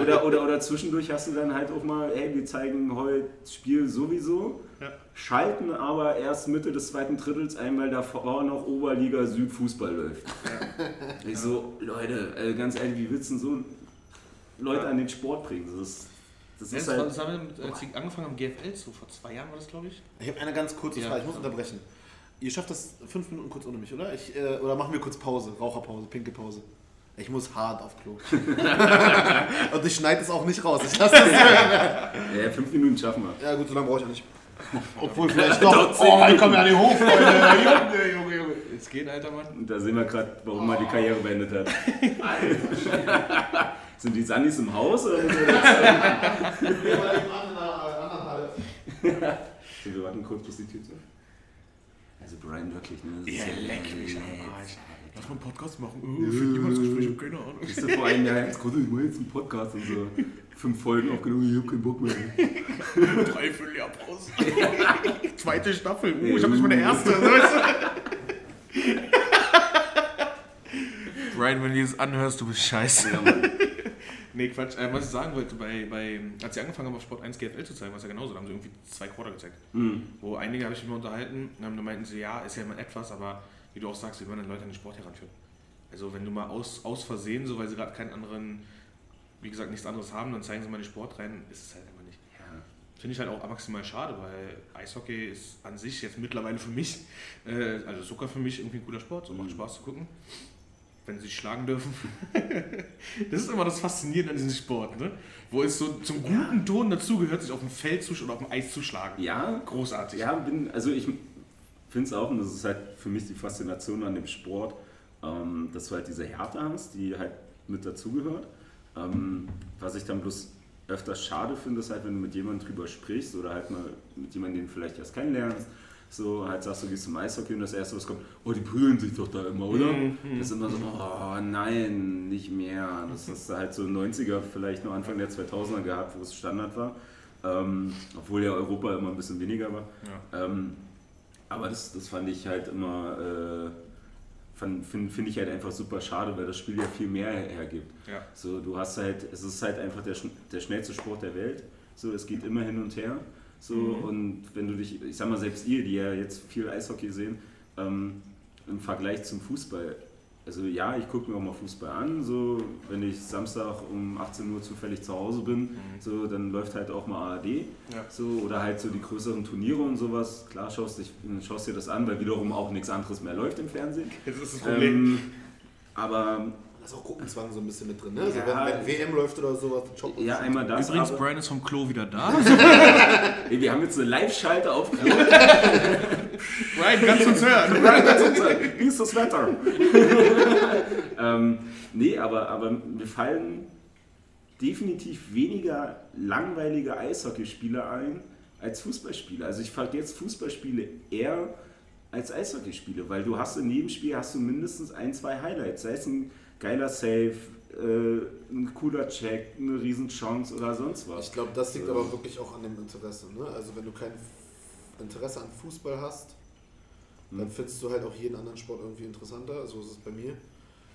Oder, oder, oder zwischendurch hast du dann halt auch mal, hey, wir zeigen heute das Spiel sowieso, Ja. Schalten aber erst Mitte des zweiten Drittels ein, weil davor noch Oberliga Süd Fußball läuft. Ich so, Leute, äh, ganz ehrlich, wie willst du denn so Leute an den Sport bringen? Das ist, das Das, ist war, halt, das haben wir, mit, als sie angefangen haben, GFL, so vor zwei Jahren war das, glaube ich. Ich habe eine ganz kurze Ja. Frage, ich muss unterbrechen. Ihr schafft das fünf Minuten kurz ohne mich, oder? Ich, äh, oder machen wir kurz Pause, Raucherpause, pinke Pause. Ich muss hart auf Klo. Und ich schneide es auch nicht raus. Ich lasse das. ja, fünf Minuten schaffen wir. Ja gut, so lange brauche ich auch nicht. Obwohl vielleicht doch. Oh, ich komme ja nicht hoch, Freunde. Junge, Junge, Junge. Jetzt geht, alter Mann. Und da sehen wir gerade, warum er die Karriere beendet hat. Sind die Sandys im Haus oder? sind wir warten kurz, bis die Tür zu. Also Brian wirklich, ne? Das ist Ja, leck mich am. Arsch. Lass mal einen Podcast machen. Oh, für jemand das Gespräch, ich hab keine Ahnung. Siehst du vor einem Jahr, jetzt konnte ich mal jetzt einen Podcast und so. Fünf Folgen aufgenommen, ich hab keinen Bock mehr. Dreiviertel Jahr Pause. Zweite Staffel. Uh, ich hab nicht mal eine erste. weißt du? Brian, wenn du das anhörst, du bist scheiße. Ja, Mann. Nee, Quatsch. Äh, was ich sagen wollte, bei, bei, als sie angefangen haben, auf Sport 1 GFL zu zeigen, war es ja genauso. Da haben sie irgendwie zwei Quarter gezeigt. Mhm. Wo einige habe ich mich mal unterhalten, da meinten sie, ja, ist ja immer etwas, aber wie du auch sagst, wir wollen dann Leute an den Sport heranführen. Also wenn du mal aus, aus Versehen, so weil sie gerade keinen anderen, wie gesagt, nichts anderes haben, dann zeigen sie mal den Sport rein, ist es halt einfach nicht. Ja. Finde ich halt auch maximal schade, weil Eishockey ist an sich jetzt mittlerweile für mich, äh, also sogar für mich irgendwie ein cooler Sport, so macht Spaß zu gucken. Wenn sie sich schlagen dürfen. das ist immer das Faszinierende an diesem Sport, ne? Wo es so zum guten Ton dazugehört, sich auf dem Feld zu, oder auf dem Eis zu schlagen. Ja, Großartig. ja bin, also ich finde es auch, und das ist halt für mich die Faszination an dem Sport, ähm, dass du halt diese Härte hast, die halt mit dazugehört. Ähm, was ich dann bloß öfters schade finde, ist halt, wenn du mit jemandem drüber sprichst oder halt mal mit jemandem, den du vielleicht erst kennenlernst, so halt sagst du, gehst zum Eishockey und das erste, was kommt, oh, die prügeln sich doch da immer, oder? Mhm. Das ist immer so, oh nein, nicht mehr. Das ist halt so 90er, vielleicht nur Anfang der 2000er gehabt, wo es Standard war. Ähm, obwohl ja Europa immer ein bisschen weniger war. Ja. Ähm, aber das, das fand ich halt immer, äh, finde find ich halt einfach super schade, weil das Spiel ja viel mehr her- hergibt. Ja. So, du hast halt, es ist halt einfach der, der schnellste Sport der Welt. So, es geht immer hin und her. So, Mhm. und wenn du dich, ich sag mal, selbst ihr, die ja jetzt viel Eishockey sehen, ähm, im Vergleich zum Fußball. Also ja, ich gucke mir auch mal Fußball an, so wenn ich Samstag um 18 Uhr zufällig zu Hause bin, mhm. so dann läuft halt auch mal ARD, ja. so oder halt so die größeren Turniere und sowas. Klar schaust, dich, schaust dir das an, weil wiederum auch nichts anderes mehr läuft im Fernsehen. Das ist das Problem. Ähm, aber ist auch Gruppenzwang so ein bisschen mit drin, ne? Also ja, wenn, wenn, WM läuft oder sowas, dann Ja, einmal das. Übrigens, Brian ist vom Klo wieder da. Ey, wir haben jetzt eine Live-Schalter auf Klo. Brian, kannst du uns hören? Brian, kannst du uns hören? Wie ist das Wetter? ähm, nee, aber, aber mir fallen definitiv weniger langweilige Eishockeyspieler ein als Fußballspieler. Also ich vergesse Fußballspiele eher als Eishockeyspiele, weil du hast in jedem Spiel hast du mindestens ein, zwei Highlights. Sei es ein geiler Save, äh, ein cooler Check, eine Riesenchance oder sonst was. Ich glaube, das liegt äh. aber wirklich auch an dem Interesse. Ne? Also wenn du kein Interesse an Fußball hast, dann hm. findest du halt auch jeden anderen Sport irgendwie interessanter. So ist es bei mir.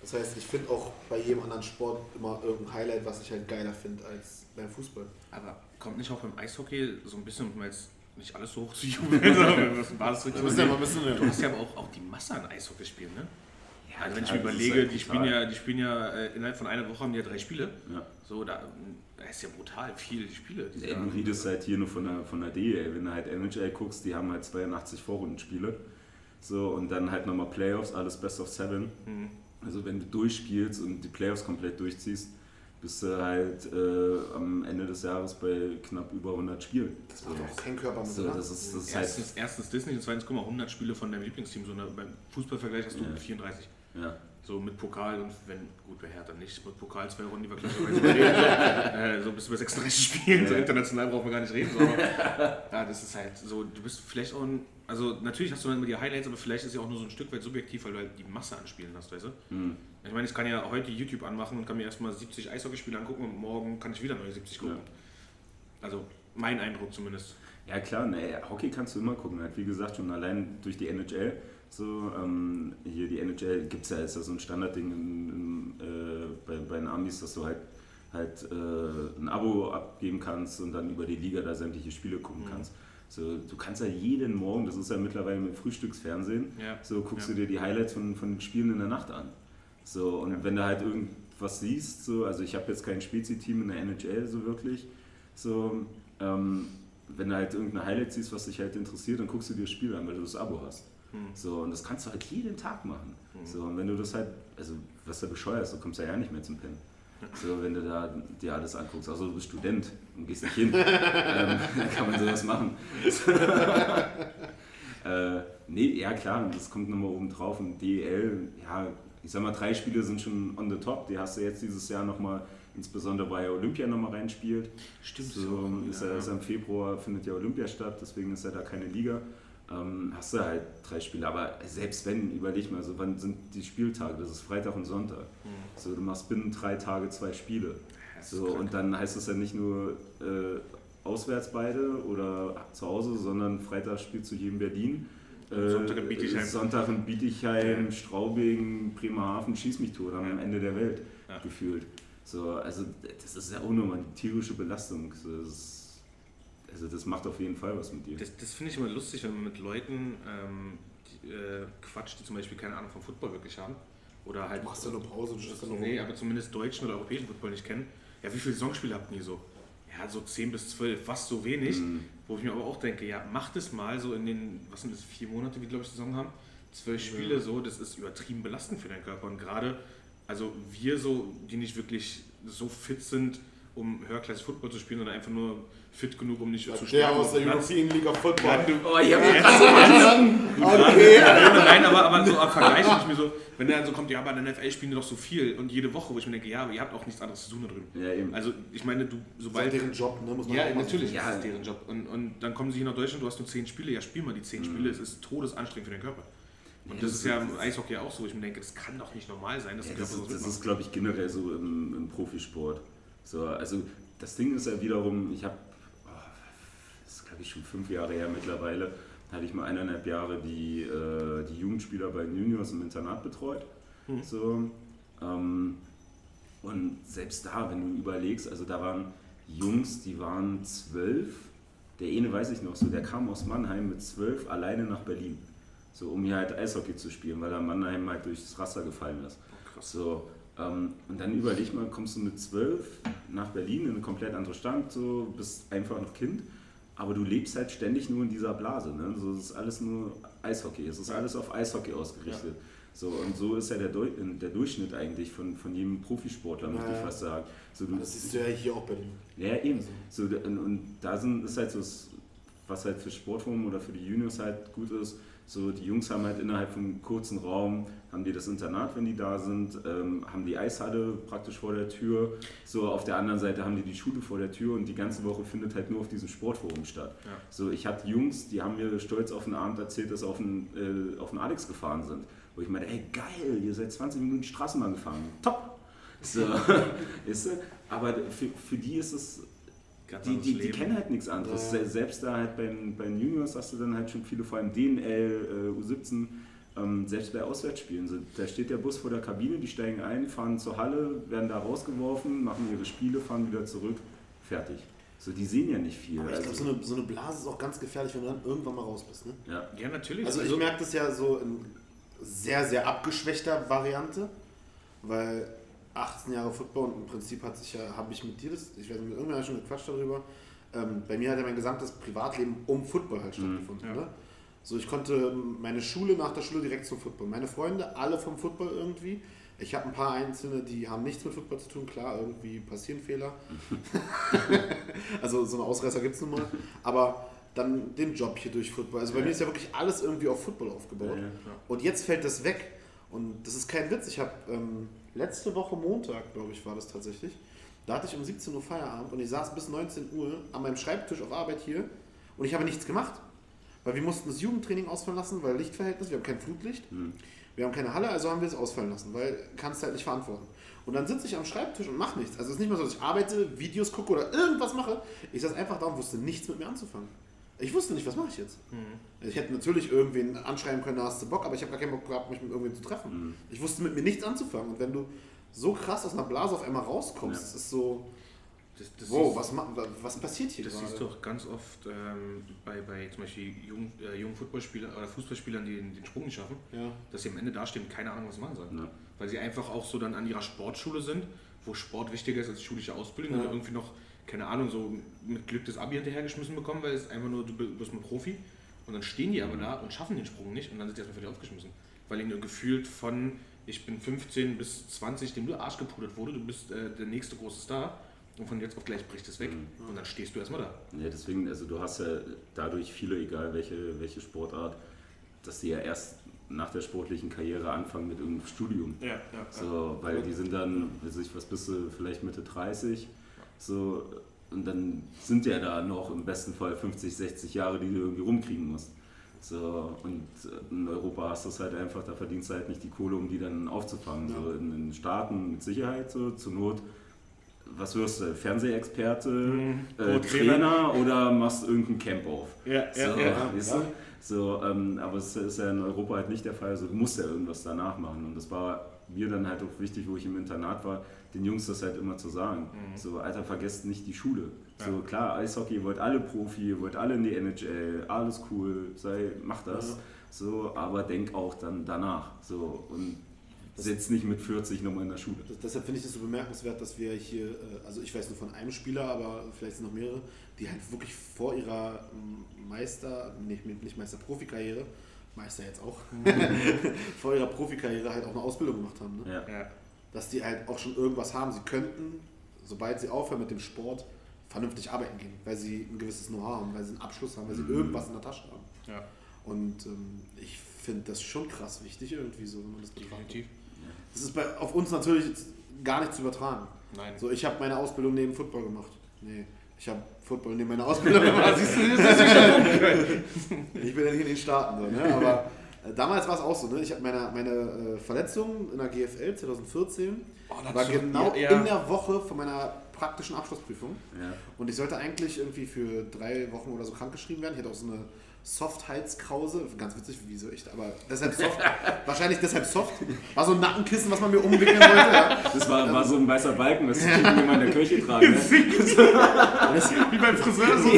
Das heißt, ich finde auch bei jedem anderen Sport immer irgendein Highlight, was ich halt geiler finde als beim Fußball. Aber kommt nicht auch beim Eishockey so ein bisschen, um jetzt nicht alles so hoch zu jubeln, sondern was Basis Du hast ja aber auch, auch die Masse an Eishockey spielen, ne? Ja, also wenn ich mir überlege, halt die spielen ja, die spielen ja äh, innerhalb von einer Woche haben die ja drei Spiele. Ja. So, da, ist ja brutal viel die Spiele. Die ja, du redest halt hier nur von der, von der DEL. Wenn du halt NHL guckst, die haben halt 82 Vorrundenspiele. So, und dann halt nochmal Playoffs, alles Best of Seven. Mhm. Also wenn du durchspielst und die Playoffs komplett durchziehst, bist du halt äh, am Ende des Jahres bei knapp über 100 Spielen. Das macht auch kein Körper mit. So, das ist, das erstens, halt erstens Disney und zweitens, guck mal, 100 Spiele von deinem Lieblingsteam. So eine, beim Fußballvergleich hast du ja. 34. Ja. So mit Pokal und wenn, gut, bei Hertha nicht, mit Pokal zwei Runden, die wir gleicherweise reden. äh, so bis wir 36 Spielen, ja. so international brauchen wir gar nicht reden. So, aber, ja, das ist halt so, du bist vielleicht auch ein, also natürlich hast du dann immer die Highlights, aber vielleicht ist ja auch nur so ein Stück weit subjektiv, weil du halt die Masse an Spielen hast, weißt du? Mhm. Ich meine, ich kann ja heute YouTube anmachen und kann mir erstmal 70 Eishockeyspiele angucken und morgen kann ich wieder neue 70 gucken. Ja. Also mein Eindruck zumindest. Ja klar, ne, Hockey kannst du immer gucken. Halt, wie gesagt, schon allein durch die NHL so, ähm, hier die NHL gibt es ja, ist ja so ein Standardding in, in, äh, bei, bei den Amis, dass du halt, halt äh, ein Abo abgeben kannst und dann über die Liga da sämtliche Spiele gucken mhm. kannst. So, du kannst ja jeden Morgen, das ist ja mittlerweile mit Frühstücksfernsehen, ja. so guckst ja. du dir die Highlights von, von den Spielen in der Nacht an. So, und ja. wenn du halt irgendwas siehst, so, also ich habe jetzt kein Spezi-Team in der NHL so wirklich, so, ähm, wenn du halt irgendeine Highlight siehst, was dich halt interessiert, dann guckst du dir das Spiel an, weil du das Abo hast. Mhm. So, und das kannst du halt jeden Tag machen. Mhm. So, und wenn du das halt, also was da bescheuert ist, du kommst ja ja nicht mehr zum Pennen. So, wenn du da dir alles anguckst, also du bist Student und gehst nicht hin, ähm, dann kann man sowas machen. äh, nee, ja klar, das kommt nochmal oben drauf und DEL, ja, ich sag mal, drei Spiele sind schon on the top, die hast du jetzt dieses Jahr nochmal, insbesondere weil Olympia nochmal reinspielt. Stimmt. So, ist ja, ist ja im Februar findet ja Olympia statt, deswegen ist ja da keine Liga ähm, hast du halt drei Spiele. Aber selbst wenn, überleg mal, so, wann sind die Spieltage? Das ist Freitag und Sonntag. Mhm. So, du machst binnen drei Tage zwei Spiele. So, und dann heißt es ja nicht nur äh, auswärts beide oder zu Hause, sondern Freitag spielst du hier in Berlin. Äh, Sonntag in Bietigheim, Sonntag in Bietigheim. Straubing, Bremerhaven, Schieß mich tot, am ja. Ende der Welt ja. gefühlt. So, also das ist ja auch nochmal die tierische Belastung. Das ist, also das macht auf jeden Fall was mit dir. Das, das finde ich immer lustig, wenn man mit Leuten ähm, die, äh, quatscht, die zum Beispiel keine Ahnung vom Football wirklich haben. Oder halt. Machst du nur Pause und stehst dann Nee, aber zumindest deutschen oder europäischen Football nicht kennen. Ja, wie viele Saisonspiele habt ihr so? Ja, so 10 bis 12, fast so wenig. Mhm. Wo ich mir aber auch denke, ja, macht es mal so in den, was sind das, vier Monate, wie glaube ich Saison haben? Zwölf Spiele ja. so, das ist übertrieben belastend für deinen Körper. Und gerade, also wir so, die nicht wirklich so fit sind, um höherklassig Football zu spielen, sondern einfach nur fit genug, um nicht ja, zu sterben. Der aus der European League of Football. Ja, du, oh, ich habe gerade so verstanden. Okay. Nein, aber, aber so am Vergleich ich mir so, wenn der dann so kommt, ja, aber in der NFL spielen die doch so viel und jede Woche, wo ich mir denke, ja, aber ihr habt auch nichts anderes zu tun da drüben. Ja, eben. Also ich meine, du, sobald... Das ist deren Job, ne? Muss man ja, natürlich ja, ist es deren Job. Und, und dann kommen sie hier nach Deutschland, du hast nur zehn Spiele, ja, spiel mal die zehn mhm. Spiele, es ist todesanstrengend für den Körper. Und das, das ist ja im Eishockey auch so, wo ich mir denke, das kann doch nicht normal sein, dass ja, das, ist, das ist, glaube ich, generell so im, im Profisport. So, also das Ding ist ja wiederum, ich habe glaube ich, schon fünf Jahre her mittlerweile, hatte ich mal eineinhalb Jahre die, äh, die Jugendspieler bei Juniors im Internat betreut. Mhm. So, ähm, und selbst da, wenn du überlegst, also da waren Jungs, die waren zwölf, der eine weiß ich noch so, der kam aus Mannheim mit zwölf alleine nach Berlin. so um hier halt Eishockey zu spielen, weil er Mannheim halt durchs Raster gefallen ist. Oh, krass. So, und dann überleg mal, kommst du mit zwölf nach Berlin in eine komplett andere Stadt, so bist einfach noch Kind, aber du lebst halt ständig nur in dieser Blase. Ne? So, es ist alles nur Eishockey, es ist alles auf Eishockey ausgerichtet. So, und so ist ja der, Deu der Durchschnitt eigentlich von, von jedem Profisportler, möchte Ja. ich fast sagen. So, du, Das siehst du ja hier auch bei den. ja, eben. So, und, und da sind, ist halt so, was halt für Sportforum oder für die Juniors halt gut ist, so die Jungs haben halt innerhalb von einem kurzen Raum, haben die das Internat, wenn die da sind, ähm, haben die Eishalle praktisch vor der Tür, so auf der anderen Seite haben die die Schule vor der Tür und die ganze Woche findet halt nur auf diesem Sportforum statt. Ja. So, ich hatte Jungs, die haben mir stolz auf den Abend erzählt, dass sie auf den, äh, auf den Alex gefahren sind. Wo ich meinte, ey geil, ihr seid 20 Minuten Straßenbahn gefahren. Top! So, du? Aber für, für die ist es die, die, die kennen halt nichts anderes. Ja. Se- Selbst da halt bei, den- bei den Juniors hast du dann halt schon viele, vor allem DNL, äh, U17, ähm, selbst bei Auswärtsspielen. So, da steht der Bus vor der Kabine, die steigen ein, fahren zur Halle, werden da rausgeworfen, machen ihre Spiele, fahren wieder zurück, fertig. So, die sehen ja nicht viel. Aber ich glaube, Also, so eine, so eine Blase ist auch ganz gefährlich, wenn du dann irgendwann mal raus bist. Ne? ja. Ja, natürlich. Also ich merke das ja so in sehr, sehr abgeschwächter Variante, weil 18 Jahre Football und im Prinzip hat sich ja, habe ich mit dir das, ich weiß nicht, mit irgendwann schon gequatscht darüber, ähm, bei mir hat ja mein gesamtes Privatleben um Football halt stattgefunden. Ja. Ne? So, ich konnte meine Schule nach der Schule direkt zum Football. Meine Freunde, alle vom Football irgendwie. Ich habe ein paar Einzelne, die haben nichts mit Football zu tun. Klar, irgendwie passieren Fehler. also so eine Ausreißer gibt es nun mal. Aber dann den Job hier durch Football. Also bei Ja. mir ist ja wirklich alles irgendwie auf Football aufgebaut. Ja. Und jetzt fällt das weg. Und das ist kein Witz. Ich habe ähm, letzte Woche Montag, glaube ich, war das tatsächlich. Da hatte ich um 17 Uhr Feierabend und ich saß bis 19 Uhr an meinem Schreibtisch auf Arbeit hier und ich habe nichts gemacht. Weil wir mussten das Jugendtraining ausfallen lassen, weil Lichtverhältnis, wir haben kein Flutlicht, Hm. wir haben keine Halle, also haben wir es ausfallen lassen, weil kannst halt nicht verantworten. Und dann sitze ich am Schreibtisch und mache nichts. Also es ist nicht mal so, dass ich arbeite, Videos gucke oder irgendwas mache. Ich saß einfach da und wusste nichts mit mir anzufangen. Ich wusste nicht, was mache ich jetzt. Mhm. Ich hätte natürlich irgendwen anschreiben können, da hast du Bock, aber ich habe gar keinen Bock gehabt, mich mit irgendwen zu treffen. Mhm. Ich wusste mit mir nichts anzufangen. Und wenn du so krass aus einer Blase auf einmal rauskommst, Ja. das ist so, Das, das wow, was, ma- was passiert hier Das gerade? siehst du auch ganz oft ähm, bei, bei zum Beispiel jungen, äh, jungen Footballspielern oder Fußballspielern, die den, den Sprung nicht schaffen, Ja. dass sie am Ende dastehen und keine Ahnung, was sie machen sollen. Ja. Weil sie einfach auch so dann an ihrer Sportschule sind, wo Sport wichtiger ist als die schulische Ausbildung Ja. und irgendwie noch, keine Ahnung, so mit Glück das Abi hinterhergeschmissen bekommen, weil es einfach nur, du bist mal Profi. Und dann stehen die aber da und schaffen den Sprung nicht und dann sind die erstmal völlig aufgeschmissen. Weil ihnen gefühlt von, ich bin 15 bis 20, dem nur Arsch gepudert wurde, du bist äh, der nächste große Star und von jetzt auf gleich bricht es weg und dann stehst du erstmal da. Ja, deswegen, also du hast ja dadurch viele, egal welche, welche Sportart, dass sie ja erst nach der sportlichen Karriere anfangen mit irgendeinem Studium. Ja, ja. So, weil die sind dann, weiß ich, was bist du, vielleicht Mitte 30, so, und dann sind ja da noch im besten Fall 50, 60 Jahre, die du irgendwie rumkriegen musst. So, und in Europa hast du es halt einfach, da verdienst du halt nicht die Kohle, um die dann aufzufangen. So, in den Staaten mit Sicherheit, so, zur Not, was wirst du, Fernsehexperte, äh, Oh, Trainer. Oder machst irgendein Camp auf? Ja, So, ja, ja. weißt du? So, ähm, aber es ist ja in Europa halt nicht der Fall. Also du musst ja irgendwas danach machen. Und das war mir dann halt auch wichtig, wo ich im Internat war, den Jungs das halt immer zu sagen. So, Alter, vergesst nicht die Schule. So, klar, Eishockey, ihr wollt alle Profi, ihr wollt alle in die NHL, alles cool, sei, mach das. Ja. So, aber denk auch dann danach. So, und sitz nicht mit 40 nochmal in der Schule. Deshalb finde ich das so bemerkenswert, dass wir hier, äh, also ich weiß nur von einem Spieler, aber vielleicht sind noch mehrere, die halt wirklich vor ihrer ähm, Meister, nicht, nicht Meister Profikarriere, Meister jetzt auch, vor ihrer Profikarriere halt auch eine Ausbildung gemacht haben. Ne? Ja. Ja. Dass die halt auch schon irgendwas haben. Sie könnten, sobald sie aufhören mit dem Sport, vernünftig arbeiten gehen, weil sie ein gewisses Know-how haben, weil sie einen Abschluss haben, weil sie Mhm. irgendwas in der Tasche haben. ja. Und ähm, ich finde das schon krass wichtig irgendwie so, wenn man das betrachtet. definitiv. Das ist bei, auf uns natürlich jetzt gar nicht zu übertragen. Nein. So, ich habe meine Ausbildung neben Football gemacht. Nee, ich habe Football neben meiner Ausbildung gemacht. Siehst du, das ist ich bin ja hier in den Staaten. So, ne? Aber äh, damals war es auch so. Ne? Ich habe meine, meine äh, Verletzung in der GFL 2014, Oh, war genau ja, ja. in der Woche von meiner praktischen Abschlussprüfung. Ja. Und ich sollte eigentlich irgendwie für drei Wochen oder so krankgeschrieben werden. Ich hatte auch so eine Soft-Halskrause. Ganz witzig, wieso echt, aber deshalb soft. wahrscheinlich deshalb soft. War so ein Nackenkissen, was man mir umwickeln wollte. Ja. Das war, war so ein weißer Balken, das Typen immer in der Kirche tragen. Ne? Wie beim Friseur, so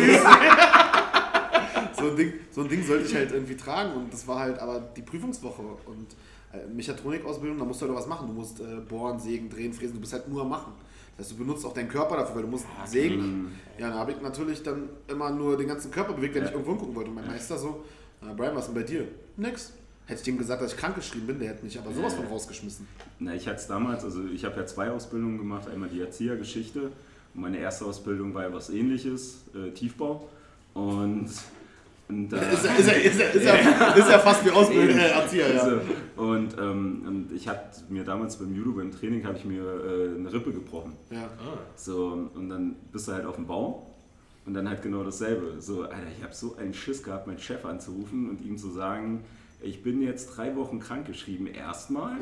so, ein Ding, so ein Ding sollte ich halt irgendwie tragen und das war halt aber die Prüfungswoche und äh, Mechatronikausbildung, da musst du halt was machen. Du musst äh, bohren, sägen, drehen, fräsen, du bist halt nur am Machen. Heißt, du benutzt auch deinen Körper dafür, weil du musst sägen. Ja, da habe ich natürlich dann immer nur den ganzen Körper bewegt, wenn ich irgendwo hingucken wollte. Und mein Meister so, äh, Brian, was ist denn bei dir? Nix. Hätte ich ihm gesagt, dass ich krankgeschrieben bin, der hätte mich aber sowas von rausgeschmissen. Na, ich hatte es damals, also ich habe ja zwei Ausbildungen gemacht, einmal die Erziehergeschichte und meine erste Ausbildung war ja was ähnliches, äh, Tiefbau. Und, und da, Ist er, ist er, ist er, ist er, ist er fast wie Ausbilder, äh, Erzieher, ja. Also, und, ähm, und ich hatte mir damals beim Judo, beim Training, habe ich mir äh, eine Rippe gebrochen. ja. Ah. So, und dann bist du halt auf dem Bau und dann halt genau dasselbe. So, Alter, ich habe so einen Schiss gehabt, meinen Chef anzurufen und ihm zu sagen, ich bin jetzt drei Wochen krankgeschrieben erstmal,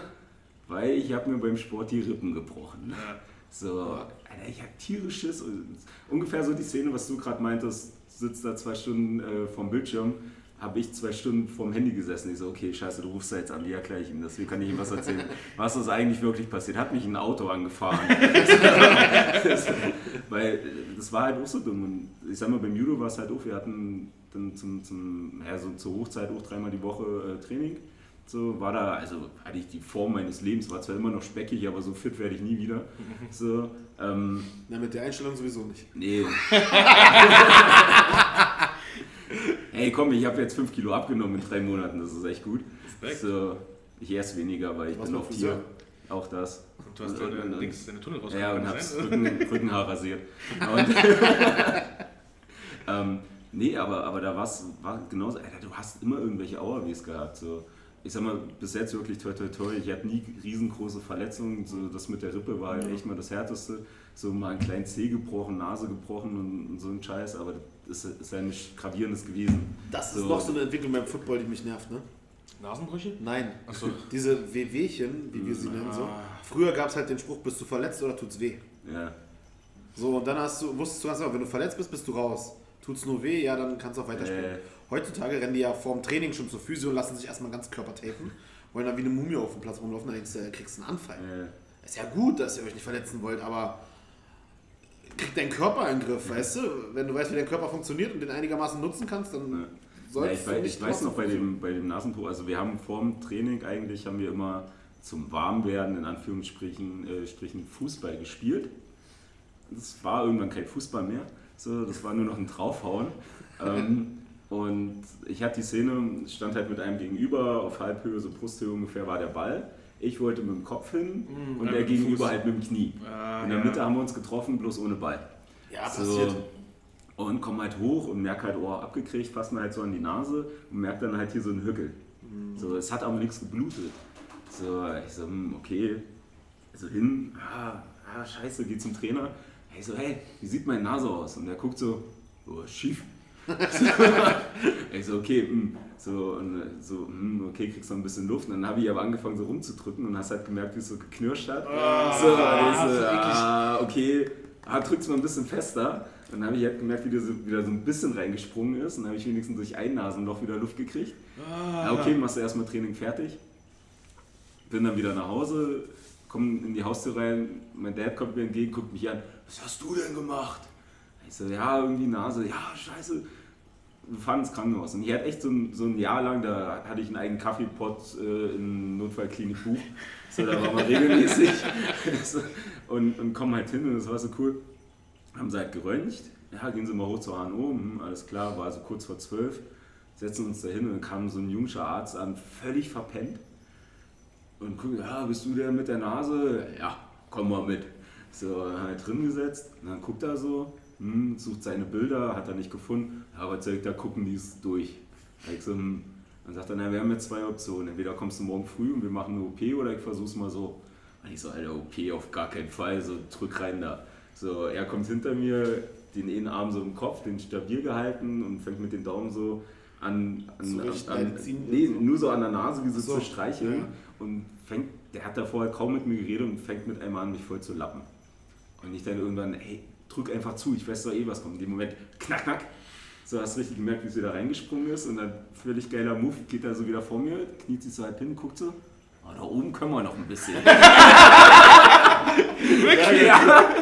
weil ich habe mir beim Sport die Rippen gebrochen. So, Alter, ich habe tierisch Schiss. Und ungefähr so die Szene, was du gerade meintest, sitzt da zwei Stunden äh, vorm Bildschirm, habe ich zwei Stunden vorm Handy gesessen. Ich so, okay, scheiße, du rufst da jetzt an, wie erkläre ich ihm das? Wie kann ich ihm was erzählen? Was ist eigentlich wirklich passiert? Hat mich ein Auto angefahren. Weil das war halt auch so dumm. Und ich sag mal, beim Judo war es halt auch, wir hatten dann zum, zum ja, so zur Hochzeit auch dreimal die Woche äh, Training. So war da, also hatte ich die Form meines Lebens, war zwar immer noch speckig, aber so fit werde ich nie wieder. So, ähm, Na, mit der Einstellung sowieso nicht. nee. hey, komm, ich habe jetzt 5 Kilo abgenommen in drei Monaten, das ist echt gut. Respekt. So, ich esse weniger, weil ich Was bin auf? Tier. Auch das. Und du hast deine, Und- und- Dings, deine Tunnel raus. ja, und hab's? Rücken, Rückenhaar rasiert. Und ähm, nee, aber, aber da war's, war genauso, Alter, du hast immer irgendwelche Auerwehs gehabt. So. Ich sag mal, bis jetzt wirklich toi toi toi, ich hatte nie riesengroße Verletzungen. So, das mit der Rippe war halt echt mal das Härteste. So mal einen kleinen Zeh gebrochen, Nase gebrochen und, und so ein Scheiß, aber das ist, ist ja nicht gravierendes gewesen. Das ist So. noch so eine Entwicklung beim Football, die mich nervt, ne? Nasenbrüche? Nein. Achso. Diese WWchen, wie wir sie nennen, so. Ah. Früher gab es halt den Spruch, bist du verletzt oder tut's weh? Ja. So, und dann hast du, wusstest du ganz genau, wenn du verletzt bist, bist du raus. Tut's nur weh, ja, dann kannst du auch weiterspielen. Äh. Heutzutage rennen die ja vorm Training schon zur Physio und lassen sich erstmal ganz Körper tapen, wollen dann wie eine Mumie auf dem Platz rumlaufen, dann denkst du, äh, kriegst du einen Anfall. Äh, Ist ja gut, dass ihr euch nicht verletzen wollt, aber krieg deinen Körper in den Griff, weißt du? Wenn du weißt, wie dein Körper funktioniert und den einigermaßen nutzen kannst, dann Ja. Ja, sollst ich du weiß, nicht ich weiß noch bei dem, bei dem Nasentuch, also wir haben vorm Training eigentlich, haben wir immer zum Warmwerden in Anführungsstrichen äh, Strichen Fußball gespielt. Das war irgendwann kein Fußball mehr, so, das war nur noch ein Draufhauen. ähm, und ich hatte die Szene, stand halt mit einem gegenüber, auf Halbhöhe, so Brusthöhe ungefähr war der Ball. Ich wollte mit dem Kopf hin Mm, und ja, der gegenüber Fuß. halt mit dem Knie. Ah, In der ja. Mitte haben wir uns getroffen, bloß ohne Ball. Ja, So, passiert. und komm halt hoch und merk halt Ohr abgekriegt, fass mir halt so an die Nase und merk dann halt hier so einen Hückel. So, es hat aber nichts geblutet. So, ich so, hm, okay. So hin, ah, ah, scheiße, geh zum Trainer. Ich so, hey, wie sieht meine Nase aus? Und der guckt so, oh, schief. ich so, okay, hm. so, und, äh, so hm, okay, kriegst noch ein bisschen Luft. Und dann habe ich aber angefangen so rumzudrücken und hast halt gemerkt, wie es so geknirscht hat. so, ich so, ah, okay, ah, drück's mal ein bisschen fester. Dann habe ich halt gemerkt, wie der so, wieder so ein bisschen reingesprungen ist. Und dann habe ich wenigstens durch ein Nasenloch wieder Luft gekriegt. Ja, okay, machst du erstmal Training fertig. Bin dann wieder nach Hause, komme in die Haustür rein. Mein Dad kommt mir entgegen, guckt mich an. Was hast du denn gemacht? Ich so, ja, irgendwie Nase. Ja, scheiße. Wir fahren ins Krankenhaus. Und ich hatte echt so ein, so ein Jahr lang, da hatte ich einen eigenen Kaffeepot äh, in Notfallklinik Buch. So, da war man regelmäßig. so, und, und kommen halt hin und das war so cool. Haben sie halt geröntgt. Ja, gehen Sie mal hoch zur HNO. Hm, alles klar, war also kurz vor zwölf. Setzen uns da hin und dann kam so ein jungscher Arzt an, völlig verpennt. Und guckt, ja, bist du der mit der Nase? Ja, komm mal mit. So, halt drin gesetzt. Und dann guckt er so, hm, sucht seine Bilder, hat er nicht gefunden. Ja, aber zeigt, da gucken die es durch. Da ich so, hm. Dann sagt er, na, wir haben jetzt zwei Optionen. Entweder kommst du morgen früh und wir machen eine OP oder ich versuch's mal so. Und ich so, Alter, OP auf gar keinen Fall, so drück rein da. So, er kommt hinter mir, den einen Arm so im Kopf, den stabil gehalten und fängt mit den Daumen so an, an, richten, an, halt ziehen nee, so. nur so an der Nase wie so, so, zu streicheln ja. und fängt, der hat da vorher kaum mit mir geredet und fängt mit einmal an, mich voll zu lappen. Und ich dann irgendwann, hey, drück einfach zu, ich weiß doch eh, was kommt. In dem Moment, knack, knack. So hast du richtig gemerkt, wie sie da reingesprungen ist und dann völlig geiler Move, geht er so wieder vor mir, kniet sich so halt hin, guckt so, oh, da oben können wir noch ein bisschen. Wirklich? Ja.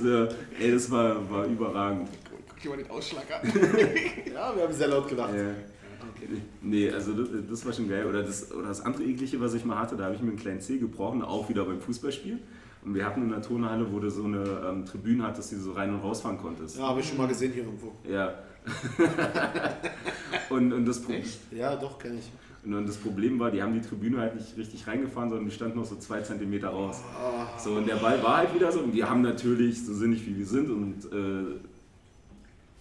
So, Ey, das war, war überragend. Guck dir mal den Ausschlag an. Ja, wir haben sehr laut gelacht. Ja. Nee, also das, das war schon geil. Oder das, oder das andere eklige, was ich mal hatte, da habe ich mir einen kleinen Zeh gebrochen, auch wieder beim Fußballspiel. Und wir hatten in der Turnhalle, wo du so eine ähm, Tribüne hattest, die du so rein und rausfahren konntest. Ja, habe ich schon mal gesehen hier irgendwo. Ja. und, und, das Pro Ja, doch, kenne ich. und das Problem war, die haben die Tribüne halt nicht richtig reingefahren, sondern die stand noch so zwei Zentimeter raus. So, und der Ball war halt wieder so. Und wir haben natürlich, so sinnig wie wir sind und äh,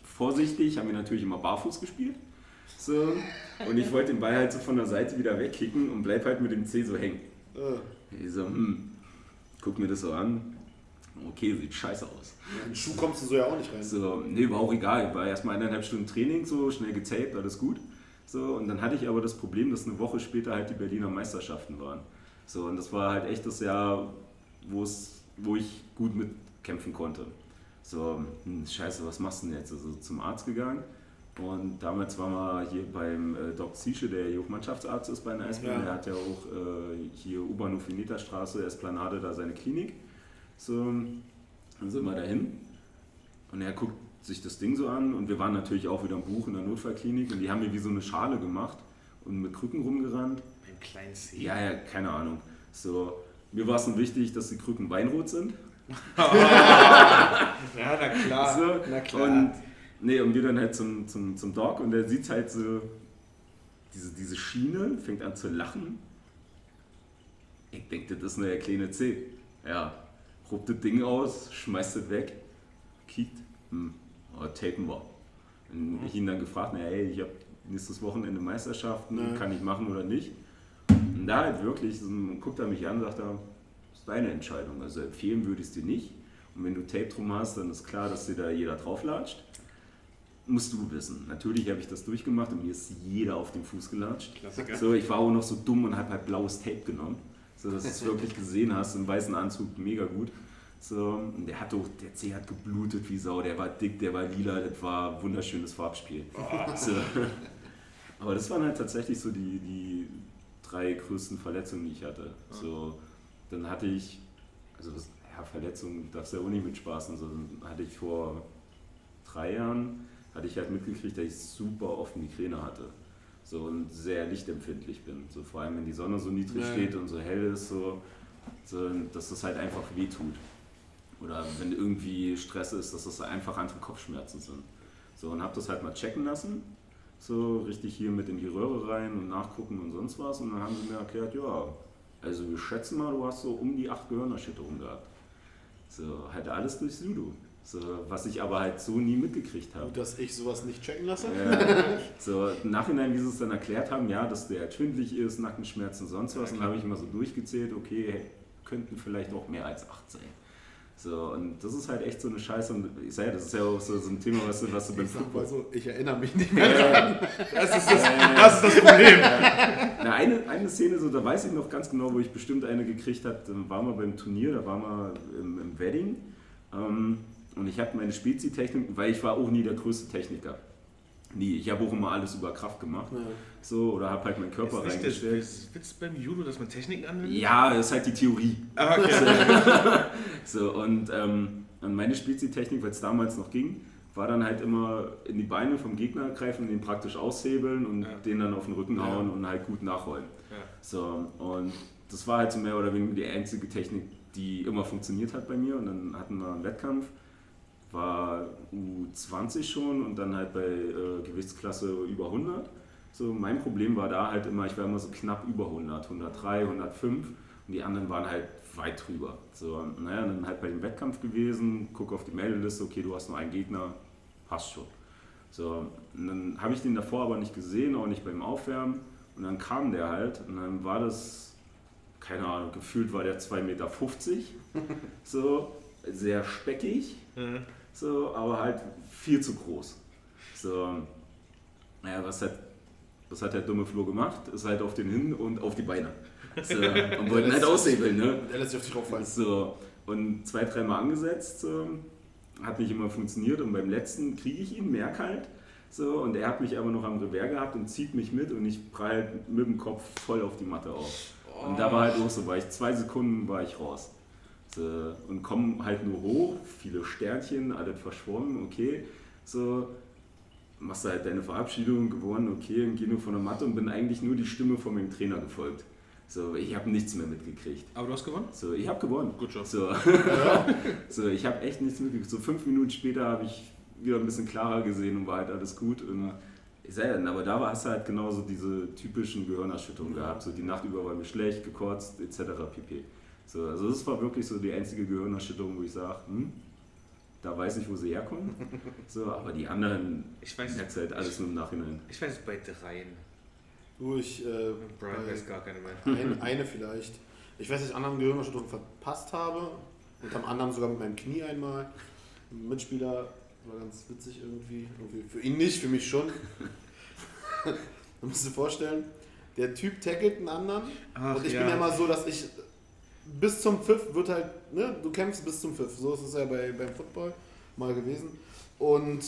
vorsichtig, haben wir natürlich immer barfuß gespielt. So. Und ich wollte den Ball halt so von der Seite wieder wegkicken und bleib halt mit dem C so hängen. Äh, Ich so, hm, guck mir das so an. Okay, sieht scheiße aus. in den Schuh kommst du so ja auch nicht rein. So, nee, war auch egal. War erstmal eineinhalb Stunden Training, so schnell gezaped, alles gut. So, und dann hatte ich aber das Problem, dass eine Woche später halt die Berliner Meisterschaften waren. So, und das war halt echt das Jahr, wo es, wo ich gut mitkämpfen konnte. So, hm, scheiße, was machst du denn jetzt? Also zum Arzt gegangen. Und damals waren wir hier beim äh, Doc Ziesche, der hier auch Mannschaftsarzt ist bei einer Eisbahn. Ja. Der hat ja auch äh, hier U-Bahnhof Straße, Esplanade, da seine Klinik. So, dann sind wir dahin. Und er guckt sich das Ding so an und wir waren natürlich auch wieder im Buch in der Notfallklinik und die haben mir wie so eine Schale gemacht und mit Krücken rumgerannt. Beim kleinen C. Ja, ja, keine Ahnung. So, mir war es nur wichtig, dass die Krücken weinrot sind. Ja, na klar. So, Na klar. Und, nee, und wir dann halt zum, zum, zum Doc und der sieht halt so diese, diese Schiene, fängt an zu lachen. Ich denke, das ist eine kleine C. Ja, rupt das Ding aus, schmeißt es weg, kickt, hm, oh, tapen wir. Und ich ihn dann gefragt, na, ey, ich habe nächstes Wochenende Meisterschaften, Ja. kann ich machen oder nicht? Und da halt wirklich, so, guckt er mich an und sagt, er, das ist deine Entscheidung. Also empfehlen würde ich es dir nicht. Und wenn du Tape drum hast, dann ist klar, dass dir da jeder drauflatscht. Musst du wissen. Natürlich habe ich das durchgemacht und mir ist jeder auf den Fuß gelatscht. Klassiker. So, ich war auch noch so dumm und habe halt blaues Tape genommen, so dass du es wirklich gesehen hast. Im weißen Anzug, mega gut. So, und der hat auch, der Zeh hat geblutet wie Sau, der war dick, der war lila, das war ein wunderschönes Farbspiel. So. Aber das waren halt tatsächlich so die, die drei größten Verletzungen, die ich hatte. So, dann hatte ich, also das, ja, Verletzungen darfst du ja auch nicht mit Spaß, also dann hatte ich vor drei Jahren, hatte ich halt mitgekriegt, dass ich super oft Migräne hatte. So und sehr lichtempfindlich bin. So vor allem wenn die Sonne so niedrig Ja. steht und so hell ist, so, so, dass das halt einfach wehtut. Oder wenn irgendwie Stress ist, dass das einfach andere Kopfschmerzen sind. So und habe das halt mal checken lassen. So richtig hier mit in die Röhre rein und nachgucken und sonst was. Und dann haben sie mir erklärt, ja, also wir schätzen mal, du hast so um die acht Gehirnerschütterungen gehabt. So, halt alles durch Sudo. So, was ich aber halt so nie mitgekriegt habe. Dass ich sowas nicht checken lasse? Ja, so im Nachhinein, wie sie es dann erklärt haben, ja, dass der schwindlig ist, Nackenschmerzen, sonst was, und dann habe ich immer so durchgezählt, okay, könnten vielleicht auch mehr als acht sein. So, und das ist halt echt so eine Scheiße, und ich sage, ja, das ist ja auch so, so ein Thema, was du, was du beim mal Football. so, ich erinnere mich nicht mehr. Das ist das, das, ist das Problem. Na, eine, eine Szene, so, da weiß ich noch ganz genau, wo ich bestimmt eine gekriegt habe, da waren wir beim Turnier, da waren wir im, im Wedding. Ähm, und ich habe meine Spezi-Technik, weil ich war auch nie der größte Techniker. Nie. Ich habe auch immer alles über Kraft gemacht. So, oder habe halt meinen Körper Ist nicht das reingestellt. Witz Witz beim Judo, dass man Techniken anwendet? Ja, das ist halt die Theorie. Ah, okay. So, und, ähm, und meine Spezi-Technik, weil es damals noch ging, war dann halt immer in die Beine vom Gegner greifen, den praktisch aushebeln und Ja. den dann auf den Rücken Ja. hauen und halt gut nachrollen. Ja. So, und das war halt so mehr oder weniger die einzige Technik, die immer funktioniert hat bei mir. Und dann hatten wir einen Wettkampf, war U20 schon und dann halt bei äh, Gewichtsklasse über 100. So, mein Problem war da halt immer, ich war immer so knapp über 100, 103, 105 und die anderen waren halt weit drüber. So, naja, dann halt bei dem Wettkampf gewesen, guck auf die Meldeliste, okay, du hast nur einen Gegner, passt schon. So, und dann habe ich den davor aber nicht gesehen, auch nicht beim Aufwärmen. Und dann kam der halt und dann war das, keine Ahnung, gefühlt war der 2,50 Meter. So, sehr speckig, Mhm. So, aber halt viel zu groß. So, naja, was hat, was hat der dumme Flo gemacht? Ist halt auf den hin und auf die Beine. So, und wollten halt aushebeln, ne? Der lässt sich auf dich rauffallen. So, und zwei, dreimal angesetzt, so, hat nicht immer funktioniert und beim letzten kriege ich ihn, merke halt, so, und er hat mich aber noch am Revers gehabt und zieht mich mit und ich prall mit dem Kopf voll auf die Matte auf. Und da war halt auch so, war ich zwei Sekunden, war ich raus. So, und kommen halt nur hoch, viele Sternchen, alles verschwommen, okay. So, machst du halt deine Verabschiedung, gewonnen, okay, und geh nur von der Matte und bin eigentlich nur die Stimme von meinem Trainer gefolgt. So, ich habe nichts mehr mitgekriegt. Aber du hast gewonnen? So, ich habe gewonnen. Good job. So, so ich habe echt nichts mitgekriegt. So fünf Minuten später habe ich wieder ein bisschen klarer gesehen und war halt alles gut. Und ich sag ja, aber da hast du halt genauso diese typischen Gehirnerschütterungen gehabt. So die Nacht über war mir schlecht, gekotzt, etc. pp. So, also das war wirklich so die einzige Gehirnerschütterung, wo ich sage, hm, da weiß ich, wo sie herkommen. So, aber die anderen Ich weiß merkst halt alles nur im Nachhinein. Ich weiß es bei dreien. Du, ich, äh, Brian bei- weiß gar keine mehr. Eine, eine vielleicht. Ich weiß, dass ich anderen Gehirnerschütterungen verpasst habe. Und am anderen sogar mit meinem Knie einmal. Ein Mitspieler war ganz witzig irgendwie. irgendwie. Für ihn nicht, für mich schon. du musst dir vorstellen, der Typ tackelt einen anderen. Ach, und ich ja. bin ja immer so, dass ich bis zum Pfiff wird halt, ne, du kämpfst bis zum Pfiff. So ist es ja bei, beim Football mal gewesen. Und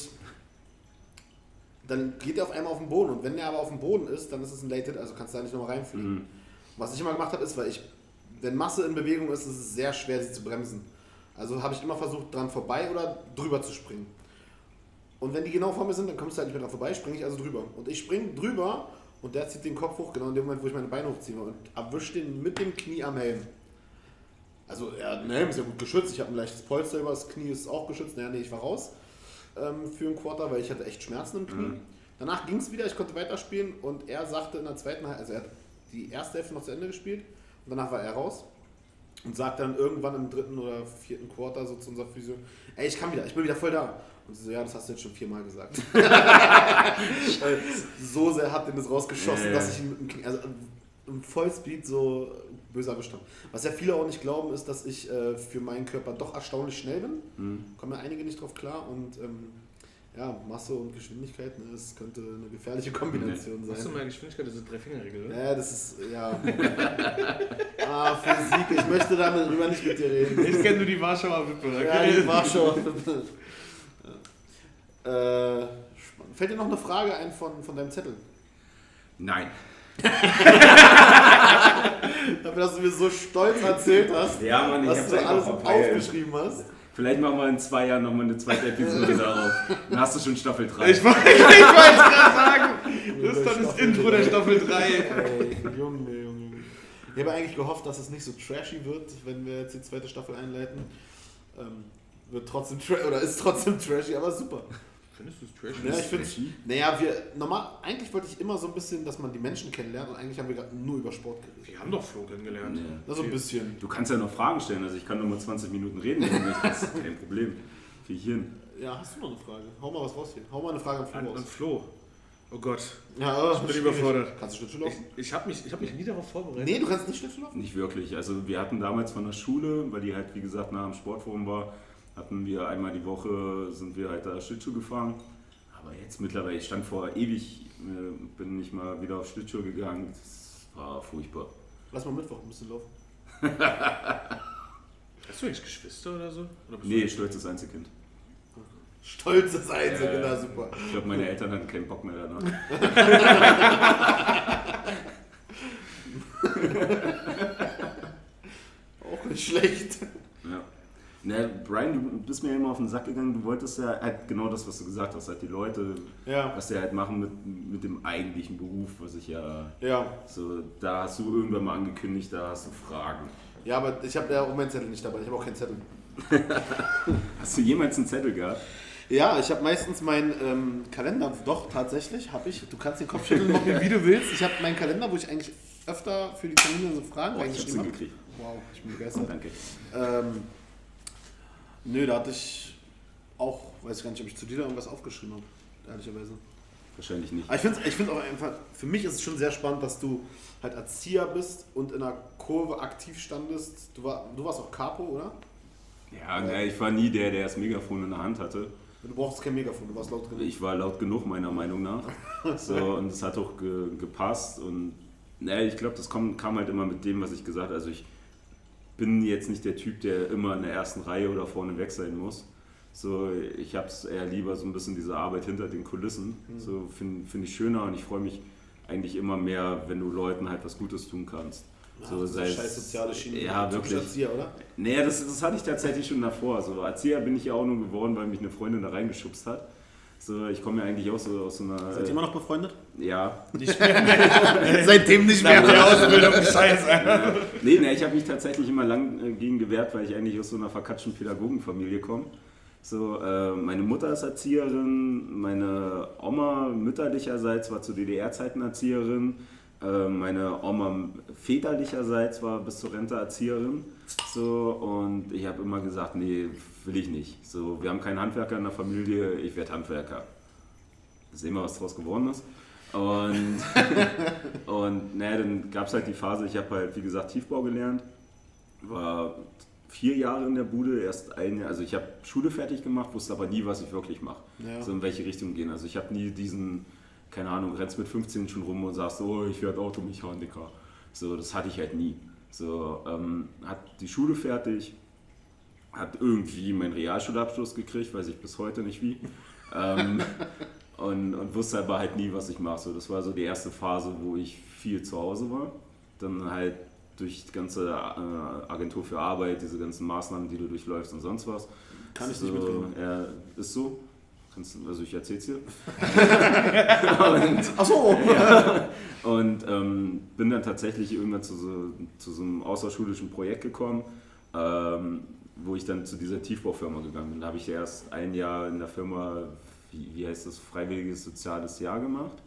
dann geht er auf einmal auf den Boden. Und wenn er aber auf dem Boden ist, dann ist es ein Late Hit, also kannst du da nicht nochmal reinfliegen. Mhm. Was ich immer gemacht habe, ist, weil ich, wenn Masse in Bewegung ist, ist es sehr schwer, sie zu bremsen. Also habe ich immer versucht, dran vorbei oder drüber zu springen. Und wenn die genau vor mir sind, dann kommst du halt nicht mehr dran vorbei, springe ich also drüber. Und ich springe drüber und der zieht den Kopf hoch, genau in dem Moment, wo ich meine Beine hochziehe und erwischt den mit dem Knie am Helm. Also ja, der Helm ist ja gut geschützt, ich habe ein leichtes Polster über das Knie, ist auch geschützt. Naja, nee, ich war raus ähm, für einen Quarter, weil ich hatte echt Schmerzen im Knie. Mhm. Danach ging es wieder, ich konnte weiterspielen und er sagte in der zweiten Halbzeit, also er hat die erste Hälfte noch zu Ende gespielt und danach war er raus und sagt dann irgendwann im dritten oder vierten Quarter so zu unserer Physio, ey, ich kann wieder, ich bin wieder voll da. Und sie so, ja, das hast du jetzt schon viermal gesagt. So sehr hat den das rausgeschossen, ja. dass ich ihn mit dem Knie, also im Vollspeed so böse erwischt. Was ja viele auch nicht glauben, ist, dass ich äh, für meinen Körper doch erstaunlich schnell bin. Mhm. Kommen ja einige nicht drauf klar und ähm, ja, Masse und Geschwindigkeit, ne, das könnte eine gefährliche Kombination Hast du sein. mal Geschwindigkeit, diese Drei-Finger-Regel, oder? Ja, das ist, ja. ah, Physik, ich möchte darüber nicht mit dir reden. Ich kenne nur die Warschauer Wippe. Ja, die Warschauer. ja. äh. Fällt dir noch eine Frage ein von, von deinem Zettel? Nein. Dafür, dass du mir so stolz erzählt hast, Ja, Mann, hab's du alles aufgeschrieben hast. Vielleicht machen wir in zwei Jahren nochmal eine zweite Episode darauf. Dann hast du schon Staffel 3. Ich wollte es gerade sagen. Das ist dann das Intro der Staffel 3. Ey, Junge, Junge, Junge. Ich habe eigentlich gehofft, dass es nicht so trashy wird, wenn wir jetzt die zweite Staffel einleiten. Ähm, wird trotzdem oder ist trotzdem trashy, aber super. Findest du es trash? Ja, ich finde, naja, wir, normal, eigentlich wollte ich immer so ein bisschen, dass man die Menschen kennenlernt und eigentlich haben wir gerade nur über Sport geredet. Wir haben doch Flo kennengelernt. Ja. So ein bisschen. Du kannst ja noch Fragen stellen, also ich kann nur mal 20 Minuten reden, wenn du möchtest. Das ist kein Problem. Für Hirn. Ja, hast du noch eine Frage? Hau mal was raus hier. Hau mal eine Frage am Flo An, raus. an Flo. Oh Gott. Ja, Ich bin schwierig. überfordert. Kannst du Schlittschuh Ich, laufen? ich habe mich, ich hab mich nie darauf vorbereitet. Nee, du kannst nicht Schlittschuh laufen? Nicht wirklich. Also wir hatten damals von der Schule, weil die halt wie gesagt nah am Sportforum war, hatten wir einmal die Woche, sind wir halt da Schlittschuh gefahren. Aber jetzt mittlerweile, ich stand vor ewig, äh, bin nicht mal wieder auf Schlittschuh gegangen. Das war furchtbar. Lass mal Mittwoch ein bisschen laufen. Hast du eigentlich Geschwister oder so? Oder bist Nee, stolzes Einzelkind. Stolzes Einzel, Ja. na super. Ich glaube, meine Eltern hatten keinen Bock mehr danach. Auch nicht schlecht. Ja. Na, Brian, du bist mir immer auf den Sack gegangen. Du wolltest ja halt genau das, was du gesagt hast, halt die Leute, Ja. was sie halt machen mit, mit dem eigentlichen Beruf, was ich ja Ja. so, da hast du irgendwann mal angekündigt, da hast du Fragen. Ja, aber ich habe ja auch meinen Zettel nicht dabei. Ich habe auch keinen Zettel. Hast du jemals einen Zettel gehabt? Ja, ich habe meistens meinen ähm, Kalender, doch tatsächlich, habe ich. Du kannst den Kopf schütteln, machen, wie du willst. Ich habe meinen Kalender, wo ich eigentlich öfter für die Termine so Fragen Oh, reingeschrieben habe. Wow, ich bin begeistert. Danke. Ähm, nö, da hatte ich auch, weiß ich gar nicht, ob ich zu dir da irgendwas aufgeschrieben habe, ehrlicherweise. Wahrscheinlich nicht. Aber ich finde ich find's auch einfach, für mich ist es schon sehr spannend, dass du halt Erzieher bist und in einer Kurve aktiv standest. Du, war, du warst auch Capo, oder? Ja, na, ich war nie der, der das Megafon in der Hand hatte. Du brauchst kein Megafon, du warst laut drin. Ich war laut genug, meiner Meinung nach. So, und es hat auch ge, gepasst. Und naja, ich glaube, das kam, kam halt immer mit dem, was ich gesagt habe. Also ich bin jetzt nicht der Typ, der immer in der ersten Reihe oder vorne weg sein muss. So, ich habe es eher lieber so ein bisschen diese Arbeit hinter den Kulissen. So finde find ich schöner und ich freue mich eigentlich immer mehr, wenn du Leuten halt was Gutes tun kannst. So Ach, seit, scheiß soziale Schiene. Ja, wirklich. Erzieher, oder? Nee, das, das hatte ich tatsächlich schon davor. So, Erzieher bin ich ja auch nur geworden, weil mich eine Freundin da reingeschubst hat. So, ich komme ja eigentlich auch so aus so einer. Seid ihr immer noch befreundet? Ja. Seitdem nicht mehr. Der Ausbildung Scheiße. Nee, nee, ich habe mich tatsächlich immer lang äh, gegen gewehrt, weil ich eigentlich aus so einer verkatschten Pädagogenfamilie komme. So, äh, meine Mutter ist Erzieherin, meine Oma mütterlicherseits war zu DDR-Zeiten Erzieherin, äh, meine Oma väterlicherseits war bis zur Rente Erzieherin. So, und ich habe immer gesagt, nee, will ich nicht. So, wir haben keinen Handwerker in der Familie, ich werde Handwerker. Sehen wir, was daraus geworden ist. Und, und naja, dann gab es halt die Phase, ich habe halt, wie gesagt, Tiefbau gelernt, war vier Jahre in der Bude, erst ein Jahr, also ich habe Schule fertig gemacht, wusste aber nie, was ich wirklich mache, Ja. so in welche Richtung gehen. Also ich habe nie diesen, keine Ahnung, rennst mit 15 schon rum und sagst, oh, ich werde Automechaniker. So, das hatte ich halt nie. So, ähm, hat die Schule fertig, hat irgendwie meinen Realschulabschluss gekriegt, weiß ich bis heute nicht wie. Ähm, und, und wusste aber halt nie, was ich mache. So, das war so die erste Phase, wo ich viel zu Hause war. Dann halt durch die ganze äh, Agentur für Arbeit, diese ganzen Maßnahmen, die du durchläufst und sonst was. Kann ich so, nicht mitreden. Ja, ist so. Also ich erzähl's dir. Ach so. Und ähm, bin dann tatsächlich irgendwann zu so, zu so einem außerschulischen Projekt gekommen, ähm, wo ich dann zu dieser Tiefbaufirma gegangen bin. Da habe ich erst ein Jahr in der Firma, wie, wie heißt das, freiwilliges soziales Jahr gemacht.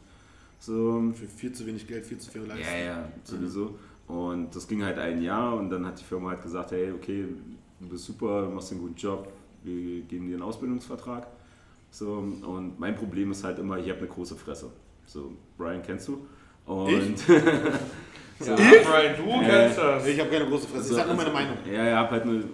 So, Für viel zu wenig Geld, viel zu viel Leistung. ja, ja, sowieso. Und das ging halt ein Jahr und dann hat die Firma halt gesagt, hey, okay, du bist super, du machst einen guten Job, wir geben dir einen Ausbildungsvertrag. So, und mein Problem ist halt immer, ich habe eine große Fresse. So, Brian kennst du? Und Ja, Brian, du kennst das. Ich habe keine große Fresse. Ich sag nur meine Meinung. Ja, ja, hab halt eine,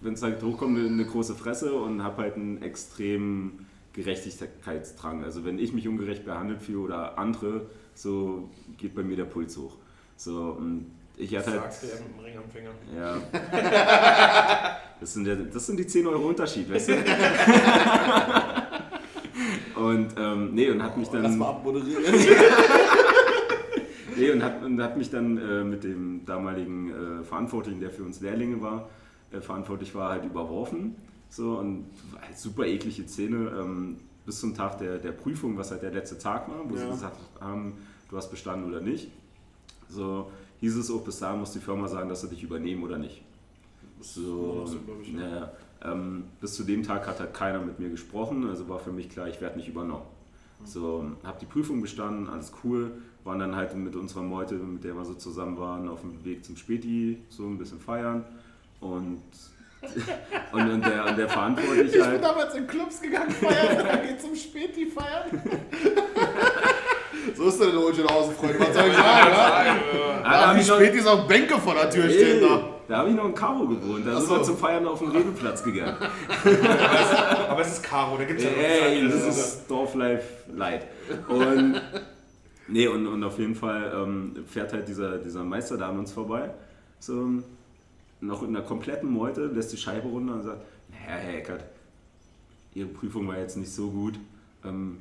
wenn es halt hochkommt, eine, eine große Fresse und habe halt einen extremen Gerechtigkeitsdrang. Also wenn ich mich ungerecht behandelt fühle oder andere, so geht bei mir der Puls hoch. So, und ich hatte halt. Sagst du ja mit dem Ring am Finger. Ja. Das sind, ja, das sind die 10 Euro Unterschied, weißt du? Und, ähm, nee, und hat mich dann. Lass mal abmoderieren. Nee, und hat, und hat mich dann äh, mit dem damaligen äh, Verantwortlichen, der für uns Lehrlinge war, äh, verantwortlich war, halt überworfen. So, und halt super eklige Szene. Ähm, bis zum Tag der, der Prüfung, was halt der letzte Tag war, wo sie Ja. gesagt haben, du hast bestanden oder nicht. So hieß es auch, bis dahin muss die Firma sagen, dass sie dich übernehmen oder nicht. So, so, glaub ich, ne? ja, ähm, bis zu dem Tag hat halt keiner mit mir gesprochen, also war für mich klar, ich werde nicht übernommen. So, habe die Prüfung bestanden, alles cool, waren dann halt mit unserer Meute, mit der wir so zusammen waren, auf dem Weg zum Späti, so ein bisschen feiern und, und, und, der, und der Verantwortliche Ich bin halt, damals in Clubs gegangen feiern, dann geht zum Späti feiern. so ist der Old Hause, Freunde. Was soll ich sagen, ja? Ah, Da da haben hab die Spätis auch Bänke vor der Tür stehen da. da habe ich noch in Karo gewohnt, da Ach sind so. wir zum Feiern auf den Redeplatz gegangen. Aber es ist Caro, da gibt es ja noch Ey, das ist Dorflife Light. Und, nee, und, und auf jeden Fall ähm, fährt halt dieser, dieser Meister da an uns vorbei. So, noch in einer kompletten Meute, lässt die Scheibe runter und sagt, Herr, Herr Eckert, Ihre Prüfung war jetzt nicht so gut. Ähm,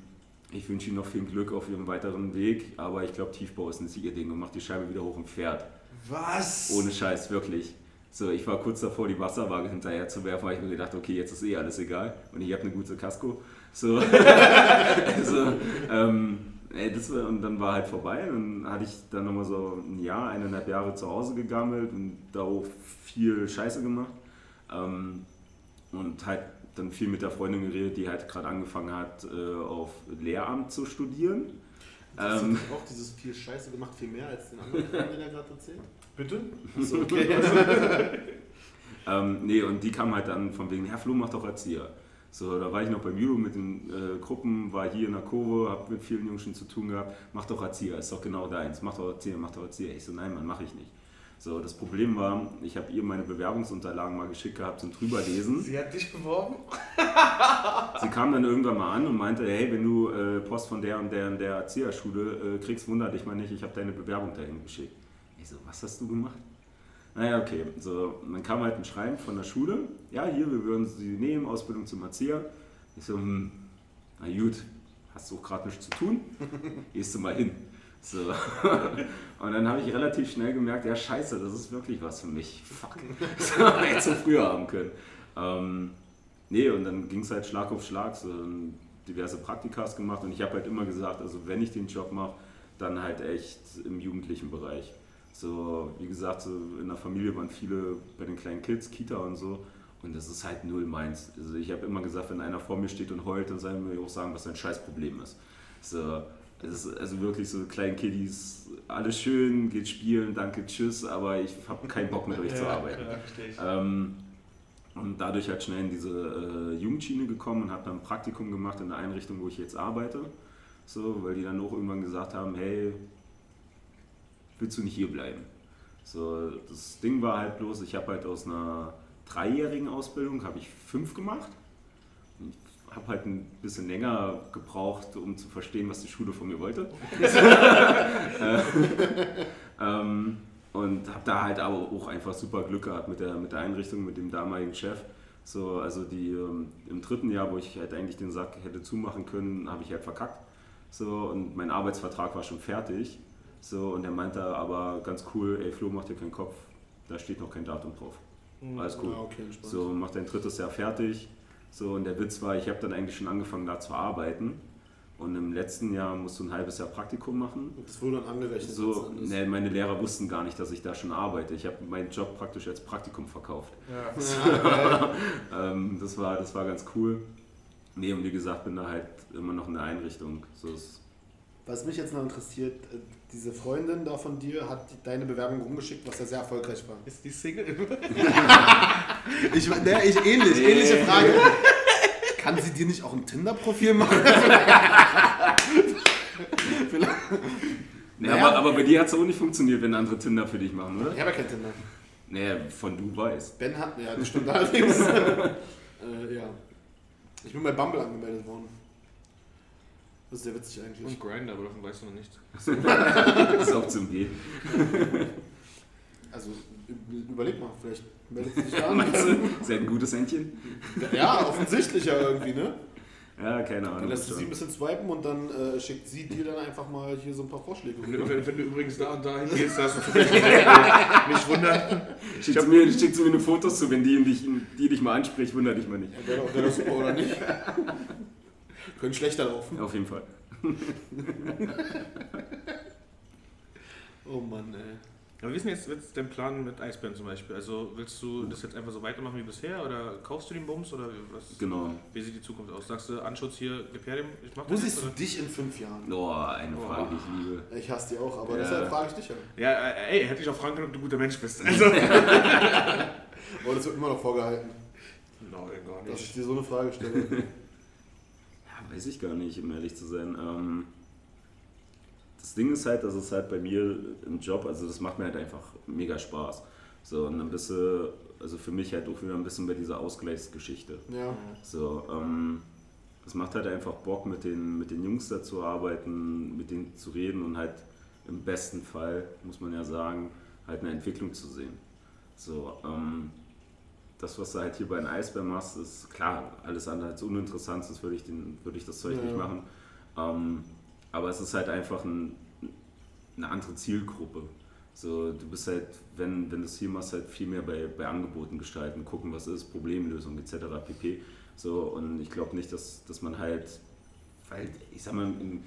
ich wünsche Ihnen noch viel Glück auf Ihrem weiteren Weg, aber ich glaube, Tiefbau ist nicht Ihr Ding und macht die Scheibe wieder hoch und fährt. Was? Ohne Scheiß, wirklich. So, ich war kurz davor, die Wasserwaage hinterher zu werfen, weil ich mir gedacht, okay, jetzt ist eh alles egal und ich habe eine gute Casco. So, also, ähm, ey, das war, und dann war halt vorbei. Dann hatte ich dann nochmal so ein Jahr, eineinhalb Jahre zu Hause gegammelt und da auch viel Scheiße gemacht. Ähm, und halt dann viel mit der Freundin geredet, die halt gerade angefangen hat, äh, auf Lehramt zu studieren. Hast du Ähm, auch dieses viel Scheiße gemacht, viel mehr als den anderen, den er gerade erzählt? Bitte? Achso, okay. Ähm, nee, und die kam halt dann von wegen, Herr Flo macht doch Erzieher. So, da war ich noch beim Judo mit den äh, Gruppen, war hier in der Kurve, hab mit vielen Jungs schon zu tun gehabt, mach doch Erzieher, ist doch genau deins, mach doch Erzieher, mach doch Erzieher. Ich so, nein, Mann, mach ich nicht. So, das Problem war, ich habe ihr meine Bewerbungsunterlagen mal geschickt gehabt zum drüberlesen. Sie hat dich beworben? Sie kam dann irgendwann mal an und meinte, hey, wenn du äh, Post von der und der und der Erzieherschule äh, kriegst, wunder dich mal nicht, ich habe deine Bewerbung dahin geschickt. Ich so, was hast du gemacht? Naja, okay. So, dann kam halt ein Schreiben von der Schule. Ja, hier, wir würden Sie nehmen, Ausbildung zum Erzieher. Ich so, hm, na gut, hast du auch gerade nichts zu tun? Gehst du mal hin. So. Und dann habe ich relativ schnell gemerkt, ja scheiße, das ist wirklich was für mich. Fuck. Das hätte ich zu früher haben können. Ähm, nee, und dann ging es halt Schlag auf Schlag, so diverse Praktikas gemacht und ich habe halt immer gesagt, also wenn ich den Job mache, dann halt echt im jugendlichen Bereich. So, wie gesagt, so in der Familie waren viele bei den kleinen Kids, Kita und so. Und das ist halt null meins. Also ich habe immer gesagt, wenn einer vor mir steht und heult, dann soll mir auch sagen, was sein Scheißproblem ist. So, es ist also wirklich so kleinen Kiddies, alles schön, geht spielen, danke, tschüss, aber ich habe keinen Bock mit euch zu arbeiten. Ja, ähm, und dadurch halt schnell in diese äh, Jugendschiene gekommen und habe dann ein Praktikum gemacht in der Einrichtung, wo ich jetzt arbeite. So, weil die dann auch irgendwann gesagt haben, hey, willst du nicht hier bleiben? So, das Ding war halt bloß, ich habe halt aus einer dreijährigen Ausbildung, habe ich fünf gemacht. Ich habe halt ein bisschen länger gebraucht, um zu verstehen, was die Schule von mir wollte. ähm, und habe da halt aber auch einfach super Glück gehabt mit der, mit der Einrichtung, mit dem damaligen Chef. So, also die, ähm, im dritten Jahr, wo ich halt eigentlich den Sack hätte zumachen können, habe ich halt verkackt. So, und mein Arbeitsvertrag war schon fertig. So, und er meinte aber ganz cool, ey Flo, mach dir keinen Kopf, da steht noch kein Datum drauf. Hm, Alles cool. Ja, okay, so, mach dein drittes Jahr fertig. So, und der Witz war, ich habe dann eigentlich schon angefangen da zu arbeiten. Und im letzten Jahr musst du ein halbes Jahr Praktikum machen. Das wurde dann angerechnet. So, nee, meine Lehrer wussten gar nicht, dass ich da schon arbeite. Ich habe meinen Job praktisch als Praktikum verkauft. Ja. ähm, das, war, das war ganz cool. Nee, und wie gesagt, bin da halt immer noch in der Einrichtung. So ist was mich jetzt noch interessiert, äh, diese Freundin da von dir hat deine Bewerbung rumgeschickt, was ja sehr erfolgreich war. Ist die Single? ich, ne, ich ähnlich, ähnliche Frage. Kann sie dir nicht auch ein Tinder-Profil machen? nee, naja. aber, aber bei dir hat es auch nicht funktioniert, wenn andere Tinder für dich machen, oder? Ich habe ja kein Tinder. Naja, von du weißt. Ben hat, ja, das stimmt allerdings. äh, ja. Ich bin bei Bumble angemeldet worden. Das ist sehr witzig eigentlich. Und Grind, aber davon weißt du noch nichts. das ist auch zum G. Also überleg mal, vielleicht meldet sie sich an. Meinst du, ist ein gutes Händchen? Ja, offensichtlich ja irgendwie, ne? Ja, keine Ahnung. Dann lässt du sie ein bisschen swipen und dann äh, schickt sie dir dann einfach mal hier so ein paar Vorschläge. Wenn, wenn, wenn du übrigens da und da hingehst, hast du nicht wundern. Schickt sie, mir, schickt sie mir eine Fotos zu, wenn die dich, die dich mal anspricht, wundert dich mal nicht. Ja, wäre doch super, oder nicht? Können schlechter laufen. Auf jeden Fall. oh Mann, ey. Aber wie ist denn jetzt, jetzt dein Plan mit Eisbären zum Beispiel? Also willst du das jetzt einfach so weitermachen wie bisher oder kaufst du den Bums oder was? Genau. Wie sieht die Zukunft aus? Sagst du Anschutz hier, Gepärdim, ich mach Wo siehst du dich in fünf Jahren? Oh, eine oh. Frage, die ich liebe. Ich hasse die auch, aber ja. deshalb frage ich dich ja. Ja, äh, ey, hätte ich auch fragen können, ob du ein guter Mensch bist. Also. aber das wird immer noch vorgehalten. Nein, gar nicht. Dass ich dir so eine Frage stelle. Weiß ich gar nicht, um ehrlich zu sein. Ähm, das Ding ist halt, dass es halt bei mir im Job, also das macht mir halt einfach mega Spaß. So, und dann bist du, also für mich halt auch wieder ein bisschen bei dieser Ausgleichsgeschichte. Ja. So, ähm, es macht halt einfach Bock, mit den, mit den Jungs da zu arbeiten, mit denen zu reden und halt im besten Fall, muss man ja sagen, halt eine Entwicklung zu sehen. So, ähm, das, was du halt hier bei den Eisbären machst, ist klar, alles andere als uninteressant, sonst würde ich, den, würde ich das Zeug ja. nicht machen. Ähm, aber es ist halt einfach ein, eine andere Zielgruppe. So, du bist halt, wenn, wenn du es hier machst, halt viel mehr bei, bei Angeboten gestalten, gucken, was ist, Problemlösung etc. pp. So, und ich glaube nicht, dass, dass man halt, weil ich sag mal, im,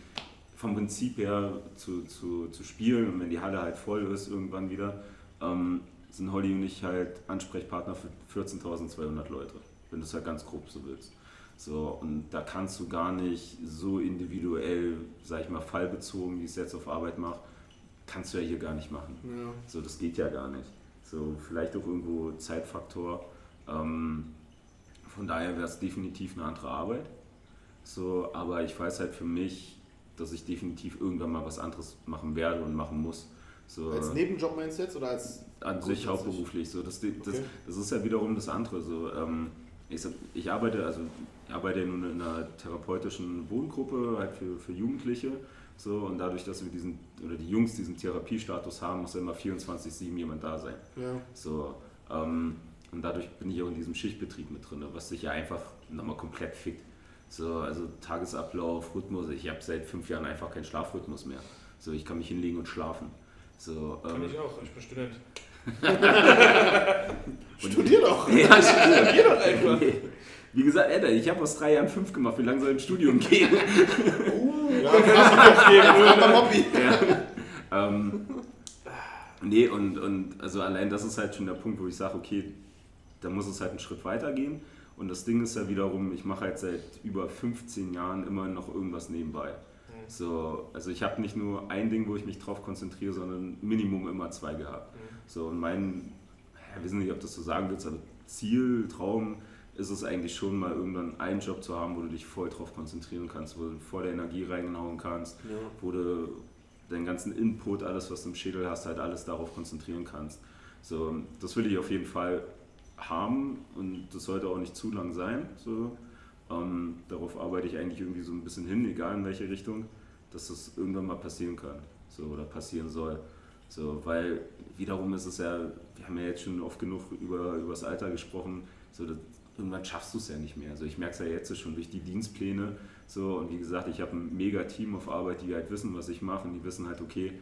vom Prinzip her zu, zu, zu spielen und wenn die Halle halt voll ist irgendwann wieder, ähm, sind Holly und ich halt Ansprechpartner für 14.200 Leute, wenn du es halt ganz grob so willst. So, und da kannst du gar nicht so individuell, sag ich mal, fallbezogen, wie ich es jetzt auf Arbeit mache, kannst du ja hier gar nicht machen. Ja. So, das geht ja gar nicht. So, vielleicht auch irgendwo Zeitfaktor. Ähm, von daher wäre es definitiv eine andere Arbeit. So, aber ich weiß halt für mich, dass ich definitiv irgendwann mal was anderes machen werde und machen muss. So, als Nebenjob meinst du jetzt oder als an sich hauptberuflich. So das, das, okay. das, ist ja wiederum das andere. So ähm, ich, ich, arbeite also ich arbeite nun in einer therapeutischen Wohngruppe halt für, für Jugendliche. So und dadurch dass wir diesen oder die Jungs diesen Therapiestatus haben muss ja immer 24/7 jemand da sein. Ja. so ähm, und dadurch bin ich auch in diesem Schichtbetrieb mit drin was sich ja einfach nochmal komplett fickt. So also Tagesablauf Rhythmus. Ich habe seit fünf Jahren einfach keinen Schlafrhythmus mehr. So, ich kann mich hinlegen und schlafen. So, Kann ähm, ich auch, ich bin Student. Studier doch! ja. Geh doch einfach. Wie gesagt, Alter, ich habe aus drei Jahren fünf gemacht. Wie lange soll ich im Studium gehen? Ja, frag mal Mobby. ähm, nee, und, und also allein das ist halt schon der Punkt, wo ich sage, okay, da muss es halt einen Schritt weiter gehen. Und das Ding ist ja wiederum, ich mache halt seit über 15 Jahren immer noch irgendwas nebenbei. So, also ich habe nicht nur ein Ding, wo ich mich drauf konzentriere, sondern Minimum immer zwei gehabt. So, und mein, ich weiß nicht, ob das so sagen willst, aber Ziel, Traum ist es eigentlich schon mal irgendwann einen Job zu haben, wo du dich voll drauf konzentrieren kannst, wo du voll der Energie reinhauen kannst, Ja. wo du deinen ganzen Input, alles was du im Schädel hast, halt alles darauf konzentrieren kannst. So, das will ich auf jeden Fall haben und das sollte auch nicht zu lang sein. So. Ähm, darauf arbeite ich eigentlich irgendwie so ein bisschen hin, egal in welche Richtung, dass das irgendwann mal passieren kann so, oder passieren soll. So, weil wiederum ist es ja, wir haben ja jetzt schon oft genug über, über das Alter gesprochen, so, das, irgendwann schaffst du es ja nicht mehr. Also ich merke es ja jetzt schon durch die Dienstpläne. So, und wie gesagt, ich habe ein mega Team auf Arbeit, die halt wissen, was ich mache und die wissen halt, okay,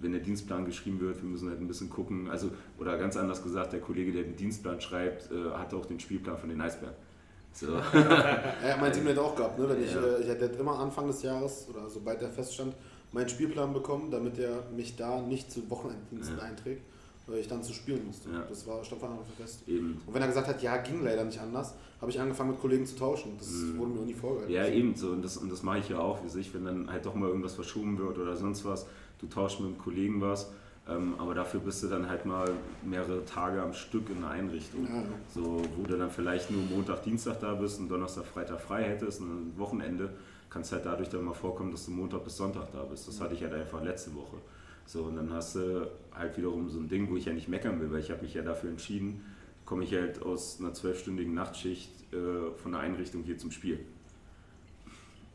wenn der Dienstplan geschrieben wird, wir müssen halt ein bisschen gucken. Also, oder ganz anders gesagt, der Kollege, der den Dienstplan schreibt, äh, hat auch den Spielplan von den Eisbären. So. Ja, mein Team hat auch gehabt, ne? Wenn ich, Ja. äh, ich hatte immer Anfang des Jahres oder sobald der feststand, meinen Spielplan bekommen, damit er mich da nicht zu Wochenenddiensten Ja. einträgt, weil ich dann zu spielen musste. Ja. Das war stand von Anfang an fest. Eben. Und wenn er gesagt hat, ja, ging leider nicht anders, habe ich angefangen mit Kollegen zu tauschen. Das Mhm. wurde mir auch nie vorgehalten. Ja, eben so. Und das, und das mache ich ja auch, wie sich, wenn dann halt doch mal irgendwas verschoben wird oder sonst was, du tauschst mit einem Kollegen was, ähm, aber dafür bist du dann halt mal mehrere Tage am Stück in einer Einrichtung. Ja. So, wo du dann vielleicht nur Montag, Dienstag da bist und Donnerstag, Freitag frei hättest und ein Wochenende kann es halt dadurch dann mal vorkommen, dass du Montag bis Sonntag da bist. Das hatte ich halt einfach letzte Woche. So, und dann hast du halt wiederum so ein Ding, wo ich ja nicht meckern will, weil ich habe mich ja dafür entschieden, komme ich halt aus einer zwölfstündigen Nachtschicht äh, von der Einrichtung hier zum Spiel.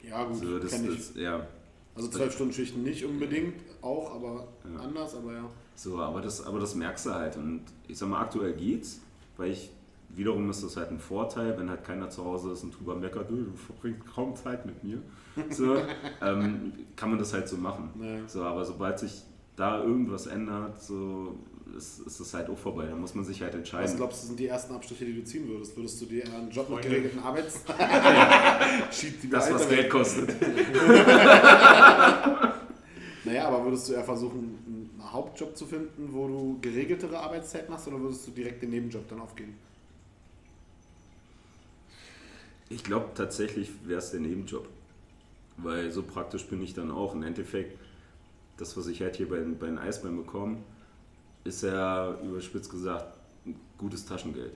Ja, gut, So, das, das, ja, Also zwölf Stunden Schichten nicht unbedingt, auch, aber Ja. anders, aber ja. So, aber das, aber das merkst du halt. Und ich sag mal, aktuell geht's, weil ich wiederum ist das halt ein Vorteil, wenn halt keiner zu Hause ist und drüber meckert, du verbringst kaum Zeit mit mir. So, ähm, kann man das halt so machen. Ja. So, aber sobald sich da irgendwas ändert, so ist, ist das halt auch vorbei. Da muss man sich halt Was entscheiden. glaubst du, sind die ersten Abstriche, die du ziehen würdest? Würdest du dir einen Job mit geregelten Arbeits... Schiebt die Das, was. Geld kostet. Naja, aber würdest du eher versuchen, einen Hauptjob zu finden, wo du geregeltere Arbeitszeit machst, oder würdest du direkt den Nebenjob dann aufgeben? Ich glaube tatsächlich wäre es der Nebenjob. Weil so praktisch bin ich dann auch. Im Endeffekt, das, was ich halt hier bei, den- bei den Eisbären bekomme, ist ja überspitzt gesagt ein gutes Taschengeld.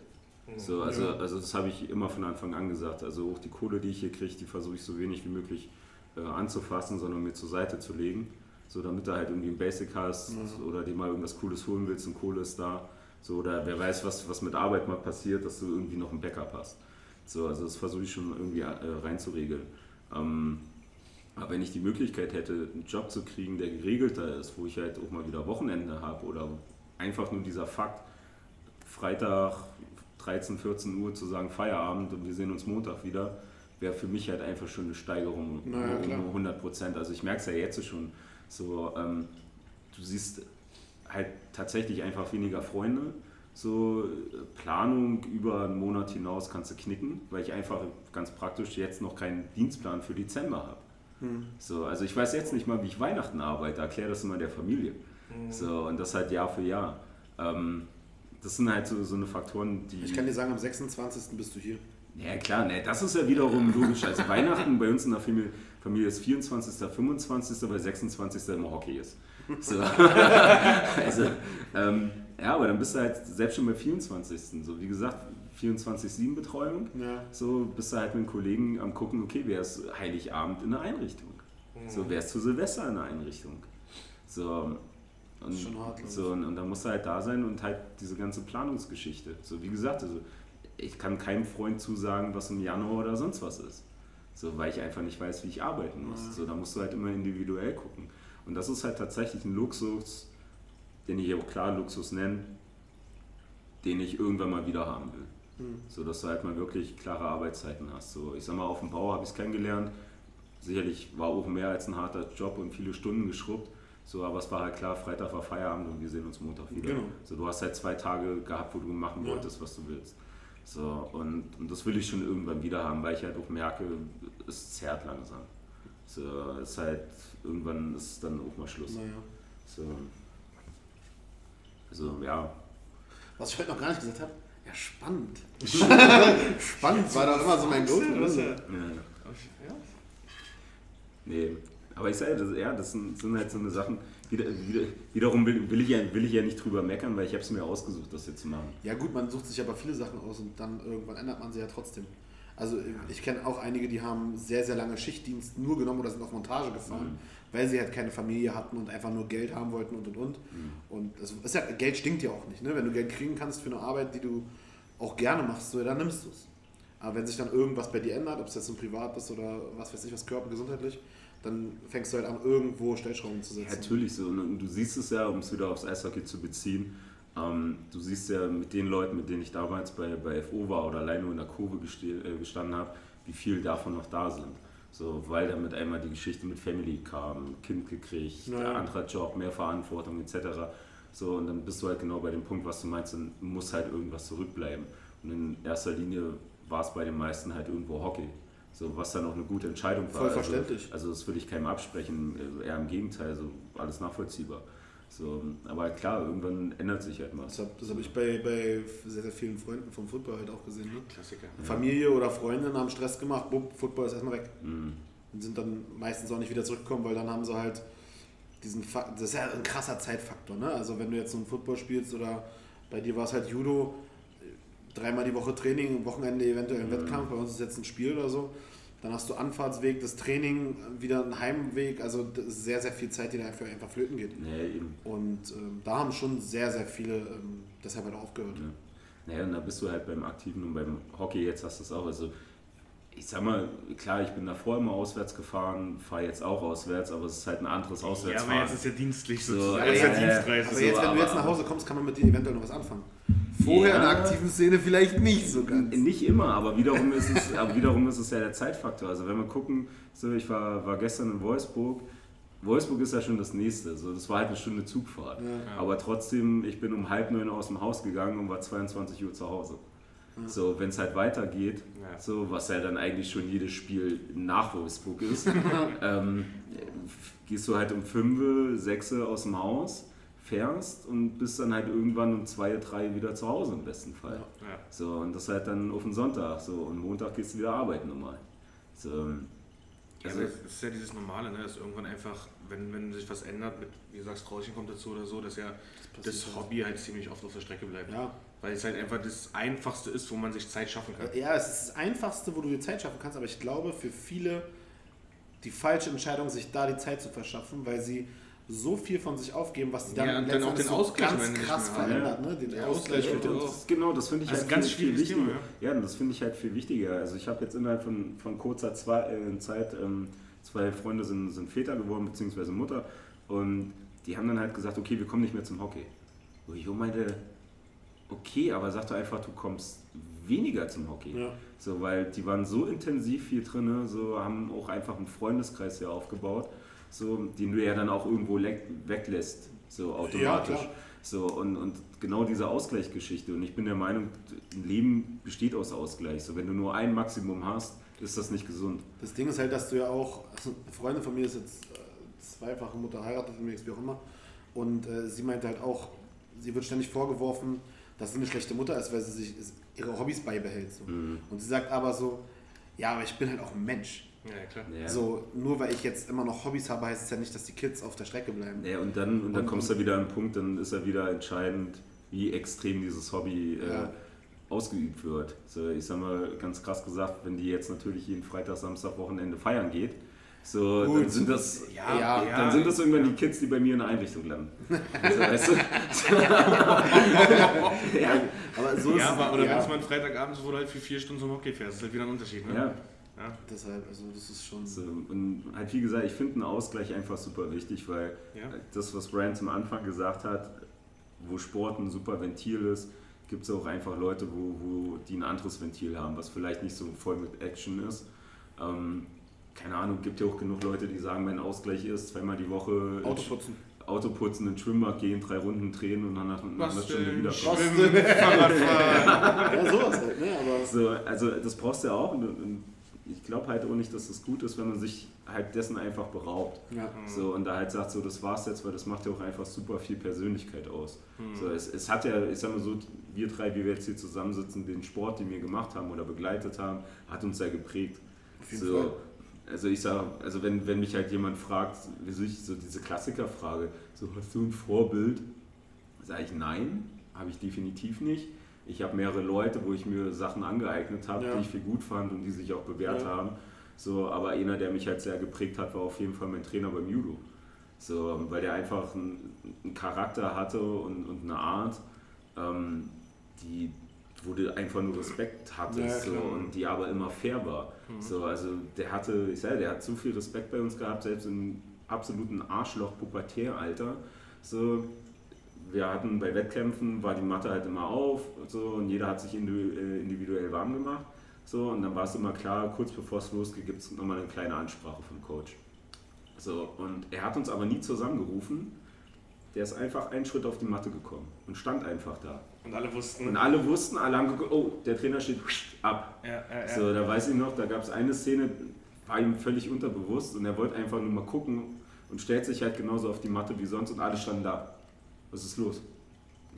So, also, Ja. also das habe ich immer von Anfang an gesagt. Also auch die Kohle, die ich hier kriege, die versuche ich so wenig wie möglich äh, anzufassen, sondern mir zur Seite zu legen. So, damit du halt irgendwie ein Basic hast oder dir mal irgendwas Cooles holen willst und Kohle ist da. So, oder wer weiß, was, was mit Arbeit mal passiert, dass du irgendwie noch ein Backup hast. So, also das versuche ich schon irgendwie äh, reinzuregeln. Ähm, aber wenn ich die Möglichkeit hätte, einen Job zu kriegen, der geregelter ist, wo ich halt auch mal wieder Wochenende habe oder einfach nur dieser Fakt, Freitag 13, 14 Uhr zu sagen Feierabend und wir sehen uns Montag wieder, wäre für mich halt einfach schon eine Steigerung Na ja, um klar. 100 Prozent. Also ich merke es ja jetzt schon so, ähm, du siehst halt tatsächlich einfach weniger Freunde. So Planung über einen Monat hinaus kannst du knicken, weil ich einfach ganz praktisch jetzt noch keinen Dienstplan für Dezember habe. So, also ich weiß jetzt nicht mal, wie ich Weihnachten arbeite, erkläre das immer der Familie. So, und das halt Jahr für Jahr. Ähm, das sind halt so, so eine Faktoren, die. Ich kann dir sagen, am 26. bist du hier. Ja klar, ne, das ist ja wiederum logisch. Also Weihnachten bei uns in der Familie, Familie ist 24., 25., weil 26. immer Hockey ist. So. also, ähm, ja, aber dann bist du halt selbst schon bei 24. So wie gesagt, 24-7-Betreuung. Ja. So bist du halt mit Kollegen am gucken, okay, wer ist Heiligabend in der Einrichtung? So, wer ist zu Silvester in der Einrichtung? So, und, hart, so, und, und dann musst du halt da sein und halt diese ganze Planungsgeschichte. So, wie gesagt, also ich kann keinem Freund zusagen, was im Januar oder sonst was ist. So, weil ich einfach nicht weiß, wie ich arbeiten muss. Ja. So, da musst du halt immer individuell gucken. Und das ist halt tatsächlich ein Luxus, den ich hier auch klar Luxus nenne, den ich irgendwann mal wieder haben will. Hm. So dass du halt mal wirklich klare Arbeitszeiten hast. So, ich sag mal, auf dem Bau habe ich es kennengelernt. sicherlich war auch mehr als ein harter Job und viele Stunden geschrubbt. So, aber es war halt klar, Freitag war Feierabend und wir sehen uns Montag wieder. Genau. So, du hast halt zwei Tage gehabt, wo du machen Ja. wolltest, was du willst. So, und, und das will ich schon irgendwann wieder haben, weil ich halt auch merke, es zerrt langsam. So, es ist halt, irgendwann ist dann auch mal Schluss. Naja. So. Also, ja, Was ich heute noch gar nicht gesagt habe, ja, spannend. spannend war doch immer so mein Go. Ja, ja. ja. Nee, aber ich sage, das, ja, das sind, sind halt so eine Sachen, wieder, wieder, wiederum will, will, ich ja, will ich ja nicht drüber meckern, weil ich habe es mir ausgesucht, das jetzt zu machen. Ja gut, man sucht sich aber viele Sachen aus und dann irgendwann ändert man sie ja trotzdem. Also ich kenne auch einige, die haben sehr, sehr lange Schichtdienst nur genommen oder sind auf Montage gefahren, weil sie halt keine Familie hatten und einfach nur Geld haben wollten und und und. Und das ist ja, Geld stinkt ja auch nicht. Ne? Wenn du Geld kriegen kannst für eine Arbeit, die du auch gerne machst, so, dann nimmst du es. Aber wenn sich dann irgendwas bei dir ändert, ob es jetzt so privat ist oder was weiß ich, was körper gesundheitlich, dann fängst du halt an, irgendwo Stellschrauben zu Ja, setzen. natürlich so. Und, und du siehst es ja, um es wieder aufs Eishockey zu beziehen, ähm, du siehst ja mit den Leuten, mit denen ich damals bei, bei FO war oder alleine nur in der Kurve äh, gestanden habe, wie viel davon noch da sind. So, weil dann mit einmal die Geschichte mit Family kam, Kind gekriegt, Ja, ja. anderer Job, mehr Verantwortung etc. So, und dann bist du halt genau bei dem Punkt, was du meinst, dann muss halt irgendwas zurückbleiben. Und in erster Linie war es bei den meisten halt irgendwo Hockey. So, was dann auch eine gute Entscheidung war. Voll verständlich. Also, also das will ich keinem absprechen, also eher im Gegenteil, so alles nachvollziehbar. So, aber klar, irgendwann ändert sich halt was. Das habe hab ich bei, bei sehr, sehr vielen Freunden vom Football halt auch gesehen. Ne? Klassiker. Familie oder Freundinnen haben Stress gemacht, bupp, Football ist erstmal weg. Mhm. Und sind dann meistens auch nicht wieder zurückgekommen, weil dann haben sie halt diesen Fa das ist ja ein krasser Zeitfaktor, ne? Also wenn du jetzt so ein Football spielst oder bei dir war es halt Judo, dreimal die Woche Training, am Wochenende eventuell ein Wettkampf, bei uns ist jetzt ein Spiel oder so. Dann hast du Anfahrtsweg, das Training, wieder ein Heimweg, also sehr, sehr viel Zeit, die da einfach, flöten geht. Nee, eben. Und ähm, da haben schon sehr, sehr viele ähm, deshalb halt aufgehört. Ja. Naja, und da bist du halt beim Aktiven und beim Hockey, jetzt hast du es auch. Also, ich sag mal, klar, ich bin davor immer auswärts gefahren, fahre jetzt auch auswärts, aber es ist halt ein anderes Ja, Auswärtsfahren. aber jetzt ist ja dienstlich So, sozusagen. ja, Jetzt ist ja ja, ja. Dienstreise. Aber So, jetzt, wenn aber- du jetzt nach Hause kommst, kann man mit dir eventuell noch was anfangen. Vorher in der Ja. aktiven Szene vielleicht nicht so ganz. Nicht immer, aber wiederum ist es, aber wiederum ist es ja der Zeitfaktor. Also wenn wir gucken, so ich war, war gestern in Wolfsburg. Wolfsburg ist ja schon das nächste. So, das war halt eine Stunde Zugfahrt. Ja. Aber trotzdem, ich bin um halb neun aus dem Haus gegangen und war 22 Uhr zu Hause. So, wenn es halt weitergeht, Ja. so, was ja dann eigentlich schon jedes Spiel nach Wolfsburg ist, ähm, gehst du halt um 5, 6 aus dem Haus, fährst und bist dann halt irgendwann um 2, 3 wieder zu Hause im besten Fall. Ja. So, und das halt dann auf den Sonntag. So, und Montag gehst du wieder arbeiten nochmal. So, also, aber es ist ja dieses Normale, ne? dass irgendwann einfach, wenn, wenn sich was ändert, mit, wie du sagst, Frauchen kommt dazu oder so, dass ja das, halt. Hobby halt ziemlich oft auf der Strecke bleibt. Ja. Weil es halt einfach das Einfachste ist, wo man sich Zeit schaffen kann. ja, es ist das Einfachste, wo du dir Zeit schaffen kannst, aber ich glaube für viele die falsche Entscheidung, sich da die Zeit zu verschaffen, weil sie so viel von sich aufgeben, was sie dann, Ja, und dann auch den so Ausgleich ganz krass verändert. Ne? Den Der Ausgleich Ausgleich das, genau, das finde ich Also halt ganz viel, viel wichtiger. Thema, ja. das finde ich halt viel wichtiger. Also ich habe jetzt innerhalb von, von kurzer äh, Zeit, ähm, zwei Freunde sind, sind Väter geworden, beziehungsweise Mutter. Und die haben dann halt gesagt, okay, wir kommen nicht mehr zum Hockey. Wo ich auch meinte, okay, aber sag doch einfach, du kommst weniger zum Hockey. Ja. So, weil die waren so intensiv hier drin, so haben auch einfach einen Freundeskreis hier aufgebaut, so, den du ja dann auch irgendwo weglässt, so automatisch. klar. so, und, und genau diese Ausgleichsgeschichte. Und ich bin der Meinung, ein Leben besteht aus Ausgleich. So, wenn du nur ein Maximum hast, ist das nicht gesund. Das Ding ist halt, dass du ja auch, also eine Freundin von mir ist jetzt äh, zweifache Mutter heiratet, demnächst wie auch immer, und äh, sie meinte halt auch, sie wird ständig vorgeworfen, dass sie eine schlechte Mutter ist, weil sie sich ihre Hobbys beibehält. So. Mhm. Und sie sagt aber so, ja, aber ich bin halt auch ein Mensch. Ja, klar. Ja. So, nur weil ich jetzt immer noch Hobbys habe, heißt es ja nicht, dass die Kids auf der Strecke bleiben. Ja, und dann, und dann Und- kommst du wieder an den Punkt, dann ist er wieder entscheidend, wie extrem dieses Hobby äh, Ja. ausgeübt wird. So, ich sag mal ganz krass gesagt, wenn die jetzt natürlich jeden Freitag, Samstag, Wochenende feiern geht, so, Gut. dann sind das Ja, ja, ja. dann sind das irgendwann die Kids, die bei mir in der Einrichtung landen. Also, weißt du? ja, Aber so ist Ja, es. aber oder ja, wenn es mal ein Freitagabend ist, wo du halt für vier Stunden zum Hockey fährst, ist halt wieder ein Unterschied. Ne? ja. Ja. Deshalb, also das ist schon. So, und halt wie gesagt, ich finde einen Ausgleich einfach super wichtig, weil Ja. das, was Brian zum Anfang gesagt hat, wo Sport ein super Ventil ist, gibt es auch einfach Leute, wo, wo die ein anderes Ventil haben, was vielleicht nicht so voll mit Action ist. Ähm, keine Ahnung, gibt ja auch genug Leute, die sagen, mein Ausgleich ist zweimal die Woche Autoputzen. Autoputzen, ins Schwimmbad gehen, drei Runden drehen und dann nach einer Stunde wieder? Fahrradfahren. Ja, sowas halt, ne? Aber So, also das brauchst du ja auch. Und, und ich glaube halt auch nicht, dass das gut ist, wenn man sich halt dessen einfach beraubt. ja. So, und da halt sagt, so, das war's jetzt, weil das macht ja auch einfach super viel Persönlichkeit aus. So, es, es hat ja, ich sag mal so, wir drei, wie wir jetzt hier zusammensitzen, den Sport, den wir gemacht haben oder begleitet haben, hat uns ja geprägt. Auf jeden so, Fall. Also ich sag, also wenn, wenn mich halt jemand fragt, wieso ich so diese Klassikerfrage, so hast du ein Vorbild? Sage ich nein, habe ich definitiv nicht. Ich habe mehrere Leute, wo ich mir Sachen angeeignet habe, Ja. die ich für gut fand und die sich auch bewährt Ja. haben. So, aber einer, der mich halt sehr geprägt hat, war auf jeden Fall mein Trainer beim Judo. So, weil der einfach einen, einen Charakter hatte und, und eine Art, ähm, die, wo du einfach nur Respekt hattest Ja, so, und die aber immer fair war. So, also der hatte, ich sage, der hat so viel Respekt bei uns gehabt, selbst im absoluten Arschloch-Pubertäralter. So, wir hatten bei Wettkämpfen, war die Matte halt immer auf so, und jeder hat sich äh, individuell warm gemacht. So, und dann war es immer klar, kurz bevor es losgeht, gibt es nochmal eine kleine Ansprache vom Coach. So, und er hat uns aber nie zusammengerufen. Der ist einfach einen Schritt auf die Matte gekommen und stand einfach da. Und alle wussten. Und alle wussten, alle haben geguckt, oh, der Trainer steht ab. ja, ja, ja. So, da weiß ich noch, da gab es eine Szene, war ihm völlig unterbewusst und er wollte einfach nur mal gucken und stellt sich halt genauso auf die Matte wie sonst und alle standen da. Was ist los?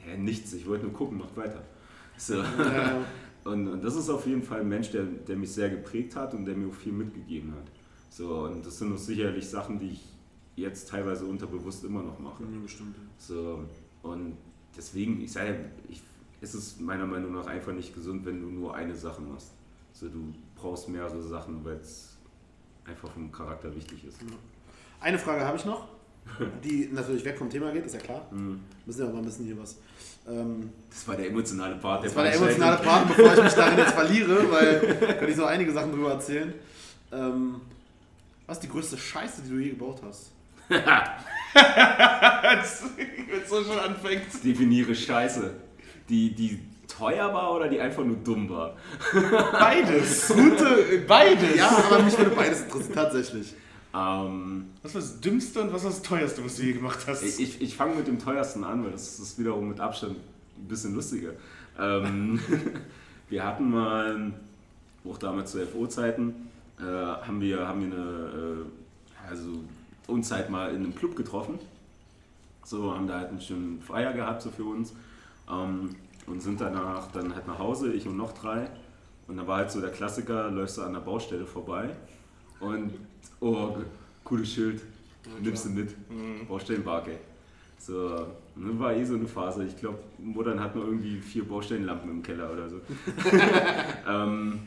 Ja, nichts, ich wollte nur gucken, macht weiter. So. Ja. Und, und das ist auf jeden Fall ein Mensch, der, der mich sehr geprägt hat und der mir auch viel mitgegeben hat. So, und das sind auch sicherlich Sachen, die ich jetzt teilweise unterbewusst immer noch mache. Ja, bestimmt. So, und deswegen, ich sage, ich, es ist meiner Meinung nach einfach nicht gesund, wenn du nur eine Sache machst. So, du brauchst mehrere Sachen, weil es einfach vom Charakter wichtig ist. Eine Frage habe ich noch, die natürlich weg vom Thema geht, ist ja klar. Mhm. Müssen ja auch mal ein bisschen hier was. Ähm, Das war der emotionale Part das war der emotionale Part, bevor ich mich darin jetzt verliere, weil kann ich so einige Sachen drüber erzählen. Ähm, was ist die größte Scheiße, die du je gebaut hast? Wenn es so schon anfängt. Definiere Scheiße. Die, die teuer war oder die einfach nur dumm war? Beides. Gute, beides. Ja, aber mich würde beides interessieren, tatsächlich. Ähm, Was war das Dümmste und was war das Teuerste, was du je gemacht hast? ich ich, ich fange mit dem teuersten an, weil das ist wiederum mit Abstand ein bisschen lustiger. Ähm, wir hatten mal, auch damals zu FO-Zeiten, äh, haben, wir, haben wir eine, äh, also uns halt mal in einem Club getroffen. So, haben da halt einen schönen Feier gehabt, so für uns. Ähm, und sind danach dann halt nach Hause, ich und noch drei. Und da war halt so der Klassiker, läufst du an der Baustelle vorbei und, oh, cooles Schild, nimmst du mit, Baustellenbarke. So, das war eh so eine Phase. Ich glaube, Muttern hat nur irgendwie vier Baustellenlampen im Keller oder so. ähm,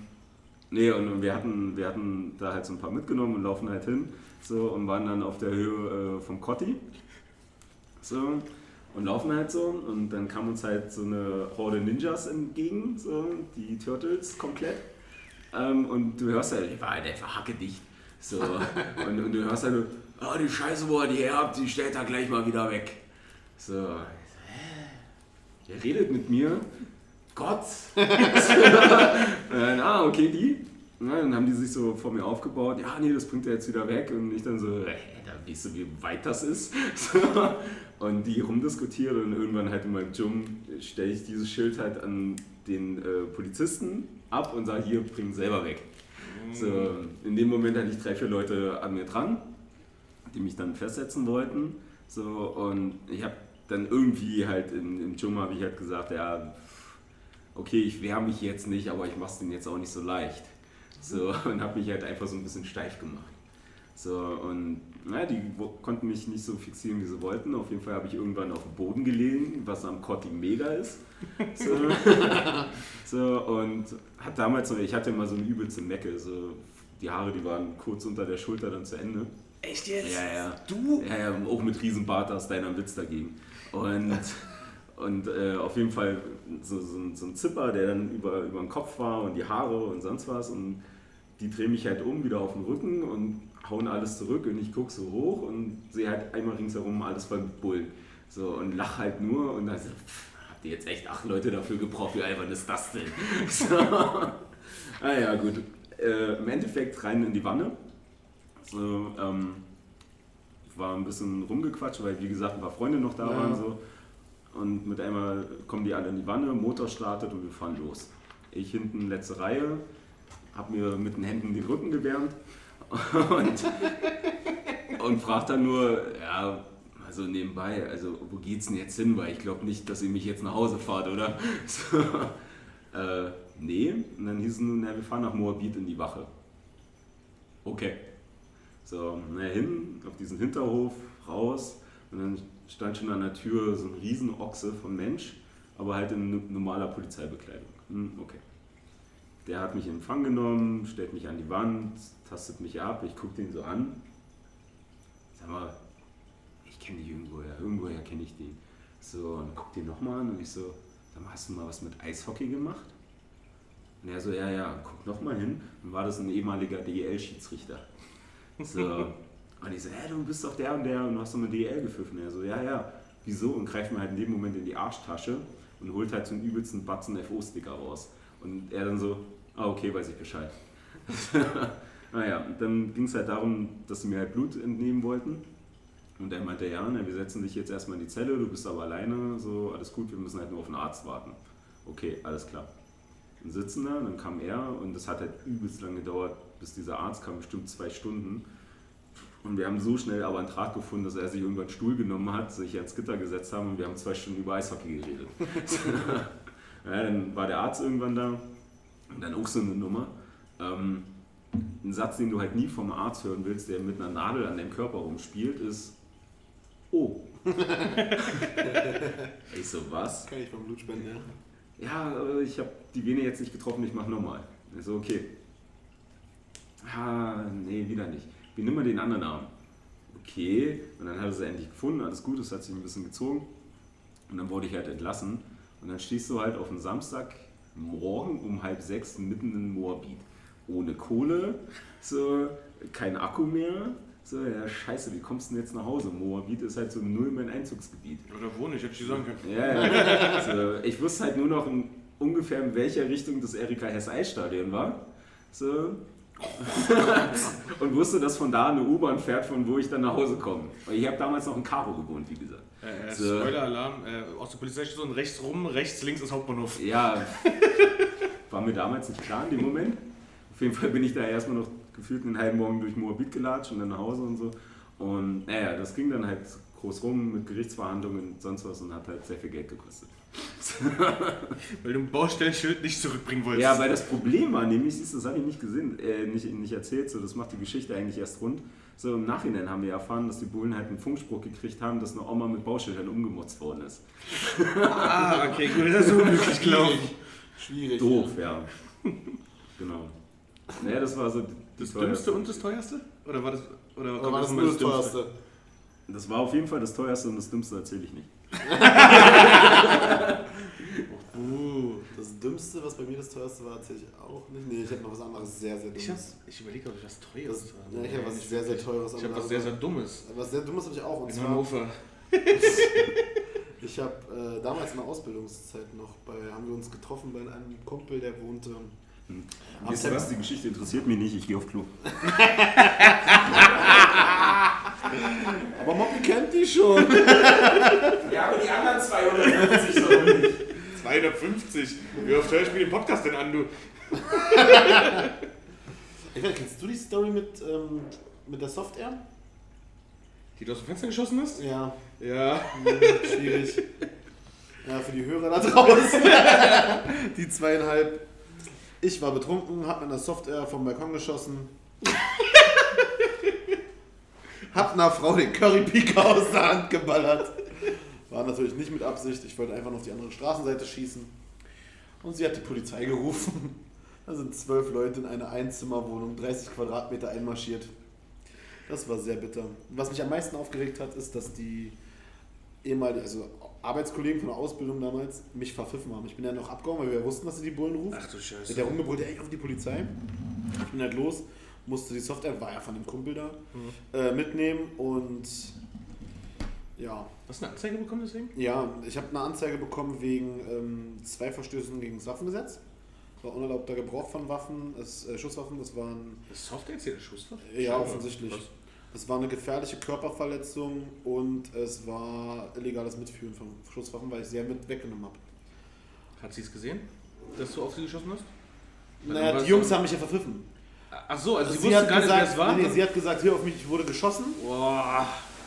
nee, und, wir, hatten, wir hatten da halt so ein paar mitgenommen und laufen halt hin so, und waren dann auf der Höhe äh, vom Kotti. So, und laufen halt so und dann kam uns halt so eine Horde Ninjas entgegen, so, die Turtles komplett. Ähm, und du hörst halt, die war halt einfach hackedicht. So, und, und du hörst halt, ah, die Scheiße, wo ihr die her habt, die stellt er gleich mal wieder weg. So, hä? Der redet mit mir. Gott! Dann, ah, okay, die. Na, dann haben die sich so vor mir aufgebaut. Ja, nee, das bringt er jetzt wieder weg. Und ich dann so, äh, da weißt du, wie weit das ist. So. Und die rumdiskutiert und irgendwann halt in meinem Gym stelle ich dieses Schild halt an den äh, Polizisten ab und sage, hier, bring selber weg. So, in dem Moment hatte ich drei, vier Leute an mir dran, die mich dann festsetzen wollten. So, und ich habe dann irgendwie halt im, im Gym habe ich halt gesagt, ja, okay, ich wehre mich jetzt nicht, aber ich mache es denen jetzt auch nicht so leicht. So, und habe mich halt einfach so ein bisschen steif gemacht. So, und naja, die konnten mich nicht so fixieren, wie sie wollten. Auf jeden Fall habe ich irgendwann auf dem Boden gelegen, was am Kotti mega ist. So, so und hat damals so, ich hatte immer so eine übelste Mecke. So, die Haare, die waren kurz unter der Schulter dann zu Ende. Echt jetzt? Ja, ja. Du? Ja, ja, auch mit Riesenbart hast deiner Witz dagegen. Und, und äh, auf jeden Fall so, so, ein- so ein Zipper, der dann über, über den Kopf war und die Haare und sonst was. Und die drehen mich halt um, wieder auf den Rücken und hauen alles zurück. Und ich gucke so hoch und sehe halt einmal ringsherum alles voll mit Bullen. So, und lach halt nur und dann so, pff, habt ihr jetzt echt acht Leute dafür gebraucht? Wie albern ist das denn? So. Ah ja, gut. Äh, Im Endeffekt rein in die Wanne. So, ähm, war ein bisschen rumgequatscht, weil wie gesagt ein paar Freunde noch da Ja. waren. So. Und mit einmal kommen die alle in die Wanne, Motor startet und wir fahren los. Ich hinten letzte Reihe, habe mir mit den Händen den Rücken gewärmt und, und fragt dann nur, ja, also nebenbei, also wo geht's denn jetzt hin? Weil ich glaube nicht, dass ihr mich jetzt nach Hause fahrt, oder? So, äh, nee. Und dann hieß es nur, na, wir fahren nach Moabit in die Wache. Okay. So, na hin, auf diesen Hinterhof, raus. Und dann stand schon an der Tür so ein Riesenochse von Mensch, aber halt in normaler Polizeibekleidung. Hm, okay. Der hat mich in Empfang genommen, stellt mich an die Wand, tastet mich ab, ich gucke den so an. Sag mal, ich kenne dich irgendwoher, irgendwoher kenne ich den. So, und guck den nochmal an und ich so, sag hast du mal was mit Eishockey gemacht? Und er so, ja, ja, guck nochmal hin. Dann war das ein ehemaliger DEL-Schiedsrichter. So, und ich so, hä, du bist doch der und der und hast doch eine DEL gepfiffen. Er so, ja, ja, wieso? Und greift mir halt in dem Moment in die Arschtasche und holt halt so einen übelsten Batzen FO-Sticker raus. Und er dann so, ah, okay, weiß ich Bescheid. naja, und dann ging es halt darum, dass sie mir halt Blut entnehmen wollten. Und er meinte, ja, na, wir setzen dich jetzt erstmal in die Zelle, du bist aber alleine, so, alles gut, wir müssen halt nur auf den Arzt warten. Okay, alles klar. Dann sitzen da, dann kam er und es hat halt übelst lange gedauert, bis dieser Arzt kam, bestimmt zwei Stunden. Und wir haben so schnell aber einen Draht gefunden, dass er sich irgendwann einen Stuhl genommen hat, sich ans Gitter gesetzt haben und wir haben zwei Stunden über Eishockey geredet. ja, dann war der Arzt irgendwann da und dann auch so eine Nummer. Ähm, ein Satz, den du halt nie vom Arzt hören willst, der mit einer Nadel an deinem Körper rumspielt, ist Oh. ich so, was? Kann ich vom Blutspenden, ja. Ja, ich habe die Vene jetzt nicht getroffen, ich mache nochmal. Ich so, okay. Ah, nee, wieder nicht. Wie nimm mal den anderen Arm? Okay, und dann hat er sie endlich gefunden, alles gut, es hat sich ein bisschen gezogen. Und dann wurde ich halt entlassen. Und dann stehst du halt auf dem Samstagmorgen um halb sechs mitten in Moabit. Ohne Kohle, so, kein Akku mehr. So, ja, scheiße, wie kommst du denn jetzt nach Hause? Moabit ist halt so null mein Einzugsgebiet. Oder wohne ich, hätte ich dir sagen können. Ja, ja. So, ich wusste halt nur noch in, ungefähr in welcher Richtung das Erika Hess Eisstadion war. So. und wusste, dass von da eine U-Bahn fährt, von wo ich dann nach Hause komme. Weil ich habe damals noch in Karo gewohnt, wie gesagt. Äh, äh, So. Spoiler-Alarm, äh, aus der Polizeistation rechts rum, rechts, links ist Hauptbahnhof. Ja, war mir damals nicht klar in dem Moment. Auf jeden Fall bin ich da erstmal noch gefühlt einen halben Morgen durch Moabit gelatscht und dann nach Hause und so. Und naja, das ging dann halt groß rum mit Gerichtsverhandlungen und sonst was und hat halt sehr viel Geld gekostet. Weil du ein Baustellenschild nicht zurückbringen wolltest. Ja, weil das Problem war, nämlich, siehst du, das habe ich nicht gesehen, äh, nicht, nicht erzählt, so, das macht die Geschichte eigentlich erst rund. So im Nachhinein haben wir erfahren, dass die Bullen halt einen Funkspruch gekriegt haben, dass eine Oma mit Bauschildern umgemotzt worden ist. Ah, okay, gut, das ist unmöglich gelaufen. Schwierig. Doof, ja. genau. Naja, das war so Das teuerste- dümmste und das teuerste? Oder war das, oder Oder war das nur das teuerste? Das war auf jeden Fall das teuerste und das dümmste erzähle ich nicht. Uh, Das dümmste, was bei mir das teuerste war, erzähle ich auch nicht. Nee, ich habe noch was anderes sehr, sehr ich, hab, dummes. ich überlege, ob ich was Das, Teures ja, ich habe was sehr, sehr teures. Ich habe was sehr, sehr Dummes. Was sehr dummes habe ich auch. Und In zwar, Hannover. ich habe äh, damals in der Ausbildungszeit noch, bei, haben wir uns getroffen bei einem Kumpel, der wohnte. Wisst ihr was, die Geschichte interessiert mich nicht, ich gehe auf Klo. Aber Moppy kennt die schon. Ja, aber die anderen 250 so nicht. 250. Wie oft höre ich mir den Podcast denn an, du? Ich weiß, kennst du die Story mit, ähm, mit der Soft Air? Die du aus dem Fenster geschossen hast? Ja, Ja. hm, schwierig. Ja, für die Hörer da draußen. Die zweieinhalb. Ich war betrunken, hab mit einer Soft Air vom Balkon geschossen. Hab einer Frau den Currypiker aus der Hand geballert. War natürlich nicht mit Absicht. Ich wollte einfach nur auf die andere Straßenseite schießen. Und sie hat die Polizei gerufen. Da sind zwölf Leute in einer Einzimmerwohnung, 30 Quadratmeter einmarschiert. Das war sehr bitter. Was mich am meisten aufgeregt hat, ist, dass die ehemalige, also Arbeitskollegen von der Ausbildung damals, mich verpfiffen haben. Ich bin ja noch abgehauen, weil wir wussten, dass sie die Bullen rufen. Ach du Scheiße. Der rumgebrüllt, ey, auf die Polizei. Ich bin halt los, musste die Software, war ja von dem Kumpel da, äh, mitnehmen und ja, Hast du eine Anzeige bekommen deswegen? ja, ich habe eine Anzeige bekommen wegen ähm, zwei Verstößen gegen das Waffengesetz. war unerlaubter Gebrauch von Waffen, es, äh, Schusswaffen, das waren Ist Software jetzt hier eine Schusswaffe? Ja, offensichtlich. Was? Es war eine gefährliche Körperverletzung und es war illegales Mitführen von Schusswaffen, weil ich sie ja mit weggenommen habe. Hat sie es gesehen, dass du auf sie geschossen hast? Weil Naja, die Jungs haben mich ja verpfiffen. Ach so, also sie, sie, wusste hat gar nicht, wer gesagt, es war. nee, nee, sie hat gesagt, hier auf mich ich wurde geschossen. Boah.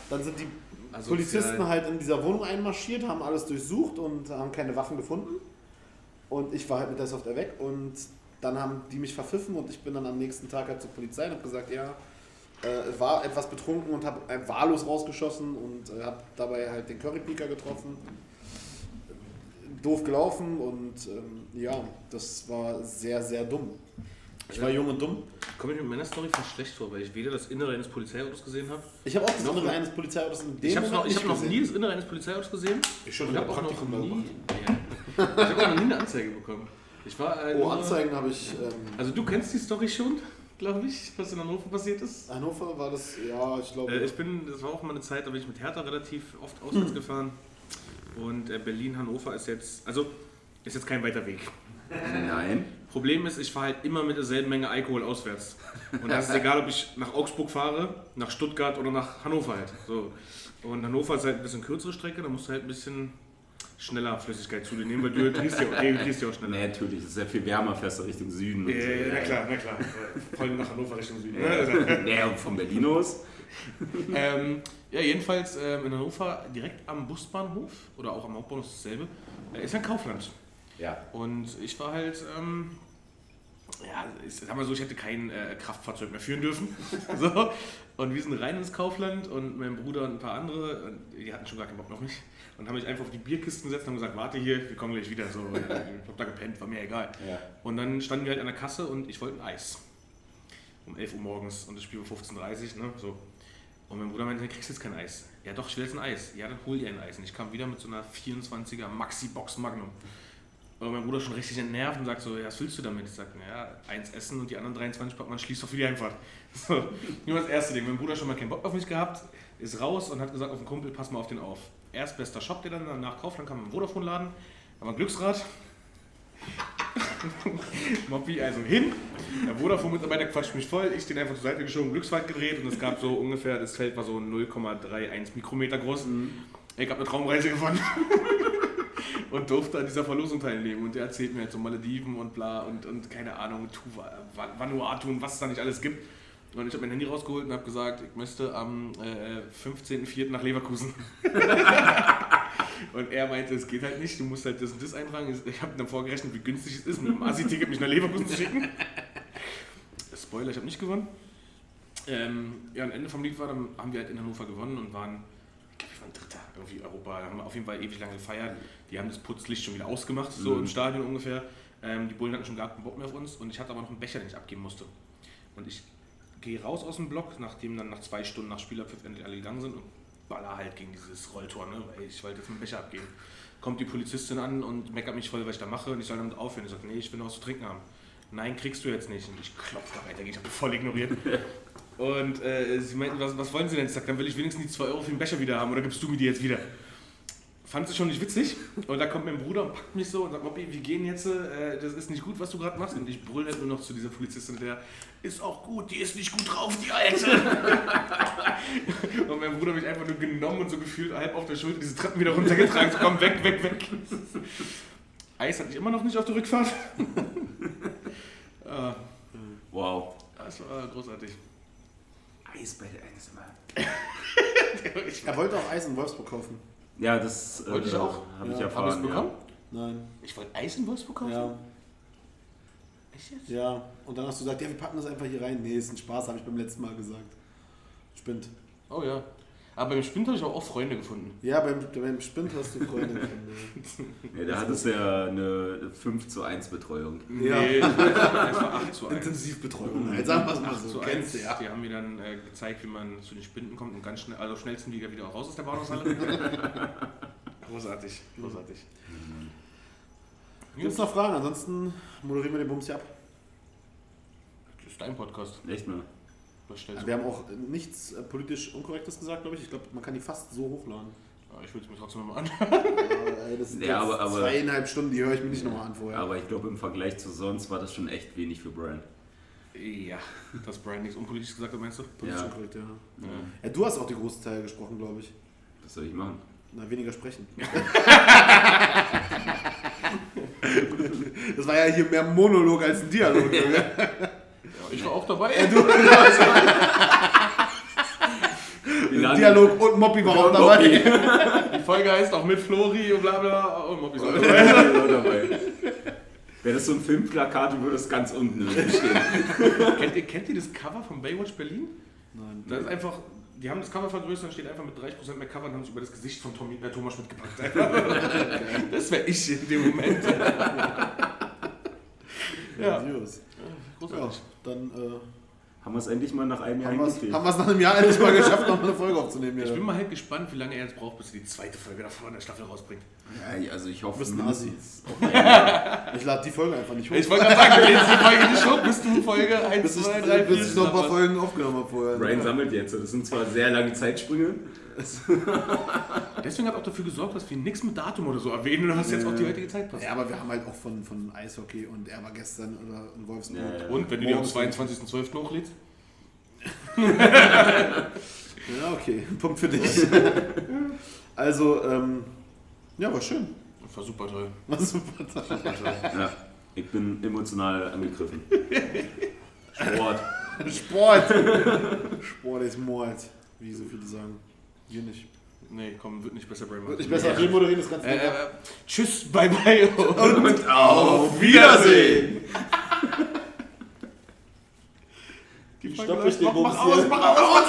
Dann sind die Also Polizisten geil. halt in dieser Wohnung einmarschiert, haben alles durchsucht und haben keine Waffen gefunden. Und ich war halt mit der Software weg und dann haben die mich verpfiffen und ich bin dann am nächsten Tag halt zur Polizei und habe gesagt, ja, äh, war etwas betrunken und habe äh, wahllos rausgeschossen und äh, habe dabei halt den Currypeaker getroffen. Doof gelaufen und ähm, ja, das war sehr, sehr dumm. Ich war jung und dumm. Komme ich mit meiner Story fast schlecht vor, weil ich weder das Innere eines Polizeiautos gesehen habe. Ich habe auch das noch- eines Polizeiautos in dem Ich habe noch, ich hab noch nie das Innere eines Polizeiautos gesehen. Ich schon habe auch noch nie. Ja. Ich habe noch nie eine Anzeige bekommen. Ich war. Äh, Oh, Anzeigen habe ich. Ähm, Also du kennst die Story schon, glaube ich, was in Hannover passiert ist. Hannover war das, ja, ich glaube. Äh, ich bin, das war auch mal eine Zeit, da bin ich mit Hertha relativ oft auswärts gefahren. Und äh, Berlin-Hannover ist jetzt, also ist jetzt kein weiter Weg. Nein. Problem ist, ich fahre halt immer mit derselben Menge Alkohol auswärts. Und das ist egal, ob ich nach Augsburg fahre, nach Stuttgart oder nach Hannover halt. So. Und Hannover ist halt ein bisschen kürzere Strecke, da musst du halt ein bisschen schneller Flüssigkeit zu dir nehmen, weil du trinkst ja, nee, du trinkst ja auch schneller. Nee, natürlich, es ist ja viel wärmer, fährst du Richtung Süden. Ja, so. ja, na klar, na klar. Vor allem nach Hannover Richtung Süden. Ja, und von Berlin aus? ähm, ja, jedenfalls ähm, in Hannover direkt am Busbahnhof oder auch am Hauptbahnhof ist dasselbe, äh, ist ein Kaufland. Ja. Und ich war halt, ähm, ja, ich sag mal so, ich hätte kein äh, Kraftfahrzeug mehr führen dürfen. so. Und wir sind rein ins Kaufland und mein Bruder und ein paar andere, die hatten schon gar keinen Bock auf mich. Und haben mich einfach auf die Bierkisten gesetzt und haben gesagt, warte hier, wir kommen gleich wieder. So, ich hab da gepennt, war mir egal. Ja. Und dann standen wir halt an der Kasse und ich wollte ein Eis. Um 11 Uhr morgens und das Spiel war 15.30 Uhr, ne? So. Und mein Bruder meinte, du kriegst jetzt kein Eis. Ja doch, ich will jetzt ein Eis. Ja, dann hol dir ein Eis. Und ich kam wieder mit so einer 24er Maxi-Box Magnum. Und mein Bruder schon richtig entnervt und sagt so, ja, was willst du damit? Ich sag, naja, eins essen und die anderen 23 packt man schließt doch für die Einfahrt. So, nur das erste Ding. Mein Bruder schon mal keinen Bock auf mich gehabt, ist raus und hat gesagt auf den Kumpel, pass mal auf den auf. Erst bester Shop, der dann danach kauft, dann kam ein Vodafone-Laden, haben wir ein Glücksrad. Moppi also hin, der Vodafone-Mitarbeiter quatscht mich voll, ich den einfach zur Seite geschoben, Glücksrad gedreht und es gab so ungefähr, das Feld war so 0,31 Mikrometer groß. Ich habe eine Traumreise gewonnen und durfte an dieser Verlosung teilnehmen. Und der erzählt mir jetzt so Malediven und bla und, und keine Ahnung, Tuva, Va- Vanuatu und was es da nicht alles gibt. Und ich habe mein Handy rausgeholt und habe gesagt, ich müsste am äh, 15.04. nach Leverkusen. und er meinte, es geht halt nicht, du musst halt das und das eintragen. Ich habe dann vorgerechnet, wie günstig es ist, mit dem Assi-Ticket mich nach Leverkusen zu schicken. Spoiler, ich habe nicht gewonnen. Ähm, ja, am Ende vom Lied war, dann haben wir halt in Hannover gewonnen und waren, waren Dritter irgendwie Europa. Haben auf jeden Fall ewig lange gefeiert. Die haben das Putzlicht schon wieder ausgemacht, so Mhm. im Stadion ungefähr. Ähm, die Bullen hatten schon gar keinen Bock mehr auf uns und ich hatte aber noch einen Becher, den ich abgeben musste. Und ich gehe raus aus dem Block, nachdem dann nach zwei Stunden nach Spielabpfiff endlich alle gegangen sind und baller halt gegen dieses Rolltor, ne? weil ich wollte jetzt meinen Becher abgeben. Kommt die Polizistin an und meckert mich voll, was ich da mache und ich soll damit aufhören. Ich sage, nee, ich will noch was zu trinken haben. Nein, kriegst du jetzt nicht. Und ich klopfe da weiter, ich habe voll ignoriert. Und äh, sie meinten, was, was wollen Sie denn? Ich sag, dann will ich wenigstens die 2 Euro für den Becher wieder haben oder gibst du mir die jetzt wieder? Fand sie schon nicht witzig. Und da kommt mein Bruder und packt mich so und sagt, Moppi, wir gehen jetzt, äh, das ist nicht gut, was du gerade machst. Und ich brülle halt nur noch zu dieser Polizistin, der ist auch gut, die ist nicht gut drauf, die Alte. und mein Bruder mich einfach nur genommen und so gefühlt halb auf der Schulter diese Treppen wieder runtergetragen. So, komm, weg, weg, weg. Eis hatte ich immer noch nicht auf der Rückfahrt. äh, Wow. das war großartig. Eis bei der ist immer. er wollte auch Eis in Wolfsburg kaufen. Ja, das äh, Wollte ich auch. Habe ich Ja. erfahren. Hab ich's bekommen? Nein. Ich wollte Eis in Wolfsburg kaufen? Ja. Echt jetzt? Ja. Und dann hast du gesagt, ja, wir packen das einfach hier rein. Nee, ist ein Spaß, habe ich beim letzten Mal gesagt. Spinnt. Oh ja. Aber beim Spind habe ich auch Freunde gefunden. Ja, beim, beim Spint hast du Freunde gefunden. Ja, da hattest du ja eine 5 zu 1 Betreuung. Ja. Nee, es war 8 zu 1. Intensivbetreuung. Halt, sagen wir es mal 8 so. Kennst 1. du, ja. Die haben mir dann äh, gezeigt, wie man zu den Spinden kommt und ganz schnell, also schnellsten Liga wieder raus aus der Bahnhofshalle. großartig, großartig. Gibt es noch Fragen? Ansonsten moderieren wir den Bums hier ab. Das ist dein Podcast. Echt mal. Wir haben auch nichts äh, politisch Unkorrektes gesagt, glaube ich. Ich glaube, man kann die fast so hochladen. Ah, ich würde es mir trotzdem mal an. Ey, das sind Ja, aber- aber- zweieinhalb Stunden, die höre ich mir nicht nochmal an vorher. Aber ich glaube, im Vergleich zu sonst war das schon echt wenig für Brian. Ja, dass Brian nichts Unpolitisches gesagt hat, meinst du? Politisch Ja. korrekt, ja. Ja. ja. Du hast auch die große Teil gesprochen, glaube ich. Was soll ich machen? Na, weniger sprechen. das war ja hier mehr Monolog als ein Dialog. Ja, ich war auch dabei. Wir laden- Dialog und Moppi war auch dabei. Die Folge heißt auch mit Flori und bla bla und Moppi soll dabei. Ja, dabei. Wäre das so ein Filmplakat, würde es ganz unten stehen. kennt, ihr, kennt ihr das Cover von Baywatch Berlin? Nein. Das ist einfach, die haben das Cover vergrößert und steht einfach mit 30% mehr Cover und haben sich über das Gesicht von Tommy, äh, Thomas Schmidt gepackt. das wäre ich in dem Moment. ja. Ja, großartig. dann äh, Haben wir es endlich mal nach einem Jahr haben wir es hingekriegt. haben nach einem Jahr endlich mal geschafft, noch eine Folge aufzunehmen. Ich bin mal halt gespannt, wie lange er jetzt braucht, bis er die zweite Folge davon in der Staffel rausbringt. Ja, also ich hoffe Du bist ein mindestens. Ich lade die Folge einfach nicht hoch. Ich wollte gerade sagen, jetzt die Folge nicht hoch, bist du Folge 1, bis ich, 2, 3, 4. bis ich noch ein paar Folgen aufgenommen habe vorher. Brian sammelt jetzt. Das sind zwar sehr lange Zeitsprünge. Deswegen hat auch dafür gesorgt, dass wir nichts mit Datum oder so erwähnen und was jetzt auf die heutige Zeit passt. Ja, aber wir haben halt auch von, von Eishockey und er war gestern oder in Wolfsburg. Ja, ja. Und wenn du die am Morgens- 22.12. hochlädst? Ja, okay. Punkt für dich. also, ähm, ja, war schön. War super toll. War super. Ja, ich bin emotional angegriffen. Sport. Sport. Sport ist Mord, wie so viele sagen. Wir nicht. Nee, komm, wird nicht besser, Brain. Wird nicht besser Ja. remoderieren, das ganze Äh, Ding. äh, tschüss, bye bye. Und auf Wiedersehen. Die Stopp ich den Bums aus, hier. mach aus.